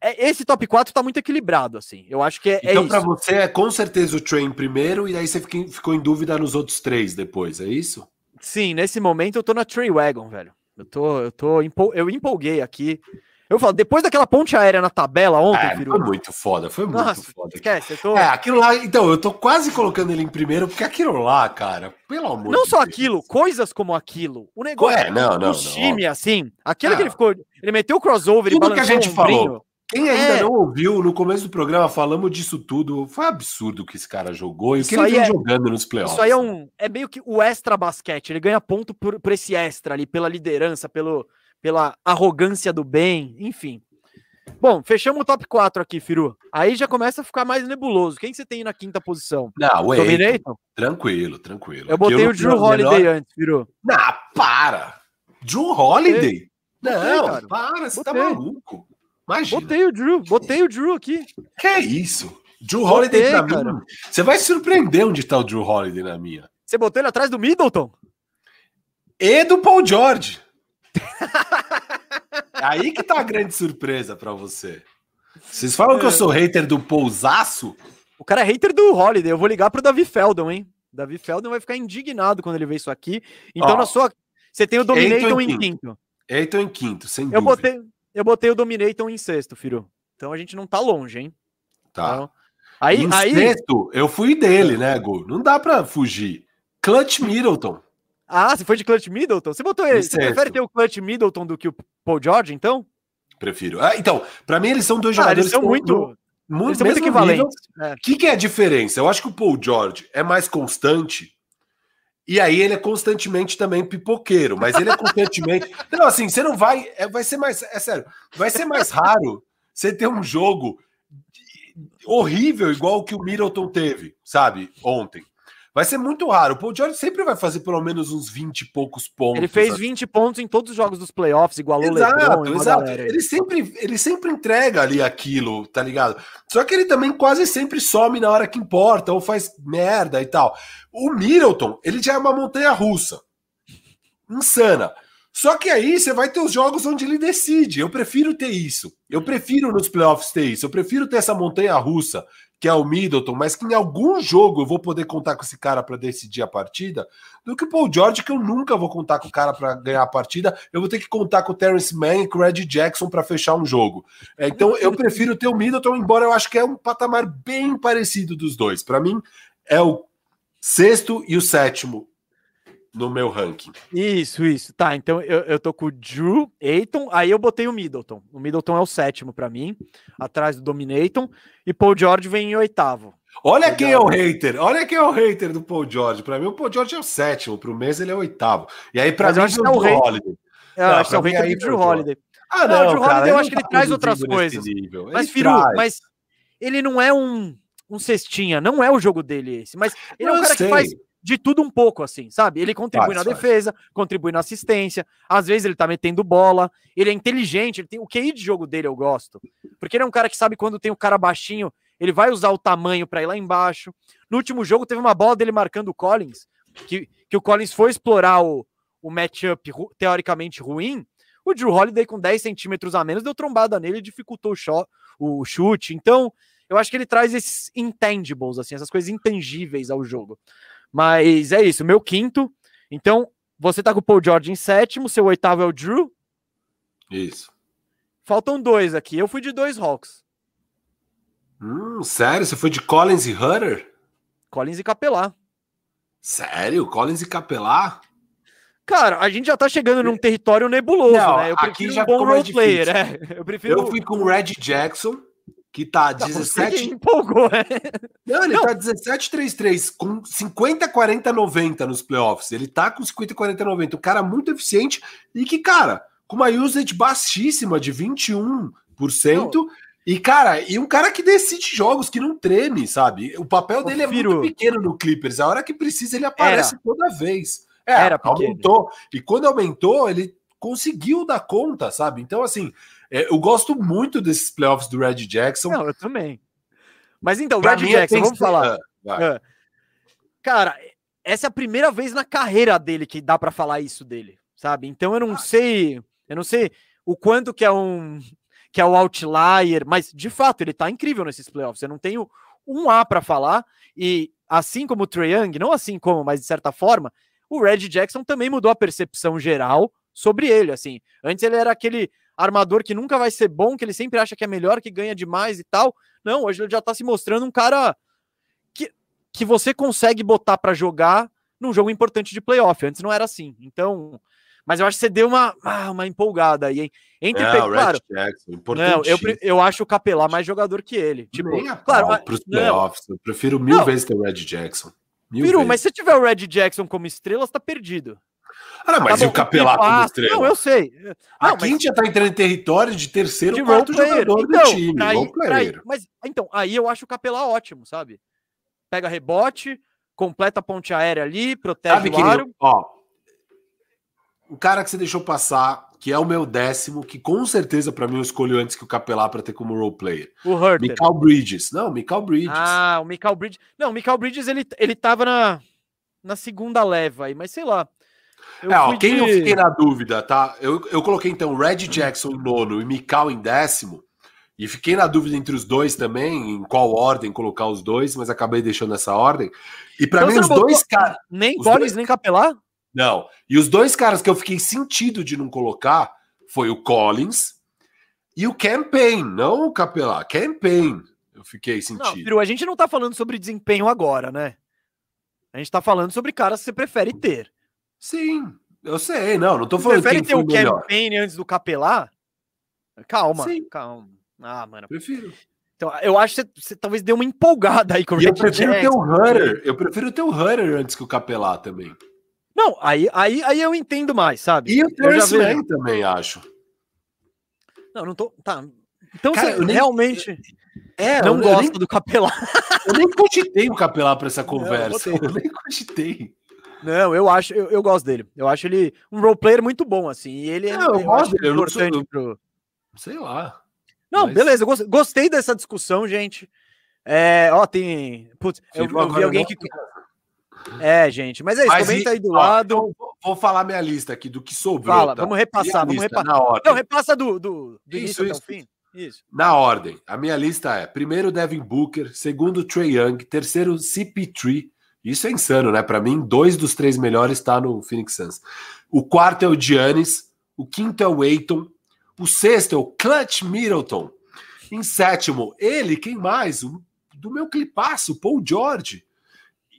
é, esse top 4 tá muito equilibrado, assim. Eu acho que é, é então, para você, é com certeza o Train primeiro, e aí você ficou em dúvida nos outros três depois, é isso? Sim, nesse momento eu tô na Trey Wagon, velho. Eu tô, eu tô, eu empolguei aqui. Eu falo, depois daquela ponte aérea na tabela ontem, é, Foi muito foda, foi muito Nossa, foda. Esquece, eu tô... É, aquilo lá, então, eu tô quase colocando ele em primeiro, porque aquilo lá, cara, pelo amor Não de só Deus. aquilo, coisas como aquilo. O negócio é, não, não, o time, não. assim, aquilo é. que ele ficou, ele meteu o crossover Tudo e que a gente falou Quem ainda é... não ouviu, no começo do programa falamos disso tudo. Foi absurdo que esse cara jogou e o que ele vem é... jogando nos playoffs. Isso aí é um. É meio que o extra basquete. Ele ganha ponto por, por esse extra ali, pela liderança, pelo, pela arrogância do bem, enfim. Bom, fechamos o top 4 aqui, Firu. Aí já começa a ficar mais nebuloso. Quem você tem na quinta posição? Não, o Dominator? Tranquilo, tranquilo. Eu botei o Drew Holiday menor... antes, Firu. Não, para! Drew Holiday? Não, botei, para, você tá botei. tá maluco. Imagina. Botei o Drew, botei o Drew aqui. Que é isso? Drew Holiday botei, pra mim. Você vai se surpreender onde tá o Drew Holiday na minha. Você botou ele atrás do Middleton? E do Paul George. Aí que tá a grande surpresa para você. Vocês falam é. que eu sou hater do Pousaço? O cara é hater do Holiday. Eu vou ligar pro Davi Feldon, hein? Davi Feldon vai ficar indignado quando ele ver isso aqui. Então, na sua. Você tem o Dominator em, em quinto. Eiton em quinto, sem eu dúvida. Botei, eu botei o Dominator em sexto, Firu. Então a gente não tá longe, hein? Tá. Então, aí, em aí... sexto, eu fui dele, né, Gu? Não dá pra fugir. Clutch Middleton. Ah, você foi de Clutch Middleton? Você botou ele. Você prefere ter o Clutch Middleton do que o Paul George, então? Prefiro. Ah, então, para mim eles são dois ah, jogadores eles são muito, eles são muito equivalentes. O é. que, que é a diferença? Eu acho que o Paul George é mais constante. E aí ele é constantemente também pipoqueiro, mas ele é constantemente. não, assim, você não vai. É, vai ser mais. É sério, vai ser mais raro você ter um jogo horrível igual o que o Middleton teve, sabe, ontem. Vai ser muito raro. O Paul George sempre vai fazer pelo menos uns 20 e poucos pontos. Ele fez 20 assim. pontos em todos os jogos dos playoffs, igualou exato, o LeBron. Exato, ele sempre, ele sempre entrega ali aquilo, tá ligado? Só que ele também quase sempre some na hora que importa, ou faz merda e tal. O Middleton, ele já é uma montanha russa. Insana. Só que aí você vai ter os jogos onde ele decide. Eu prefiro ter isso. Eu prefiro nos playoffs ter isso. Eu prefiro ter essa montanha russa que é o Middleton, mas que em algum jogo eu vou poder contar com esse cara para decidir a partida, do que o Paul George, que eu nunca vou contar com o cara para ganhar a partida, eu vou ter que contar com o Terrence Mann e com o Red Jackson para fechar um jogo. É, então eu prefiro ter o Middleton, embora eu acho que é um patamar bem parecido dos dois. Para mim, é o sexto e o sétimo no meu ranking. Isso, isso. Tá, então eu, eu tô com o Drew, Aiton, aí eu botei o Middleton. O Middleton é o sétimo para mim, atrás do Dominaton, e Paul George vem em oitavo. Olha Paul quem George. é o hater, olha quem é o hater do Paul George. Para mim, o Paul George é o sétimo, pro mês ele é o oitavo. E aí, para mim, é o Drew Holiday. É, eu acho que é o hater do Drew Holiday. Ah, não, não o Drew Holiday eu acho que ele traz outras coisas. Mas, Firu, mas ele não é um, um cestinha, não é o jogo dele esse. Mas ele eu é um cara sei. que faz de tudo um pouco, assim, sabe? Ele contribui faz, na defesa, contribui na assistência, às vezes ele tá metendo bola, ele é inteligente, ele tem o QI de jogo dele eu gosto. Porque ele é um cara que sabe quando tem o cara baixinho, ele vai usar o tamanho para ir lá embaixo. No último jogo teve uma bola dele marcando o Collins, que, que o Collins foi explorar o, o matchup teoricamente ruim, o Drew Holiday com 10 centímetros a menos deu trombada nele e dificultou o, shot, o chute. Então, eu acho que ele traz esses intangibles, assim, essas coisas intangíveis ao jogo. Mas é isso, meu quinto. Então, você tá com o Paul George em sétimo, seu oitavo é o Drew. Isso. Faltam dois aqui. Eu fui de dois Hawks. Hum, sério? Você foi de Collins e Hunter? Collins e Capelar. Sério? Collins e Capelar? Cara, a gente já tá chegando num território nebuloso, Não, né? Eu prefiro aqui já um bom role player, é. Eu prefiro. Eu fui com o Red Jackson que tá 17. Tá, empolgou, é? Não, ele Não. tá 17-3-3, com 50, 40, 90 nos playoffs. Ele tá com 50, 40, 90. Um cara muito eficiente e que, cara, com uma usage baixíssima de 21%. Não. E, cara, e um cara que decide jogos, que não treme, sabe? O papel dele é muito pequeno no Clippers. A hora que precisa, ele aparece Era. toda vez. É, Era aumentou. E quando aumentou, ele conseguiu dar conta, sabe? Então, assim, é, eu gosto muito desses playoffs do Red Jackson. Não, eu também. Mas então, pra Red Jackson, vamos falar. É, cara, essa é a primeira vez na carreira dele que dá para falar isso dele, sabe? Então eu não ah. sei, eu não sei o quanto que é um que é o outlier, mas de fato ele tá incrível nesses playoffs. Eu não tenho um A para falar e assim como o Trae Young, não assim como, mas de certa forma, o Red Jackson também mudou a percepção geral sobre ele, assim. Antes ele era aquele armador que nunca vai ser bom, que ele sempre acha que é melhor, que ganha demais e tal. Não, hoje ele já tá se mostrando um cara que, que você consegue botar para jogar num jogo importante de playoff. Antes não era assim. Então, Mas eu acho que você deu uma, ah, uma empolgada aí, hein? Entre, É, pe- o Red claro, Jackson, não, eu, eu acho o Capelá mais jogador que ele. Tipo, a claro, mas- pros não, playoffs. Eu prefiro mil Não. vezes ter o Red Jackson. Mil Firu, vezes. mas se tiver o Red Jackson como estrela, você tá perdido. Ah, não, mas Tá e bom, o Capelá como passa- estrela? Não, eu sei. Não, Aqui a mas- gente já tá entrando em território de terceiro, de quarto player. jogador Então, do time. ir- player. mas então, aí eu acho o Capelá ótimo, sabe? Pega rebote, completa a ponte aérea ali, protege Sabe o aro. ó, o cara que você deixou passar, que é o meu décimo, que com certeza pra mim eu escolho antes que o Capelá pra ter como role player. O Herter. Michael Bridges. Não, Michael Bridges. Ah, o Michael Bridges. Não, o Michael Bridges ele, ele tava na, na segunda leva aí, mas sei lá. Eu é, ó, quem de- eu fiquei na dúvida, tá? Eu, eu coloquei então Red Jackson em nono e Mikal em décimo. E fiquei na dúvida entre os dois também, em qual ordem colocar os dois, mas acabei deixando essa ordem. E pra Então mim, os não dois caras. Nem Collins, dois- nem Capelá? Não. E os dois caras que eu fiquei sentido de não colocar foi o Collins e o Campaign, não o Capelá. Campaign. Eu fiquei Não, sentido. Firu, a gente não tá falando sobre desempenho agora, né? A gente tá falando sobre caras que você prefere ter. Sim, eu sei, não, não tô Você falando prefere quem ter o melhor. campaign antes do Capelá? Calma, Sim. calma. Ah, mano. Prefiro. Então, eu acho que você, você talvez dê uma empolgada aí com o eu prefiro ter Jackson. o Hunter. Eu prefiro ter o Hunter antes que o Capelá também. Não, aí, aí, aí eu entendo mais, sabe? E o Eu Terence vejo. Man também, acho. Não, não tô. Tá. Então Cara, você eu nem- realmente É, não eu, gosta nem, do Capelá. eu nem cogitei o Capelá pra essa conversa. botei. Eu, nem cogitei. Não, eu acho, eu, eu gosto dele. Eu acho ele um role player muito bom, assim. E ele é eu gosto dele, importante eu- pro. Sei lá. Não, mas- beleza, eu gostei, dessa discussão, gente. É, ó, tem. Putz, eu, eu vi alguém que. É, gente, mas é isso, Mas comenta e- aí do ó, lado. então, vou- vou falar minha lista aqui do que sobrou. Fala, tá? vamos repassar, vamos repassar. Na ordem. Não, repassa do, do, do Isso, início até isso. o fim. Isso. Na ordem. A minha lista é: primeiro, Devin Booker. Segundo, Trey Young. Terceiro, CP3. Isso é insano, né? Pra mim, dois dos três melhores tá no Phoenix Suns. O quarto é o Giannis. O quinto é o Aiton. O sexto é o Clutch Middleton. Em sétimo, ele, quem mais? O, do meu clipaço, Paul George.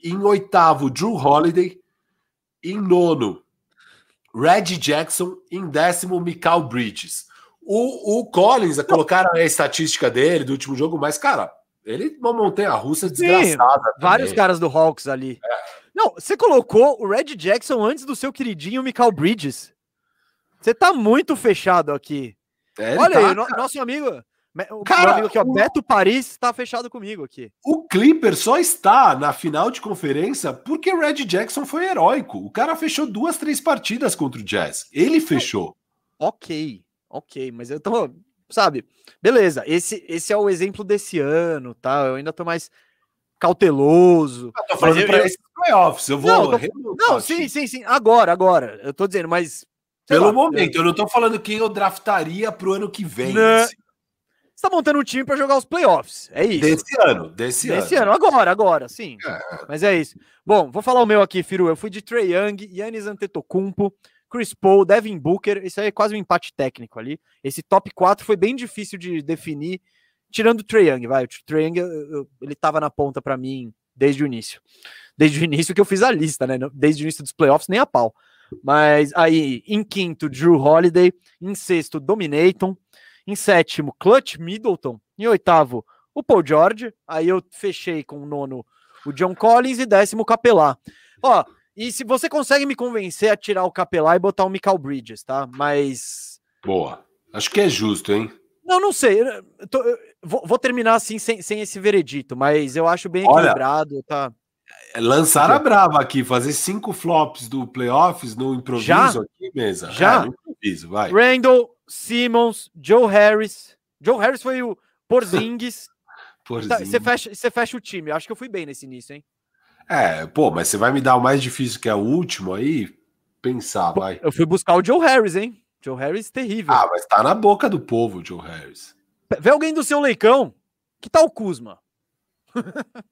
Em oitavo, Drew Holiday. Em nono, Red Jackson. Em décimo, Mikal Bridges. O, o Collins, colocaram a estatística dele do último jogo, mas, cara, ele é uma montanha russa desgraçada. Vários também. caras do Hawks ali. Não, você colocou o Red Jackson antes do seu queridinho Michael Bridges. Você tá muito fechado aqui. É, Olha tá- aí, no- nosso amigo. O Cara, amigo aqui, ó, o- Beto Paris, tá fechado comigo aqui. O Clipper só está na final de conferência porque o Red Jackson foi heróico. O cara fechou duas, três partidas contra o Jazz. Ele fechou. Ok, ok, mas eu tô, sabe, beleza, esse, esse é o exemplo desse ano, tá? Eu ainda tô mais cauteloso. Eu tô falando Mas eu- pra eu- esses playoffs. Eu vou. Não, eu tô- Não, sim, sim, sim, agora, agora, eu tô dizendo, mas... Pelo lá, momento, eu não tô falando quem eu draftaria pro ano que vem. Não. assim. Você tá montando um time pra jogar os playoffs, é isso. Desse ano, desse, Esse ano. ano, agora, agora, sim. É. Mas é isso. Bom, vou falar o meu aqui, Firu. Eu fui de Trey Young, Yannis Antetokounmpo, Chris Paul, Devin Booker. Isso aí é quase um empate técnico ali. Esse top 4 foi bem difícil de definir, tirando o Trey Young, vai. O Trey Young, ele tava na ponta pra mim desde o início. Desde o início que eu fiz a lista, né? Desde o início dos playoffs, nem a pau. Mas aí, em quinto, Drew Holiday. Em sexto, Dominaton. Em sétimo, Clutch Middleton. Em oitavo, o Paul George. Aí eu fechei com o nono, o John Collins. E décimo, o Capelá. Ó, e se você consegue me convencer a tirar o Capelá e botar o Michael Bridges, tá? Mas. Boa. Acho que é justo, hein? Não, não sei. eu tô- eu vou, terminar assim sem, sem esse veredito, mas eu acho bem Olha, equilibrado, tá? É Lançar a brava aqui, fazer cinco flops do playoffs no improviso Já? aqui, mesa. Já? É, no improviso, vai. Randall, Simmons, Joe Harris. Joe Harris foi o Porzingis. Tá, Você fecha, você fecha o time. Eu acho que eu fui bem nesse início, hein? É, pô, mas você vai me dar o mais difícil que é o último aí? Pensar, vai. Eu fui buscar o Joe Harris, hein? Joe Harris terrível. Ah, mas tá na boca do povo, Joe Harris. Vê alguém do seu leicão. Que tal o Kuzma?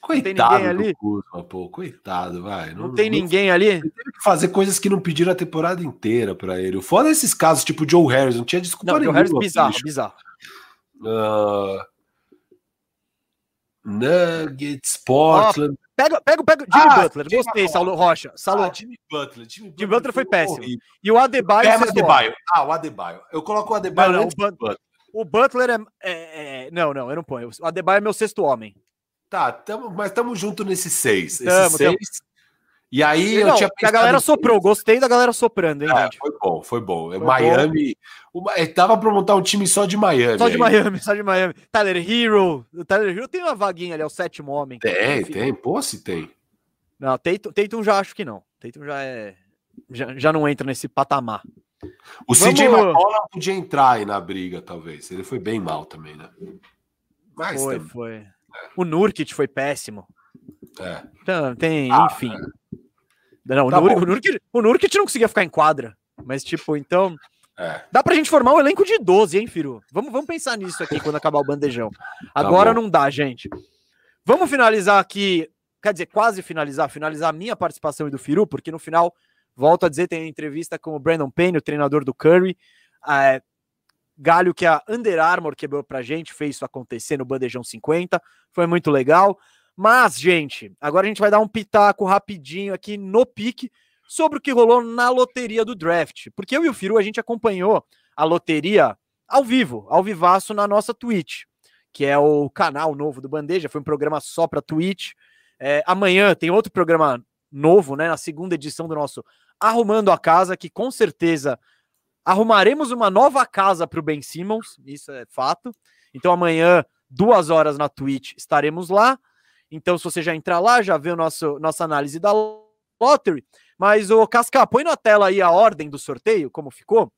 Coitado ninguém ali? Kuzma, pô, coitado, vai. Não, tem ninguém ali? Ele teve que fazer coisas que não pediram a temporada inteira pra ele. É esses casos, tipo Joe Harris, não tinha desculpa Não, Joe nenhuma. Harris bizarro, bicho. bizarro. Ah, Nuggets, Portland. Pega, pega, pega Jimmy ah, Butler. Jimmy Gostei, Saulo Rocha. Saulo... Ah, Jimmy Butler. Jimmy Butler, Jimmy Butler foi, foi péssimo. Horrível. E o Adebayo. É, Adebayo. Ah, o Adebayo. Eu coloco o Adebayo não, não, o, Butler. o Butler é, é, é, Não, não, eu não ponho. O Adebayo é meu sexto homem. Tá, tamo, mas estamos juntos nesses seis. Tamo, Esses seis. E aí não, eu tinha A galera soprou, gostei da galera soprando, hein, gente? Foi bom, foi bom. Foi Miami. Bom. Uma, tava pra montar um time só de Miami. Só de aí. Miami, só de Miami. Tyler Hero. O Tyler Hero tem uma vaguinha ali, é o sétimo homem. Tem, tem. Pô, se tem. Não, Tatum, Tatum já acho que não. Tatum já é. Já, já não entra nesse patamar. O Vamos... CJ McCollum podia entrar aí na briga, talvez. Ele foi bem mal também, né? Mas foi, também. foi. É. O Nurkic foi péssimo. É. Então, tem, ah, enfim. É. Não, tá o, Nurkic, o, Nurkic, não conseguia ficar em quadra. Mas, tipo, então. É. Dá pra gente formar um elenco de 12, hein, Firu? Vamos, vamos pensar nisso aqui quando acabar o bandejão. Agora tá não dá, gente. Vamos finalizar aqui. Quer dizer, quase finalizar, finalizar a minha participação e do Firu, porque no final, volto a dizer, tem a entrevista com o Brandon Payne, o treinador do Curry. É, galho que a Under Armour quebrou pra gente, fez isso acontecer no Bandejão 50. Foi muito legal. Mas, gente, agora a gente vai dar um pitaco rapidinho aqui no pique sobre o que rolou na loteria do draft. Porque eu e o Firu, a gente acompanhou a loteria ao vivo, ao vivaço na nossa Twitch, que é o canal novo do Bandeja. Foi um programa só para Twitch. É, amanhã tem outro programa novo, né? Na segunda edição do nosso Arrumando a Casa, que com certeza arrumaremos uma nova casa para o Ben Simmons, isso é fato. Então amanhã, duas horas na Twitch, estaremos lá. Então, se você já entrar lá, já vê o nosso nossa análise da lottery. Mas o Casca, põe na tela aí a ordem do sorteio, como ficou,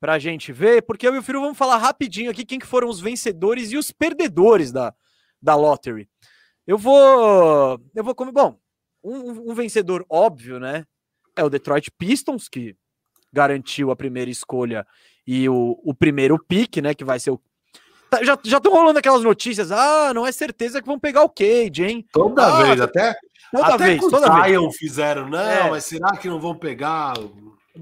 para a gente ver, porque eu e o vamos falar rapidinho aqui quem que foram os vencedores e os perdedores da, da lottery. Eu vou, eu vou como bom, um, um vencedor óbvio, né? É o Detroit Pistons que garantiu a primeira escolha e o, o primeiro pick, né? Que vai ser o Tá, já estão rolando aquelas notícias. Ah, não é certeza que vão pegar o Cade, hein? Toda ah, vez, até. Toda até vez, toda Zion vez. fizeram, não, é. mas será que não vão pegar?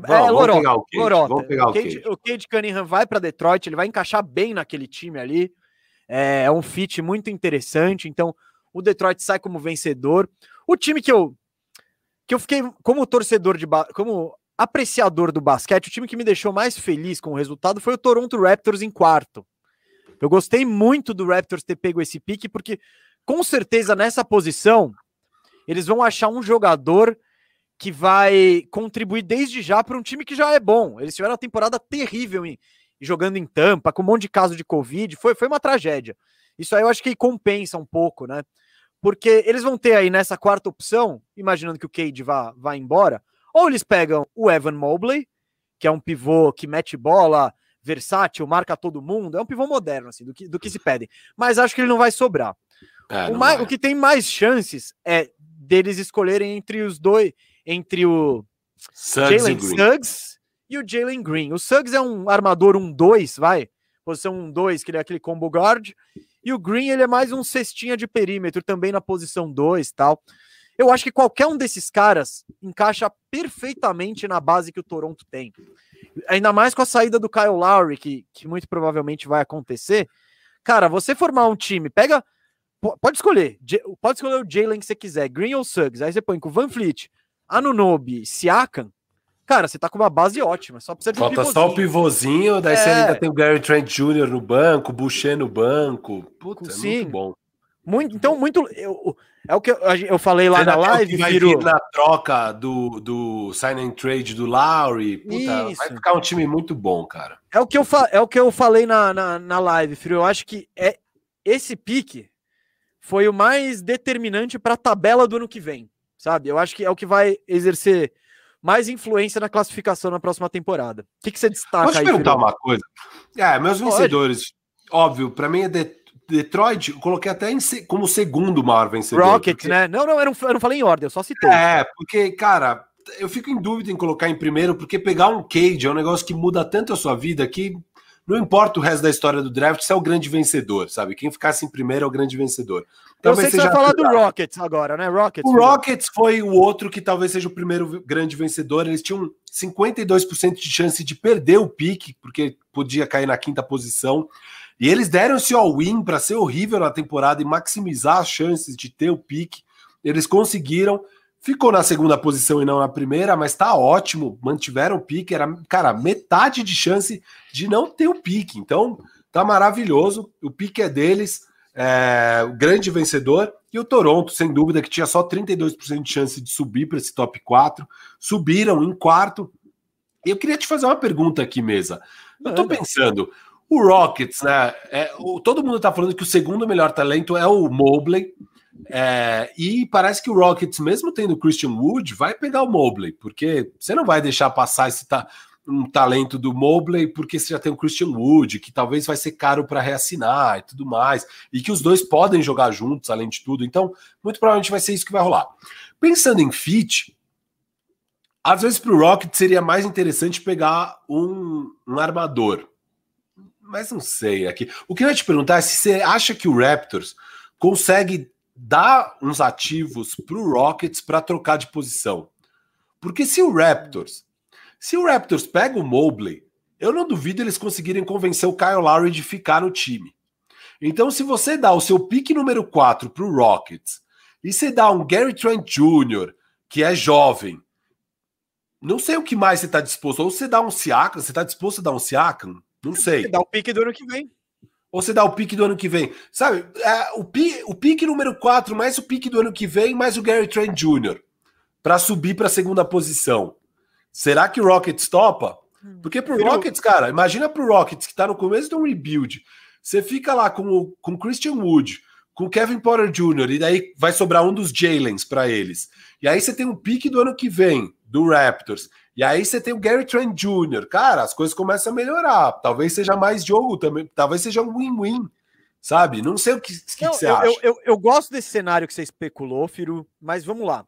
É, Lorota, pegar o Cade, Lorota. Pegar o, Cade, o Cade Cunningham vai para Detroit, ele vai encaixar bem naquele time ali. É, é um fit muito interessante. Então, o Detroit sai como vencedor. O time que eu que eu fiquei como torcedor de como apreciador do basquete, o time que me deixou mais feliz com o resultado foi o Toronto Raptors em quarto. Eu gostei muito do Raptors ter pego esse pique, porque com certeza nessa posição eles vão achar um jogador que vai contribuir desde já para um time que já é bom. Eles tiveram uma temporada terrível em, jogando em Tampa, com um monte de caso de Covid, foi, foi uma tragédia. Isso aí eu acho que compensa um pouco, né? Porque eles vão ter aí nessa quarta opção, imaginando que o Cade vá, vá embora, ou eles pegam o Evan Mobley, que é um pivô que mete bola, versátil, marca todo mundo. É um pivô moderno, assim, do que, do que se pedem. Mas acho que ele não vai sobrar. É, o, mais, o, que tem mais chances é deles escolherem entre os dois, entre o Jalen Suggs e o Jalen Green. O Suggs é um armador 1-2, vai. Posição 1-2, que ele é aquele combo guard. E o Green, ele é mais um cestinha de perímetro, também na posição 2 tal. Eu acho que qualquer um desses caras encaixa perfeitamente na base que o Toronto tem. Ainda mais com a saída do Kyle Lowry, que, que muito provavelmente vai acontecer. Cara, você formar um time, pega. Pode escolher. Pode escolher o Jalen que você quiser, Green ou Suggs. Aí você põe com Van Fleet, Anunobi, Siakam. Cara, você tá com uma base ótima. Só precisa de Falta um só o pivôzinho, daí é... você ainda tem o Gary Trent Jr. no banco, o Boucher no bank. Puta, Sim. é muito bom. Muito, então, muito. Eu, é o que eu, eu falei lá na live. Vai vir na troca do, do sign and trade do Lowry. Puta, vai ficar um time muito bom, cara. É o que eu, fa, é o que eu falei na, na, na live, Frio. Eu acho que é esse pique foi o mais determinante para a tabela do ano que vem, sabe? Eu acho que é o que vai exercer mais influência na classificação na próxima temporada. O que, que você destaca Posso aí? Posso perguntar uma coisa? É, meus vencedores, Pode. óbvio, para mim é de Detroit, eu coloquei até em, como segundo maior vencedor. Rocket, porque... né? Não, não eu, não, eu não falei em ordem, eu só citei. É, porque, cara, eu fico em dúvida em colocar em primeiro, porque pegar um Cage é um negócio que muda tanto a sua vida que não importa o resto da história do draft, você é o grande vencedor, sabe? Quem ficasse em primeiro é o grande vencedor. Talvez eu sei que você vai falar do Rockets agora, né? Rockets. O Rockets foi o outro que talvez seja o primeiro grande vencedor. Eles tinham 52% de chance de perder o pique, porque podia cair na quinta posição. E eles deram esse all-in para ser horrível na temporada e maximizar as chances de ter o pique. eles conseguiram. Ficou na segunda posição e não na primeira, mas tá ótimo. Mantiveram o pique. Era, cara, metade de chance de não ter o pique. Então, tá maravilhoso. O pique é deles. É, o grande vencedor. E o Toronto, sem dúvida, que tinha só 32% de chance de subir para esse top 4. Subiram em quarto. E eu queria te fazer uma pergunta aqui, mesa. Eu tô pensando, o Rockets, né? É, o, todo mundo tá falando que o segundo melhor talento é o Mobley. É, e parece que o Rockets, mesmo tendo Christian Wood, vai pegar o Mobley, porque você não vai deixar passar esse ta um talento do Mobley porque você já tem o Christian Wood, que talvez vai ser caro para reassinar e tudo mais, e que os dois podem jogar juntos, além de tudo. Então, muito provavelmente vai ser isso que vai rolar. Pensando em fit, às vezes para o Rockets seria mais interessante pegar um, um armador. Mas não sei aqui. O que eu ia te perguntar é se você acha que o Raptors consegue dar uns ativos para o Rockets para trocar de posição. Porque se o Raptors, se o Raptors pega o Mobley, eu não duvido eles conseguirem convencer o Kyle Lowry de ficar no time. Então, se você dá o seu pique número 4 para o Rockets e você dá um Gary Trent Jr., que é jovem, não sei o que mais você está disposto. Ou você dá um Siakam, você está disposto a dar um Siakam? Não sei. Você dá o pique do ano que vem. Ou você dá o pique do ano que vem. Sabe, é, o, pique, o pique número 4, mais o pique do ano que vem, mais o Gary Trent Jr. para subir para a segunda posição. Será que o Rockets topa? Hum. Porque pro Rockets, cara, imagina pro Rockets que tá no começo de um rebuild. Você fica lá com o com Christian Wood, com Kevin Porter Jr., e daí vai sobrar um dos Jalen's para eles. E aí você tem um pique do ano que vem, do Raptors. E aí você tem o Gary Trent Jr. Cara, as coisas começam a melhorar. Talvez seja mais jogo também. Talvez seja um win-win. Sabe? Não sei o que, que, Não, que você eu, acha. Eu, eu, eu, gosto desse cenário que você especulou, Firu, mas vamos lá.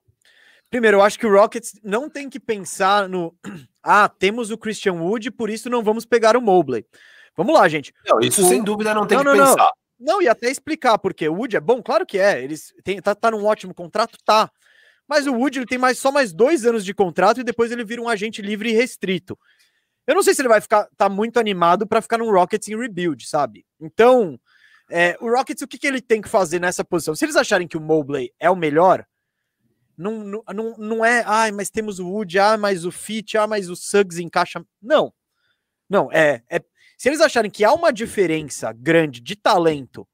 Primeiro, eu acho que o Rockets não tem que pensar no. Ah, temos o Christian Wood, por isso não vamos pegar o Mobley. Vamos lá, gente. Não, isso o... sem dúvida não tem não, que não, pensar. Não. não, e até explicar, porque o Wood é bom, claro que é. Eles têm, tá, tá num ótimo contrato, tá. Mas o Wood ele tem mais, só mais dois anos de contrato e depois ele vira um agente livre e restrito. Eu não sei se ele vai ficar tá muito animado para ficar no Rockets em rebuild, sabe? Então, é, o Rockets, o que, que ele tem que fazer nessa posição? Se eles acharem que o Mobley é o melhor, não, não, não é, ai, mas temos o Wood, ah, mas o Fit, ah, mas o Suggs encaixa. Não. Não, é, é. Se eles acharem que há uma diferença grande de talento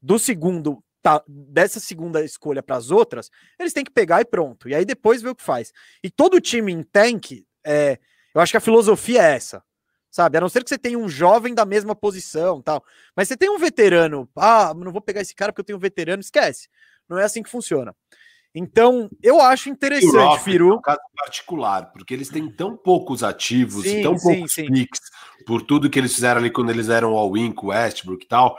do segundo tá, dessa segunda escolha para as outras, eles têm que pegar e pronto. E aí depois ver o que faz. E todo time em tank, é, eu acho que a filosofia é essa. Sabe, a não ser que você tenha um jovem da mesma posição tal. Mas você tem um veterano, ah, não vou pegar esse cara porque eu tenho um veterano, esquece. Não é assim que funciona. Então, eu acho interessante, Rock, Firu. É um caso particular, porque eles têm tão poucos ativos sim, e tão sim, poucos sim. picks por tudo que eles fizeram ali quando eles eram all-in com Westbrook e tal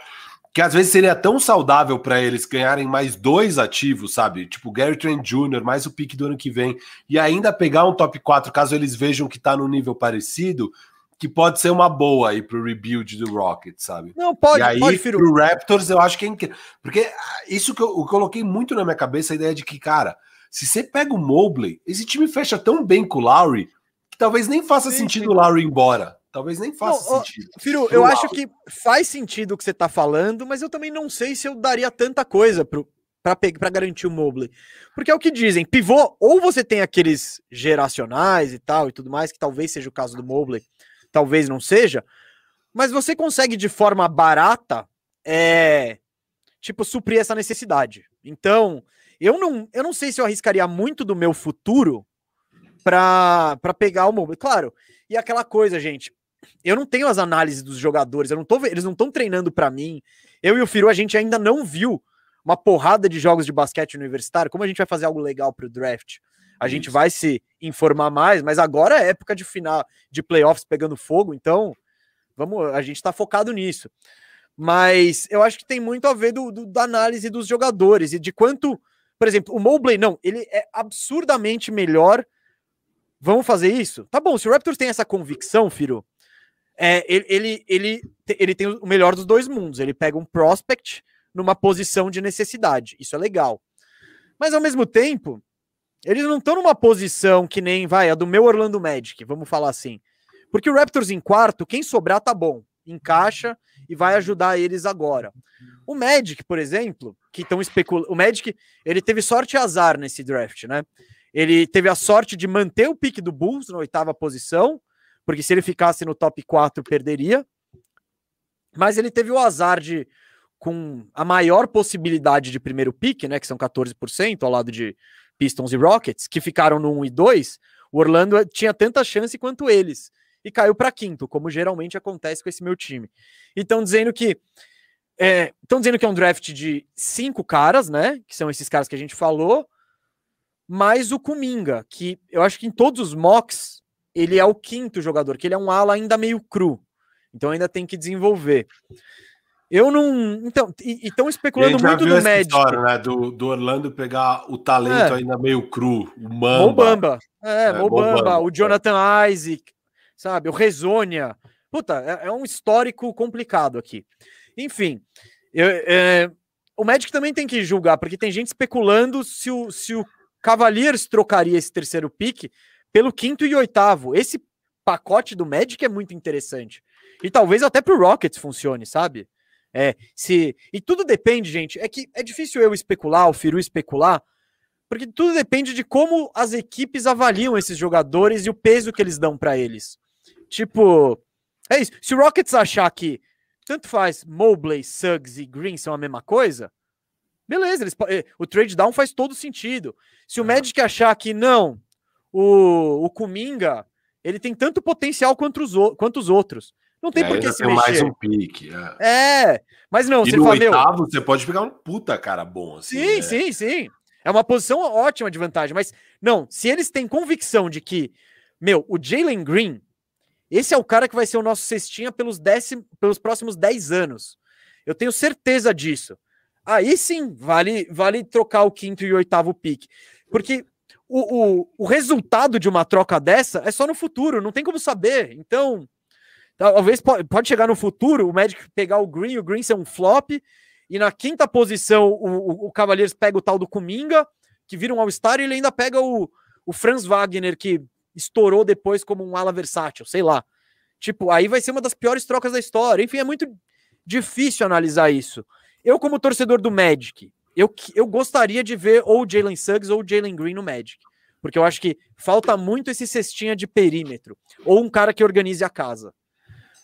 que às vezes seria tão saudável para eles ganharem mais dois ativos, sabe? Tipo Gary Trent Jr., mais o pique do ano que vem, e ainda pegar um top 4 caso eles vejam que tá no nível parecido, que pode ser uma boa aí pro rebuild do Rocket, sabe? Não, pode, e aí, pode, Firu. pro Raptors eu acho que é incrível. Porque isso que eu, eu, coloquei muito na minha cabeça, a ideia de que, cara, se você pega o Mobley, esse time fecha tão bem com o Lowry, que talvez nem faça sim, sentido sim. o Lowry ir embora. Talvez nem faça não, sentido. Firu, eu acho que faz sentido o que você está falando, mas eu também não sei se eu daria tanta coisa para garantir o Mobley. Porque é o que dizem, pivô, ou você tem aqueles geracionais e tal e tudo mais, que talvez seja o caso do Mobley, talvez não seja, mas você consegue de forma barata, é, tipo, suprir essa necessidade. Então, eu não, eu não sei se eu arriscaria muito do meu futuro para pegar o Mobley. Claro, e aquela coisa, gente, eu não tenho as análises dos jogadores, eu não tô, eles não estão treinando para mim. Eu e o Firu, a gente ainda não viu uma porrada de jogos de basquete universitário. Como a gente vai fazer algo legal para o draft? A gente vai se informar mais, mas agora é época de final de playoffs pegando fogo, então vamos, a gente está focado nisso. Mas eu acho que tem muito a ver do, do, da análise dos jogadores e de quanto, por exemplo, o Mobley não, ele é absurdamente melhor. Vamos fazer isso? Tá bom, se o Raptors tem essa convicção, Firu, é, ele, ele, ele, ele tem o melhor dos dois mundos. Ele pega um prospect numa posição de necessidade. Isso é legal. Mas ao mesmo tempo, eles não estão numa posição que nem vai a do meu Orlando Magic, vamos falar assim. Porque o Raptors em quarto, quem sobrar tá bom, encaixa e vai ajudar eles agora. O Magic, por exemplo, que estão especulando. O Magic, ele teve sorte e azar nesse draft, né? Ele teve a sorte de manter o pique do Bulls na oitava posição, porque se ele ficasse no top 4, perderia. Mas ele teve o azar de, com a maior possibilidade de primeiro pique, né? Que são 14%, ao lado de Pistons e Rockets, que ficaram no 1 e 2. O Orlando tinha tanta chance quanto eles. E caiu para quinto, como geralmente acontece com esse meu time. Então, dizendo que Estão é, dizendo que é um draft de cinco caras, né? Que são esses caras que a gente falou, mais o Kuminga, que eu acho que em todos os mocks ele é o quinto jogador, que ele é um ala ainda meio cru. Então ainda tem que desenvolver. Eu não. Então, e estão especulando muito no Magic. História, né? do, do Orlando pegar o talento é. ainda meio cru, o Mamba. Mobamba. É, é Mobamba, Mobamba, o Jonathan Isaac, sabe? O Rezonia. Puta, é, é um histórico complicado aqui. Enfim, eu, é, o Magic também tem que julgar, porque tem gente especulando se o, se o Cavaliers trocaria esse terceiro pick pelo quinto e oitavo. Esse pacote do Magic é muito interessante. E talvez até pro Rockets funcione, sabe? É, se e tudo depende, gente. É que é difícil eu especular, o Firu especular, porque tudo depende de como as equipes avaliam esses jogadores e o peso que eles dão para eles. Tipo, é isso. Se o Rockets achar que tanto faz Mobley, Suggs e Green são a mesma coisa, beleza, eles, eh, o trade down faz todo sentido. Se o Magic achar que não, o, o Kuminga, ele tem tanto potencial quanto os, quanto os outros. Não tem é, por que se mexer. mais um pique. É. é. mas não, e você no fala, oitavo, meu, você pode pegar um puta cara bom. Assim, sim, né? sim, sim. É uma posição ótima de vantagem, mas não, se eles têm convicção de que, meu, o Jalen Green esse é o cara que vai ser o nosso cestinha pelos, décim, pelos próximos 10 anos. Eu tenho certeza disso. Aí sim, vale, vale trocar o quinto e o oitavo pique. Porque o, o, o resultado de uma troca dessa é só no futuro, não tem como saber. Então, talvez pode chegar no futuro, o Magic pegar o Green, o Green ser um flop, e na quinta posição o, o, o Cavaliers pega o tal do Kuminga, que vira um All-Star, e ele ainda pega o, o Franz Wagner, que estourou depois como um ala versátil, sei lá. Tipo, aí vai ser uma das piores trocas da história. Enfim, é muito difícil analisar isso. Eu, como torcedor do Magic, eu, eu gostaria de ver ou Jalen Suggs ou Jalen Green no Magic. Porque eu acho que falta muito esse cestinha de perímetro. Ou um cara que organize a casa.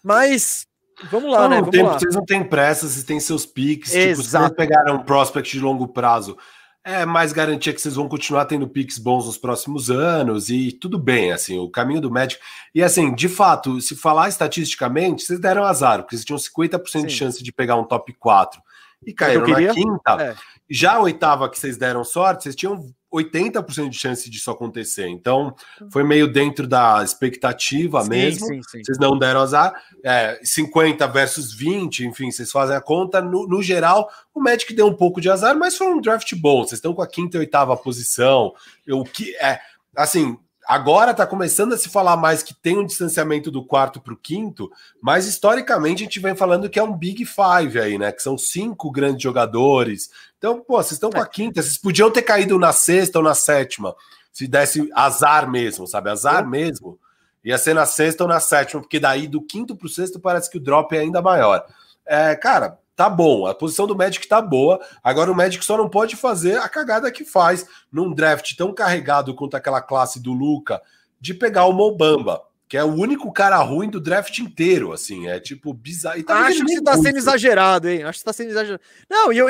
Mas Vamos lá, não, né? Vamos tem, lá. Vocês não têm pressa, vocês têm seus piques. Tipo, vocês pegaram um prospect de longo prazo é mais garantia que vocês vão continuar tendo picks bons nos próximos anos e tudo bem, assim, o caminho do médico. E assim, de fato, se falar estatisticamente, vocês deram azar, porque vocês tinham 50% Sim. de chance de pegar um top 4 e caíram na quinta. É. Já a oitava que vocês deram sorte, vocês tinham 80% de chance disso acontecer. Então, foi meio dentro da expectativa sim, mesmo. Sim, sim. Vocês não deram azar. É, 50 versus 20, enfim, vocês fazem a conta. No, no, geral, o Magic deu um pouco de azar, mas foi um draft bom. Vocês estão com a quinta e oitava posição. O que é assim, Agora está começando a se falar mais que tem um distanciamento do quarto para o quinto, mas historicamente a gente vem falando que é um Big Five aí, né? Que são cinco grandes jogadores. Então, pô, vocês estão com a é. quinta, vocês podiam ter caído na sexta ou na sétima, se desse azar mesmo, sabe? Azar mesmo. Ia ser na sexta ou na sétima, porque daí do quinto para o sexto parece que o drop é ainda maior. É, cara, tá bom, a posição do Magic tá boa. Agora o Magic só não pode fazer a cagada que faz num draft tão carregado quanto aquela classe do Luca de pegar o Mobamba, que é o único cara ruim do draft inteiro, assim, é tipo bizarro. Tá Acho que você tá sendo exagerado, hein? Acho que tá sendo exagerado. Não, e eu,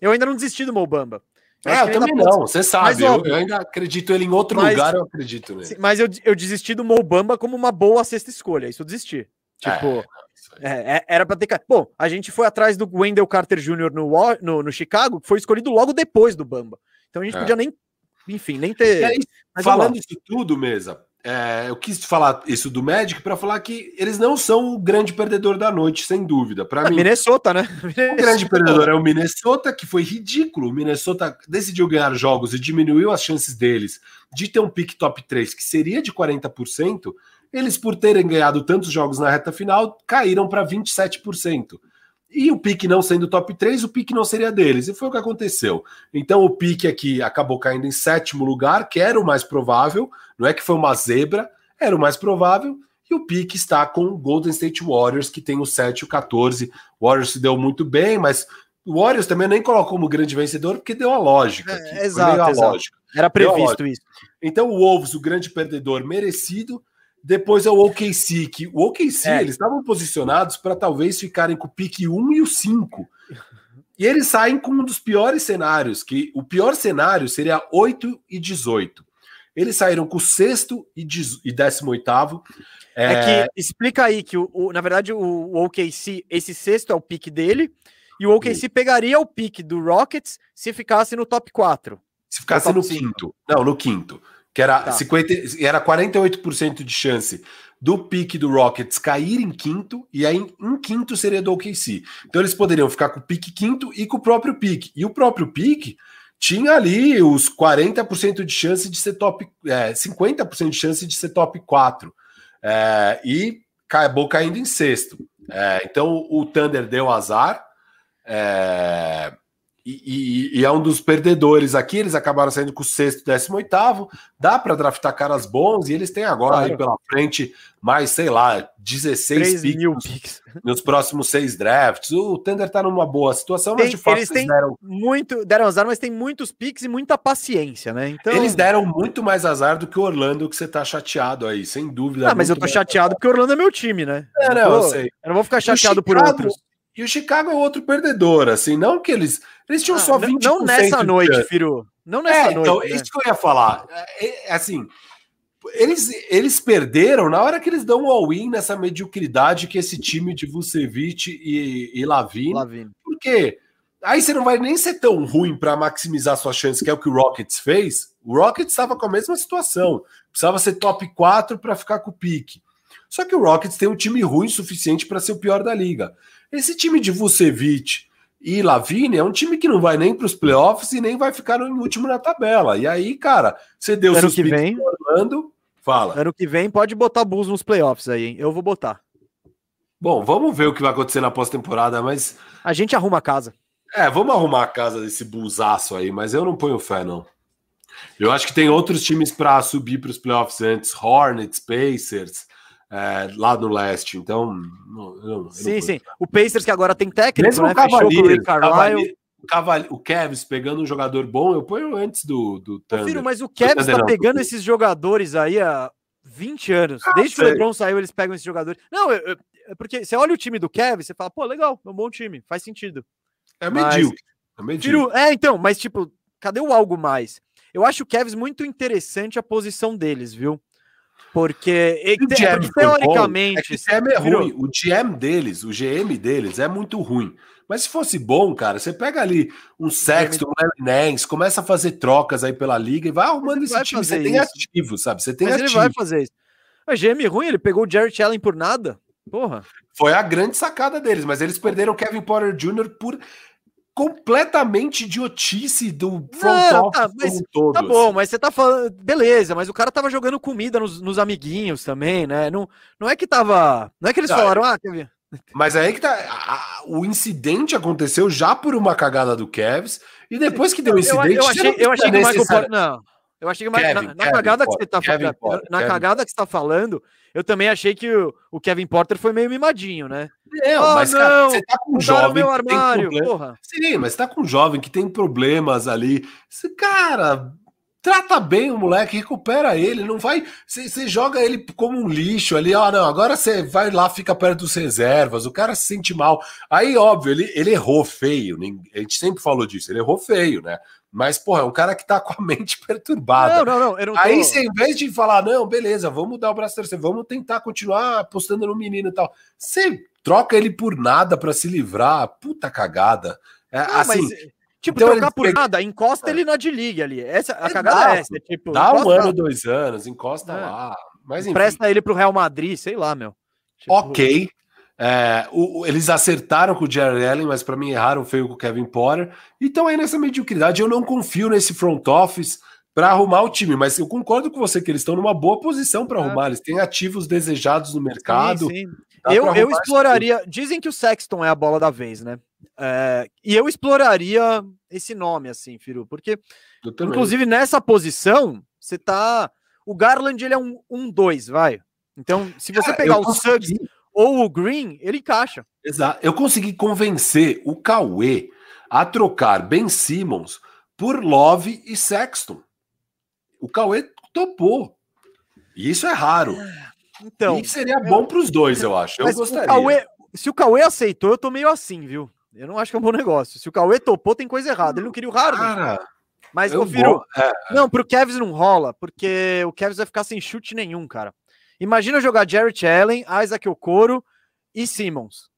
eu ainda não desisti do Mobamba. É, eu também não, você sabe, eu, eu, ainda acredito ele em outro mas, lugar, eu acredito nele. Sim, mas eu, eu desisti do Mobamba como uma boa sexta escolha, isso eu desisti. Tipo, é. É, é, era para ter. Bom, a gente foi atrás do Wendell Carter Jr. No, no, no, Chicago, que foi escolhido logo depois do Bamba. Então a gente é. podia nem, enfim, nem ter. Aí, falando isso tudo, mesa, é, eu quis falar isso do Magic para falar que eles não são o grande perdedor da noite, sem dúvida. Para é, mim, Minnesota, né? O grande perdedor é o Minnesota, que foi ridículo. O Minnesota decidiu ganhar jogos e diminuiu as chances deles de ter um pick top 3 que seria de 40%. Eles, por terem ganhado tantos jogos na reta final, caíram para 27%. E o pique não sendo top 3, o pique não seria deles. E foi o que aconteceu. Então o pique aqui acabou caindo em sétimo lugar, que era o mais provável. Não é que foi uma zebra, era o mais provável. E o pique está com o Golden State Warriors, que tem o 7 e o 14. O Warriors se deu muito bem, mas O Warriors também nem colocou como grande vencedor porque deu a lógica. É, exato, exato. Lógica. Era previsto isso. Então o Wolves, o grande perdedor merecido. Depois é o OKC, que o OKC é. eles estavam posicionados para talvez ficarem com o pique 1 e o 5. E eles saem com um dos piores cenários, que o pior cenário seria 8 e 18. Eles saíram com o sexto e, 18 é... é que explica aí que, o, o, na verdade, o, o OKC, esse sexto é o pique dele, e o OKC Sim. pegaria o pique do Rockets se ficasse no top 4. Se ficasse no, quinto. Não, no quinto. Que era, tá. 50, era 48% de chance do pique do Rockets cair em quinto, e aí em quinto seria do OKC. Então eles poderiam ficar com o pique quinto e com o próprio pique. E o próprio pique tinha ali os 40% de chance de ser top, é, 50% de chance de ser top 4. É, e acabou caindo em sexto. É, então o Thunder deu azar. É, e, e, e, é um dos perdedores aqui. Eles acabaram saindo com o sexto, décimo oitavo. Dá para draftar caras bons e eles têm agora claro. aí pela frente mais, sei lá, 16 picks, nos próximos seis drafts. O Thunder tá numa boa situação, tem, mas de fato eles, eles deram muito, deram azar, mas tem muitos picks e muita paciência, né? Então eles deram muito mais azar do que o Orlando, que você tá chateado aí, sem dúvida. Ah, mas eu tô chateado porque o Orlando é meu time, né? É, não, eu, eu sei. Eu não vou ficar chateado Chicago, por outros. E o Chicago é outro perdedor, assim, não que eles. Eles tinham ah, só 20%. Não nessa noite, Firu. Não nessa é, noite. Então, né? isso que eu ia falar. É, é, assim, eles, eles perderam na hora que eles dão um all-in nessa mediocridade que esse time de Vucevic e, e Lavine. Lavine. Porque aí você não vai nem ser tão ruim para maximizar suas chances, que é o que o Rockets fez. O Rockets estava com a mesma situação. Precisava ser top 4 para ficar com o pique. Só que o Rockets tem um time ruim suficiente para ser o pior da liga. Esse time de Vucevic e Lavine é um time que não vai nem para os playoffs e nem vai ficar no último na tabela. E aí, cara, você deu ano que vem, Orlando, fala. Ano que vem pode botar Bulls nos playoffs aí, hein? Eu vou botar. Bom, vamos ver o que vai acontecer na pós-temporada, mas a gente arruma a casa. É, vamos arrumar a casa desse buzaço aí, mas eu não ponho fé não. Eu acho que tem outros times para subir para os playoffs antes, Hornets, Pacers, é, lá no leste. Então, não, não, sim, sim. O Pacers que agora tem técnico, Mesmo né? O Rick Carlisle. O Kevs pegando um jogador bom, eu ponho antes do, do Thunder. Filho, mas o Kevs tá pegando esses jogadores aí há 20 anos. Ah, Desde sei. que o LeBron saiu, eles pegam esses jogadores. Não, eu, eu, é porque você olha o time do Kevs, você fala, pô, legal, é um bom time, faz sentido. É medíocre. É, medíocre. é, então, mas tipo, cadê o algo mais? Eu acho o Kevs muito interessante a posição deles, viu? Porque, o GM teoricamente. É o GM é ruim. O GM deles, o GM deles é muito ruim. Mas se fosse bom, cara, você pega ali um Sexton, um Nance, começa a fazer trocas aí pela liga e vai arrumando esse time. Você tem ativo, sabe? Você tem Mas ativo. ele vai fazer isso. O GM ruim, ele pegou o Jared Allen por nada. Porra. Foi a grande sacada deles, mas eles perderam o Kevin Porter Jr. por completamente idiotice do front não, tá, mas, todo. Tá bom, mas você tá falando. Beleza, mas o cara tava jogando comida nos, nos amiguinhos também, né? Não, não é que tava. Não é que eles não, falaram, ah, Kevin. Mas aí que tá. A, o incidente aconteceu já por uma cagada do Kevs, e depois que deu o incidente. Eu, eu achei, eu achei que o Michael Porter. Não. Eu achei que Kevin, na, na Kevin cagada Porter, que você tá falando. Na Kevin. cagada que você tá falando, eu também achei que o, o Kevin Porter foi meio mimadinho, né? É, oh, mas cara, você tá com um jovem meu armário, que tem porra. Sim, mas você tá com um jovem que tem problemas ali. Esse cara trata bem o moleque, recupera ele, não vai. Você joga ele como um lixo ali, ó, não, agora você vai lá, fica perto dos reservas, o cara se sente mal. Aí, óbvio, ele, ele errou feio, a gente sempre falou disso, ele errou feio, né? Mas, porra, é um cara que tá com a mente perturbada. Não, não, não. não Aí, você, em vez de falar, não, beleza, vamos dar o braço terceiro, vamos tentar continuar apostando no menino e tal. Você troca ele por nada para se livrar. Puta cagada. É, não, assim. Mas, tipo, então trocar por nada, encosta é. ele na D-League ali. Essa, a cagada é essa. Tipo, dá um ano, dois anos, encosta é. lá. Mas, enfim. Presta ele pro Real Madrid, sei lá, meu. Tipo... Ok. É, o, eles acertaram com o Jerry Allen, mas para mim erraram feio com o Kevin Potter. Então aí nessa mediocridade eu não confio nesse front office para arrumar o time, mas eu concordo com você que eles estão numa boa posição para é. arrumar. Eles têm ativos desejados no mercado. Sim, sim. Eu, eu exploraria. Dizem que o Sexton é a bola da vez, né? É, e eu exploraria esse nome, assim, Firu, porque, inclusive, nessa posição, você tá. O Garland ele é um 2, um, vai. Então, se você pegar o consegui... Suggs ou o Green, ele encaixa. Exato. Eu consegui convencer o Cauê a trocar Ben Simmons por Love e Sexton. O Cauê topou. E isso é raro. Então, e seria bom para os dois, eu acho. Eu gostaria. O Cauê, se o Cauê aceitou, eu tô meio assim, viu? Eu não acho que é um bom negócio. Se o Cauê topou, tem coisa errada. Ele não queria o Harden. Cara, mas, eu Firu, é. não, pro Kevs não rola, porque o Kevs vai ficar sem chute nenhum, cara. Imagina jogar Jarrett Allen, Isaac Okoro e Simmons.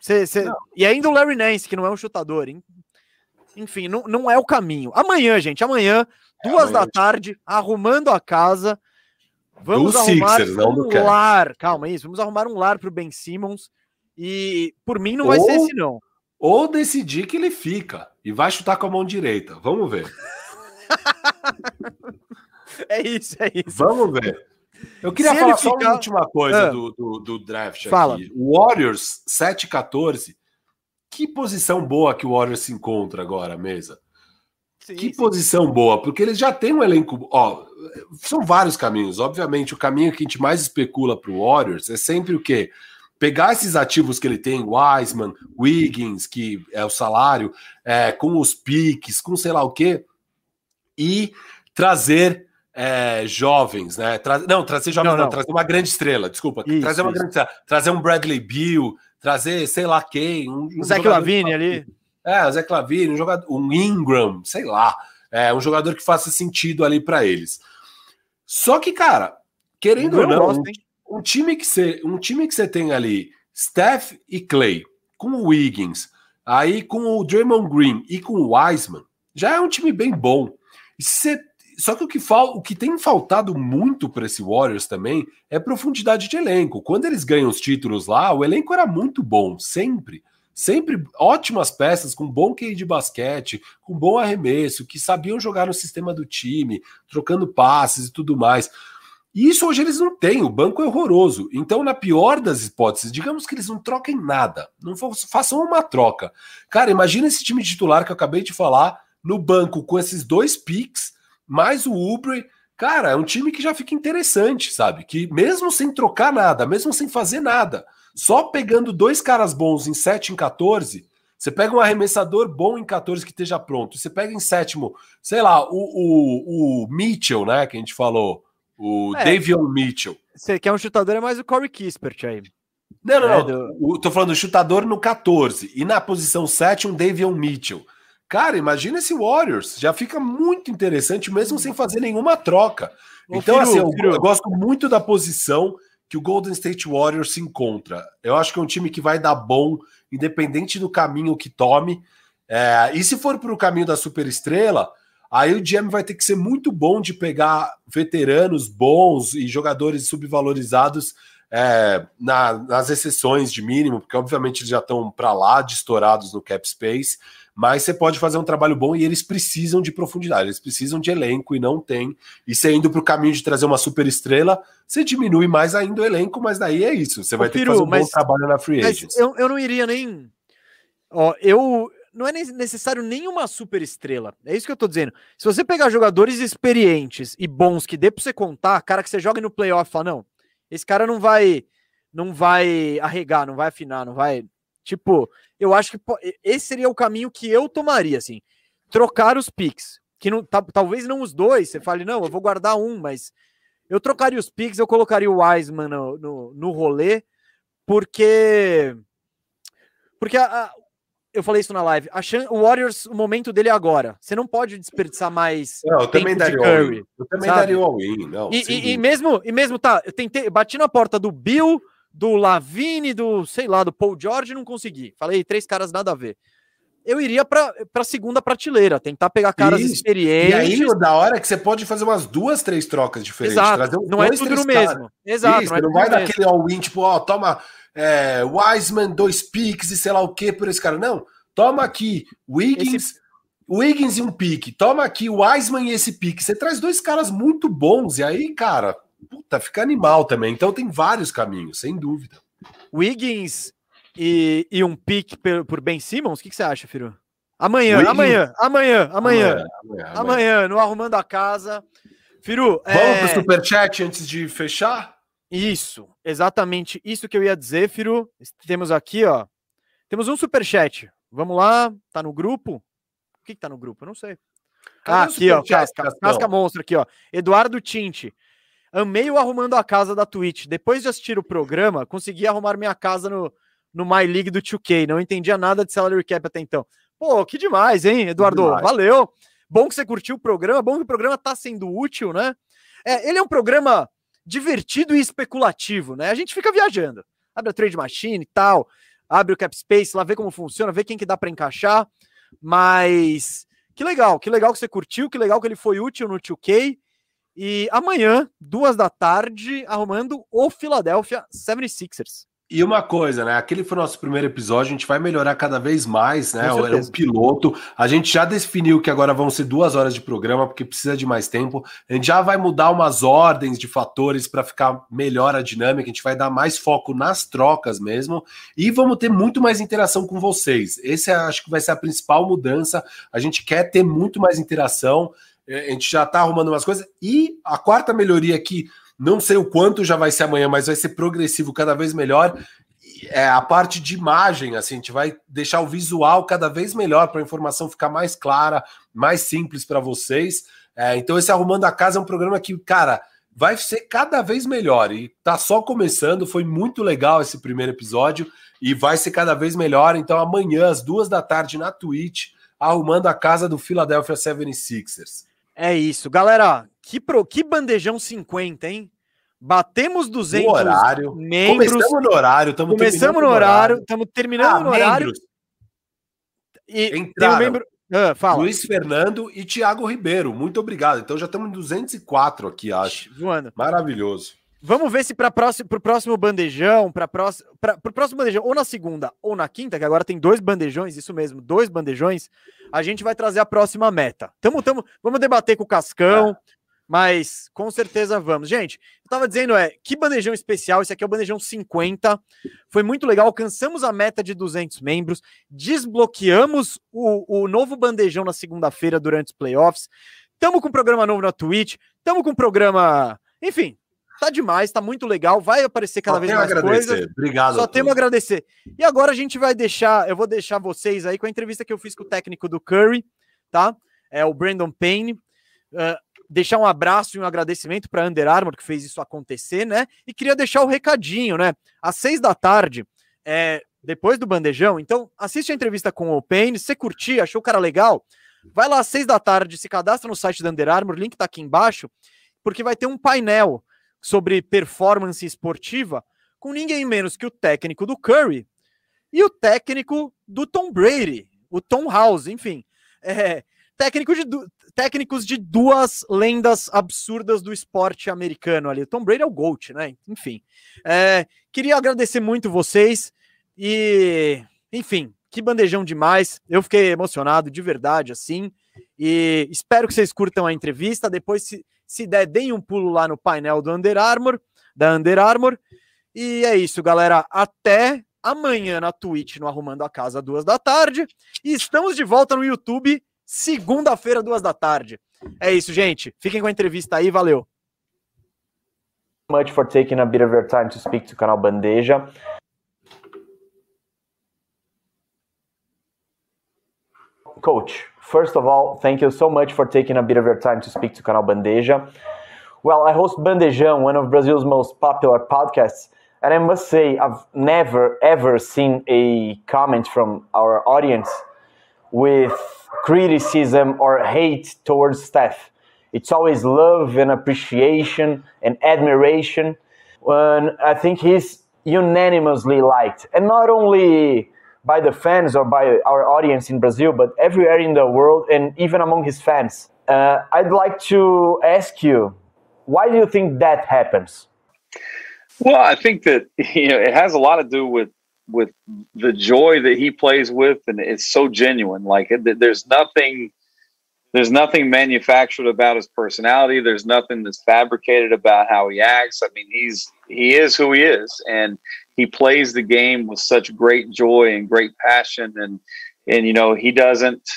Cê, cê... E ainda o Larry Nance, que não é um chutador. Hein? Enfim, não, não é o caminho. Amanhã, gente, amanhã, é, duas amanhã, da tarde, arrumando a casa. Vamos do arrumar Sixers, um lar. Calma, isso. Vamos arrumar um lar pro Ben Simmons. E por mim não vai ou, ser esse, não. Ou decidir que ele fica e vai chutar com a mão direita. Vamos ver. é isso, é isso. Vamos ver. Eu queria Se falar só uma última coisa ah, do, do, do, draft fala. aqui. O Warriors 7-14. Que posição boa que o Warriors se encontra agora, mesa? Sim, que sim. posição boa, porque eles já têm um elenco. Ó, são vários caminhos. Obviamente, o caminho que a gente mais especula para o Warriors é sempre o quê? Pegar esses ativos que ele tem, Wiseman, Wiggins, que é o salário, é, com os piques, com sei lá o quê, e trazer é, jovens, né? Tra... Não, trazer jovens, não, não. não, trazer uma grande estrela, desculpa. Isso, trazer uma isso. grande estrela, trazer um Bradley Bill, trazer sei lá quem. Um, um Zé Clavini ali. É, o Zé Clavini, um jogador, um Ingram, sei lá. É, um jogador que faça sentido ali para eles. Só que, cara, querendo ou não, gosto, um, um, time que você, um time que você tem ali, Steph e Clay, com o Wiggins, aí com o Draymond Green e com o Wiseman, já é um time bem bom. Só que o que, fal, o que tem faltado muito para esse Warriors também é profundidade de elenco. Quando eles ganham os títulos lá, o elenco era muito bom, sempre. Sempre ótimas peças, com bom QI de basquete, com bom arremesso, que sabiam jogar no sistema do time, trocando passes e tudo mais. E isso hoje eles não têm, o banco é horroroso. Então, na pior das hipóteses, digamos que eles não troquem nada, não façam uma troca. Cara, imagina esse time titular que eu acabei de falar no banco com esses dois picks mais o Ubre, cara, é um time que já fica interessante, sabe? Que mesmo sem trocar nada, mesmo sem fazer nada, só pegando dois caras bons em 7 em 14, você pega um arremessador bom em 14 que esteja pronto, você pega em sétimo, sei lá, o, o, o Mitchell, né, que a gente falou, o é, Davion Mitchell. Você quer um chutador, é mais o Corey Kispert aí. Não, não, é, não. Do... tô falando do chutador no 14. E na posição 7, um Davion Mitchell. Cara, imagina esse Warriors. Já fica muito interessante, mesmo sem fazer nenhuma troca. então, assim, eu, eu, gosto muito da posição que o Golden State Warriors se encontra. Eu acho que é um time que vai dar bom, independente do caminho que tome. É, e se for para o caminho da superestrela, aí o GM vai ter que ser muito bom de pegar veteranos bons e jogadores subvalorizados é, na, nas exceções de mínimo, porque obviamente eles já estão para lá de estourados no cap space mas você pode fazer um trabalho bom e eles precisam de profundidade, eles precisam de elenco e não tem. E você indo para o caminho de trazer uma super estrela, você diminui mais ainda o elenco, mas daí é isso. Você vai ter que fazer um mas, bom trabalho na free agents. Eu, eu não iria nem. Ó, eu. Não é necessário nenhuma super estrela. É isso que eu tô dizendo. Se você pegar jogadores experientes e bons que dê para você contar, cara que você joga no playoff fala, não, esse cara não vai não vai arregar, não vai afinar, não vai Tipo, eu acho que esse seria o caminho que eu tomaria, assim. Trocar os picks. Que não, talvez não os dois, você fale, não, eu vou guardar um, mas eu trocaria os picks, eu colocaria o Wiseman no, no, no rolê, porque. Porque a, a, eu falei isso na live. A o Warriors, o momento dele é agora. Você não pode desperdiçar mais. Não, eu também daria Curry, Eu também sabe? daria o all-in. E, e, e, mesmo, e mesmo, tá, eu tentei, bati na porta do Bill, do Lavine, do, sei lá, do Paul George, não consegui. Falei, três caras nada a ver. Eu iria para a segunda prateleira, tentar pegar caras Isso. experientes. E aí, da hora é que você pode fazer umas duas, três trocas diferentes. Exato. não é dois, é tudo no mesmo. Exato. Isso, não, é não vai daquele all-in, tipo, ó, toma é, Wiseman, dois picks e sei lá o que por esse cara. Não, toma aqui Wiggins, esse... Wiggins e um pique. Toma aqui o Wiseman e esse pique. Você traz dois caras muito bons. E aí, cara, puta, fica animal também. Então tem vários caminhos, sem dúvida. Wiggins e, e um pick por, por Ben Simmons, o que, que, você acha, Firu? Amanhã, Wiggins... amanhã, amanhã, amanhã, amanhã, amanhã, amanhã, no Arrumando a Casa. Firu, vamos é... pro superchat antes de fechar? Isso, exatamente isso que eu ia dizer, Firu. Temos aqui, ó, temos um superchat. Vamos lá, tá no grupo? O que, que tá no grupo? Eu não sei. Ah, aqui, ó, casca, casca monstro aqui, ó. Eduardo Tinte. Amei o arrumando a casa da Twitch. Depois de assistir o programa, consegui arrumar minha casa no, no My League do 2K. Não entendia nada de salary cap até então. Pô, que demais, hein, Eduardo? Demais. Valeu. Bom que você curtiu o programa, bom que o programa tá sendo útil, né? É, ele é um programa divertido e especulativo, né? A gente fica viajando. Abre a Trade Machine e tal, abre o Cap Space, lá vê como funciona, vê quem que dá para encaixar. Mas que legal, que legal que você curtiu, que legal que ele foi útil no 2K. E amanhã, duas da tarde, arrumando o Philadelphia 76ers. E uma coisa, né? Aquele foi o nosso primeiro episódio, a gente vai melhorar cada vez mais, né? Era um piloto. A gente já definiu que agora vão ser duas horas de programa, porque precisa de mais tempo. A gente já vai mudar umas ordens de fatores para ficar melhor a dinâmica. A gente vai dar mais foco nas trocas mesmo. E vamos ter muito mais interação com vocês. Esse acho que vai ser a principal mudança. A gente quer ter muito mais interação. É, a gente já está arrumando umas coisas. E a quarta melhoria aqui não sei o quanto já vai ser amanhã, mas vai ser progressivo cada vez melhor. É a parte de imagem, assim, a gente vai deixar o visual cada vez melhor para a informação ficar mais clara, mais simples para vocês. É, então, esse Arrumando a Casa é um programa que, cara, vai ser cada vez melhor. E tá só começando, foi muito legal esse primeiro episódio e vai ser cada vez melhor. Então, amanhã, às duas da tarde, na Twitch, arrumando a casa do Philadelphia 76ers. É isso, galera. Que, pro, que bandejão 50, hein? Batemos 200 no horário. membros. Começamos no horário. Começamos no horário. Estamos terminando ah, no horário. Membros. E Entraram. tem um membro... Ah, fala. Luiz Fernando e Thiago Ribeiro. Muito obrigado. Então já estamos em 204 aqui, acho. Voando. Maravilhoso. Vamos ver se para o próximo bandejão, para o próximo bandejão, ou na segunda ou na quinta, que agora tem dois bandejões, isso mesmo, dois bandejões, a gente vai trazer a próxima meta. Tamo, tamo, vamos debater com o Cascão, é. Mas com certeza vamos. Gente, eu tava dizendo, é, que bandejão especial, esse aqui é o bandejão 50, foi muito legal, alcançamos a meta de 200 membros, desbloqueamos o, o novo bandejão na segunda-feira durante os playoffs, tamo com um programa novo na Twitch, tamo com um programa, enfim, Tá demais, tá muito legal. Vai aparecer cada Só vez mais coisas. Obrigado. Só temos a agradecer. E agora a gente vai deixar, eu vou deixar vocês aí com a entrevista que eu fiz com o técnico do Curry, tá? É o Brandon Payne. Uh, deixar um abraço e um agradecimento para Under Armour que fez isso acontecer, né? E queria deixar o recadinho, né? Às seis da tarde, é, depois do bandejão. Então, assiste a entrevista com o Payne. Se curtir, achou o cara legal, vai lá às seis da tarde, se cadastra no site da Under Armour, link tá aqui embaixo, porque vai ter um painel sobre performance esportiva com ninguém menos que o técnico do Curry e o técnico do Tom Brady, o Tom House, enfim. É, técnico de, técnicos de duas lendas absurdas do esporte americano ali. O Tom Brady é o GOAT, né? Enfim. É, queria agradecer muito vocês e, enfim, que bandejão demais. Eu fiquei emocionado de verdade, assim. E espero que vocês curtam a entrevista. Depois, se, se der, deem um pulo lá no painel do Under Armour, da Under Armour. E é isso, galera. Até amanhã na Twitch, no Arrumando a Casa, duas da tarde. E estamos de volta no YouTube, segunda-feira, duas da tarde. É isso, gente. Fiquem com a entrevista aí. Valeu. much for taking a bit of your time to speak to Canal Bandeja. Coach, First of all, thank you so much for taking a bit of your time to speak to Canal Bandeja. Well, I host Bandejão, one of Brazil's most popular podcasts, and I must say I've never ever seen a comment from our audience with criticism or hate towards Steph. It's always love and appreciation and admiration. And I think he's unanimously liked, and not only by the fans or by our audience in Brazil, but everywhere in the world and even among his fans. Uh, I'd like to ask you, why do you think that happens? Well, I think that you know it has a lot to do with with the joy that he plays with, and it's so genuine. Like it, there's nothing, there's nothing manufactured about his personality. There's nothing that's fabricated about how he acts. I mean, he's he is who he is, and he plays the game with such great joy and great passion and and you know he doesn't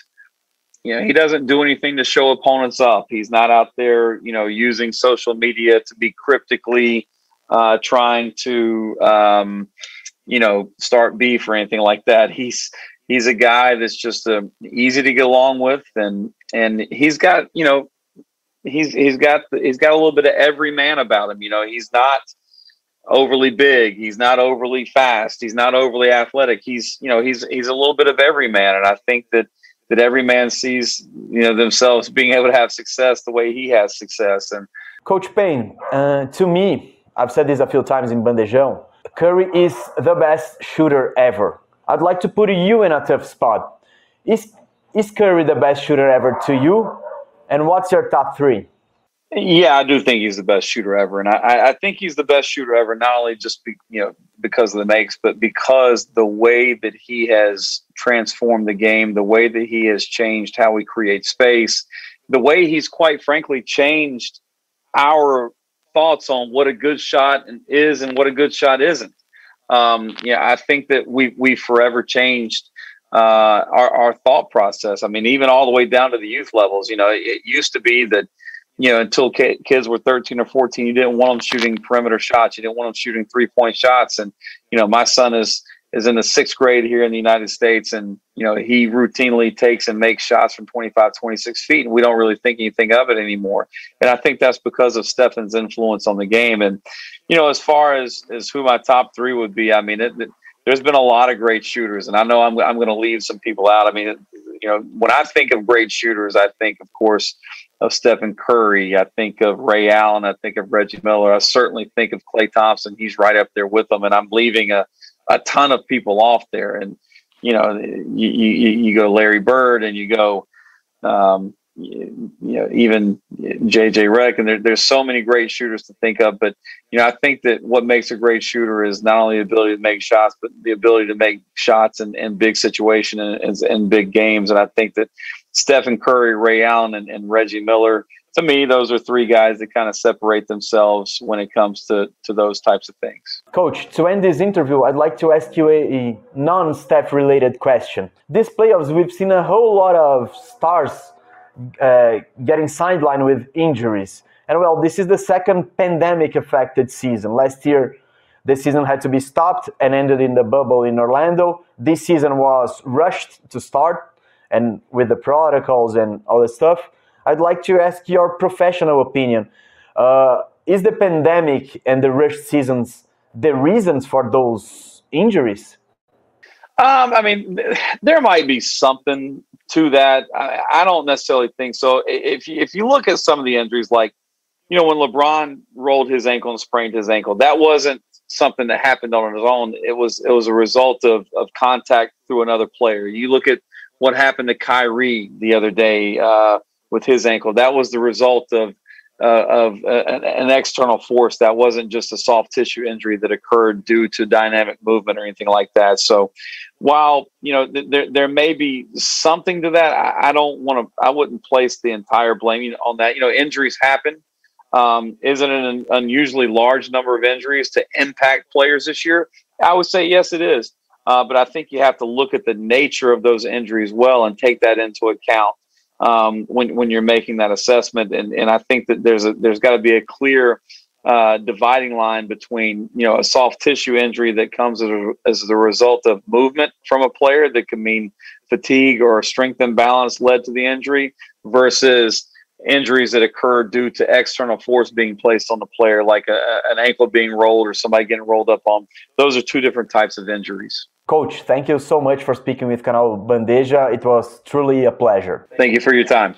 you know he doesn't do anything to show opponents up he's not out there you know using social media to be cryptically uh, trying to um, you know start beef or anything like that he's he's a guy that's just uh, easy to get along with, and and he's got you know he's he's got he's got a little bit of every man about him. You know, he's not overly big, he's not overly fast, he's not overly athletic. He's you know he's he's a little bit of every man, and I think that that every man sees you know themselves being able to have success the way he has success. And Coach Payne, uh, to me, I've said this a few times in Bandejão. Curry is the best shooter ever. I'd like to put you in a tough spot. Is is Curry the best shooter ever to you? And what's your top three? Yeah, I do think he's the best shooter ever, and I, I think he's the best shooter ever. Not only just be, you know because of the makes, but because the way that he has transformed the game, the way that he has changed how we create space, the way he's quite frankly changed our thoughts on what a good shot is and what a good shot isn't. Um, yeah, I think that we we forever changed uh, our our thought process. I mean, even all the way down to the youth levels. You know, it used to be that you know until kids were 13 or 14 you didn't want them shooting perimeter shots you didn't want them shooting three point shots and you know my son is is in the sixth grade here in the United States, and you know he routinely takes and makes shots from 25, 26 feet, and we don't really think anything of it anymore. And I think that's because of Stefan's influence on the game. And you know, as far as as who my top three would be, I mean, it, it, there's been a lot of great shooters, and I know I'm I'm going to leave some people out. I mean, you know, when I think of great shooters, I think, of course, of Stephen Curry. I think of Ray Allen. I think of Reggie Miller. I certainly think of Clay Thompson. He's right up there with them, and I'm leaving a a ton of people off there. And you know, you you, you go Larry Bird and you go, um, you, you know, even JJ Redick, and there, there's so many great shooters to think of. But you know, I think that what makes a great shooter is not only the ability to make shots, but the ability to make shots in, in big situations and, in big games. And I think that Stephen Curry, Ray Allen, and, and Reggie Miller to me, those are three guys that kind of separate themselves when it comes to, to those types of things. Coach, to end this interview, I'd like to ask you a, non Steph related question. This playoffs, we've seen a whole lot of stars uh, getting sidelined with injuries. And well, this is the second pandemic affected season. Last year, the season had to be stopped and ended in the bubble in Orlando. This season was rushed to start and with the protocols and all the stuff. I'd like to ask your professional opinion. Uh, is the pandemic and the rush seasons the reasons for those injuries? Um, I mean, there might be something to that. I, I, don't necessarily think so. If you, if you look at some of the injuries, like you know when LeBron rolled his ankle and sprained his ankle, that wasn't something that happened on its own. It was it was a result of of contact through another player. You look at what happened to Kyrie the other day. Uh, with his ankle. That was the result of uh, of uh, an external force. That wasn't just a soft tissue injury that occurred due to dynamic movement or anything like that. So, while you know th- there there may be something to that, I, I don't want to. I wouldn't place the entire blame on that. You know, injuries happen. Um, isn't it an unusually large number of injuries to impact players this year? I would say yes, it is. Uh, but I think you have to look at the nature of those injuries well and take that into account um, when when you're making that assessment. And and I think that there's a there's got to be a clear uh, dividing line between you know a soft tissue injury that comes as a, as the result of movement from a player that can mean fatigue or strength imbalance led to the injury versus injuries that occur due to external force being placed on the player like a, an ankle being rolled or somebody getting rolled up on those are two different types of injuries Coach, thank you so much for speaking with Canal Bandeja. It was truly a pleasure. Thank you for your time.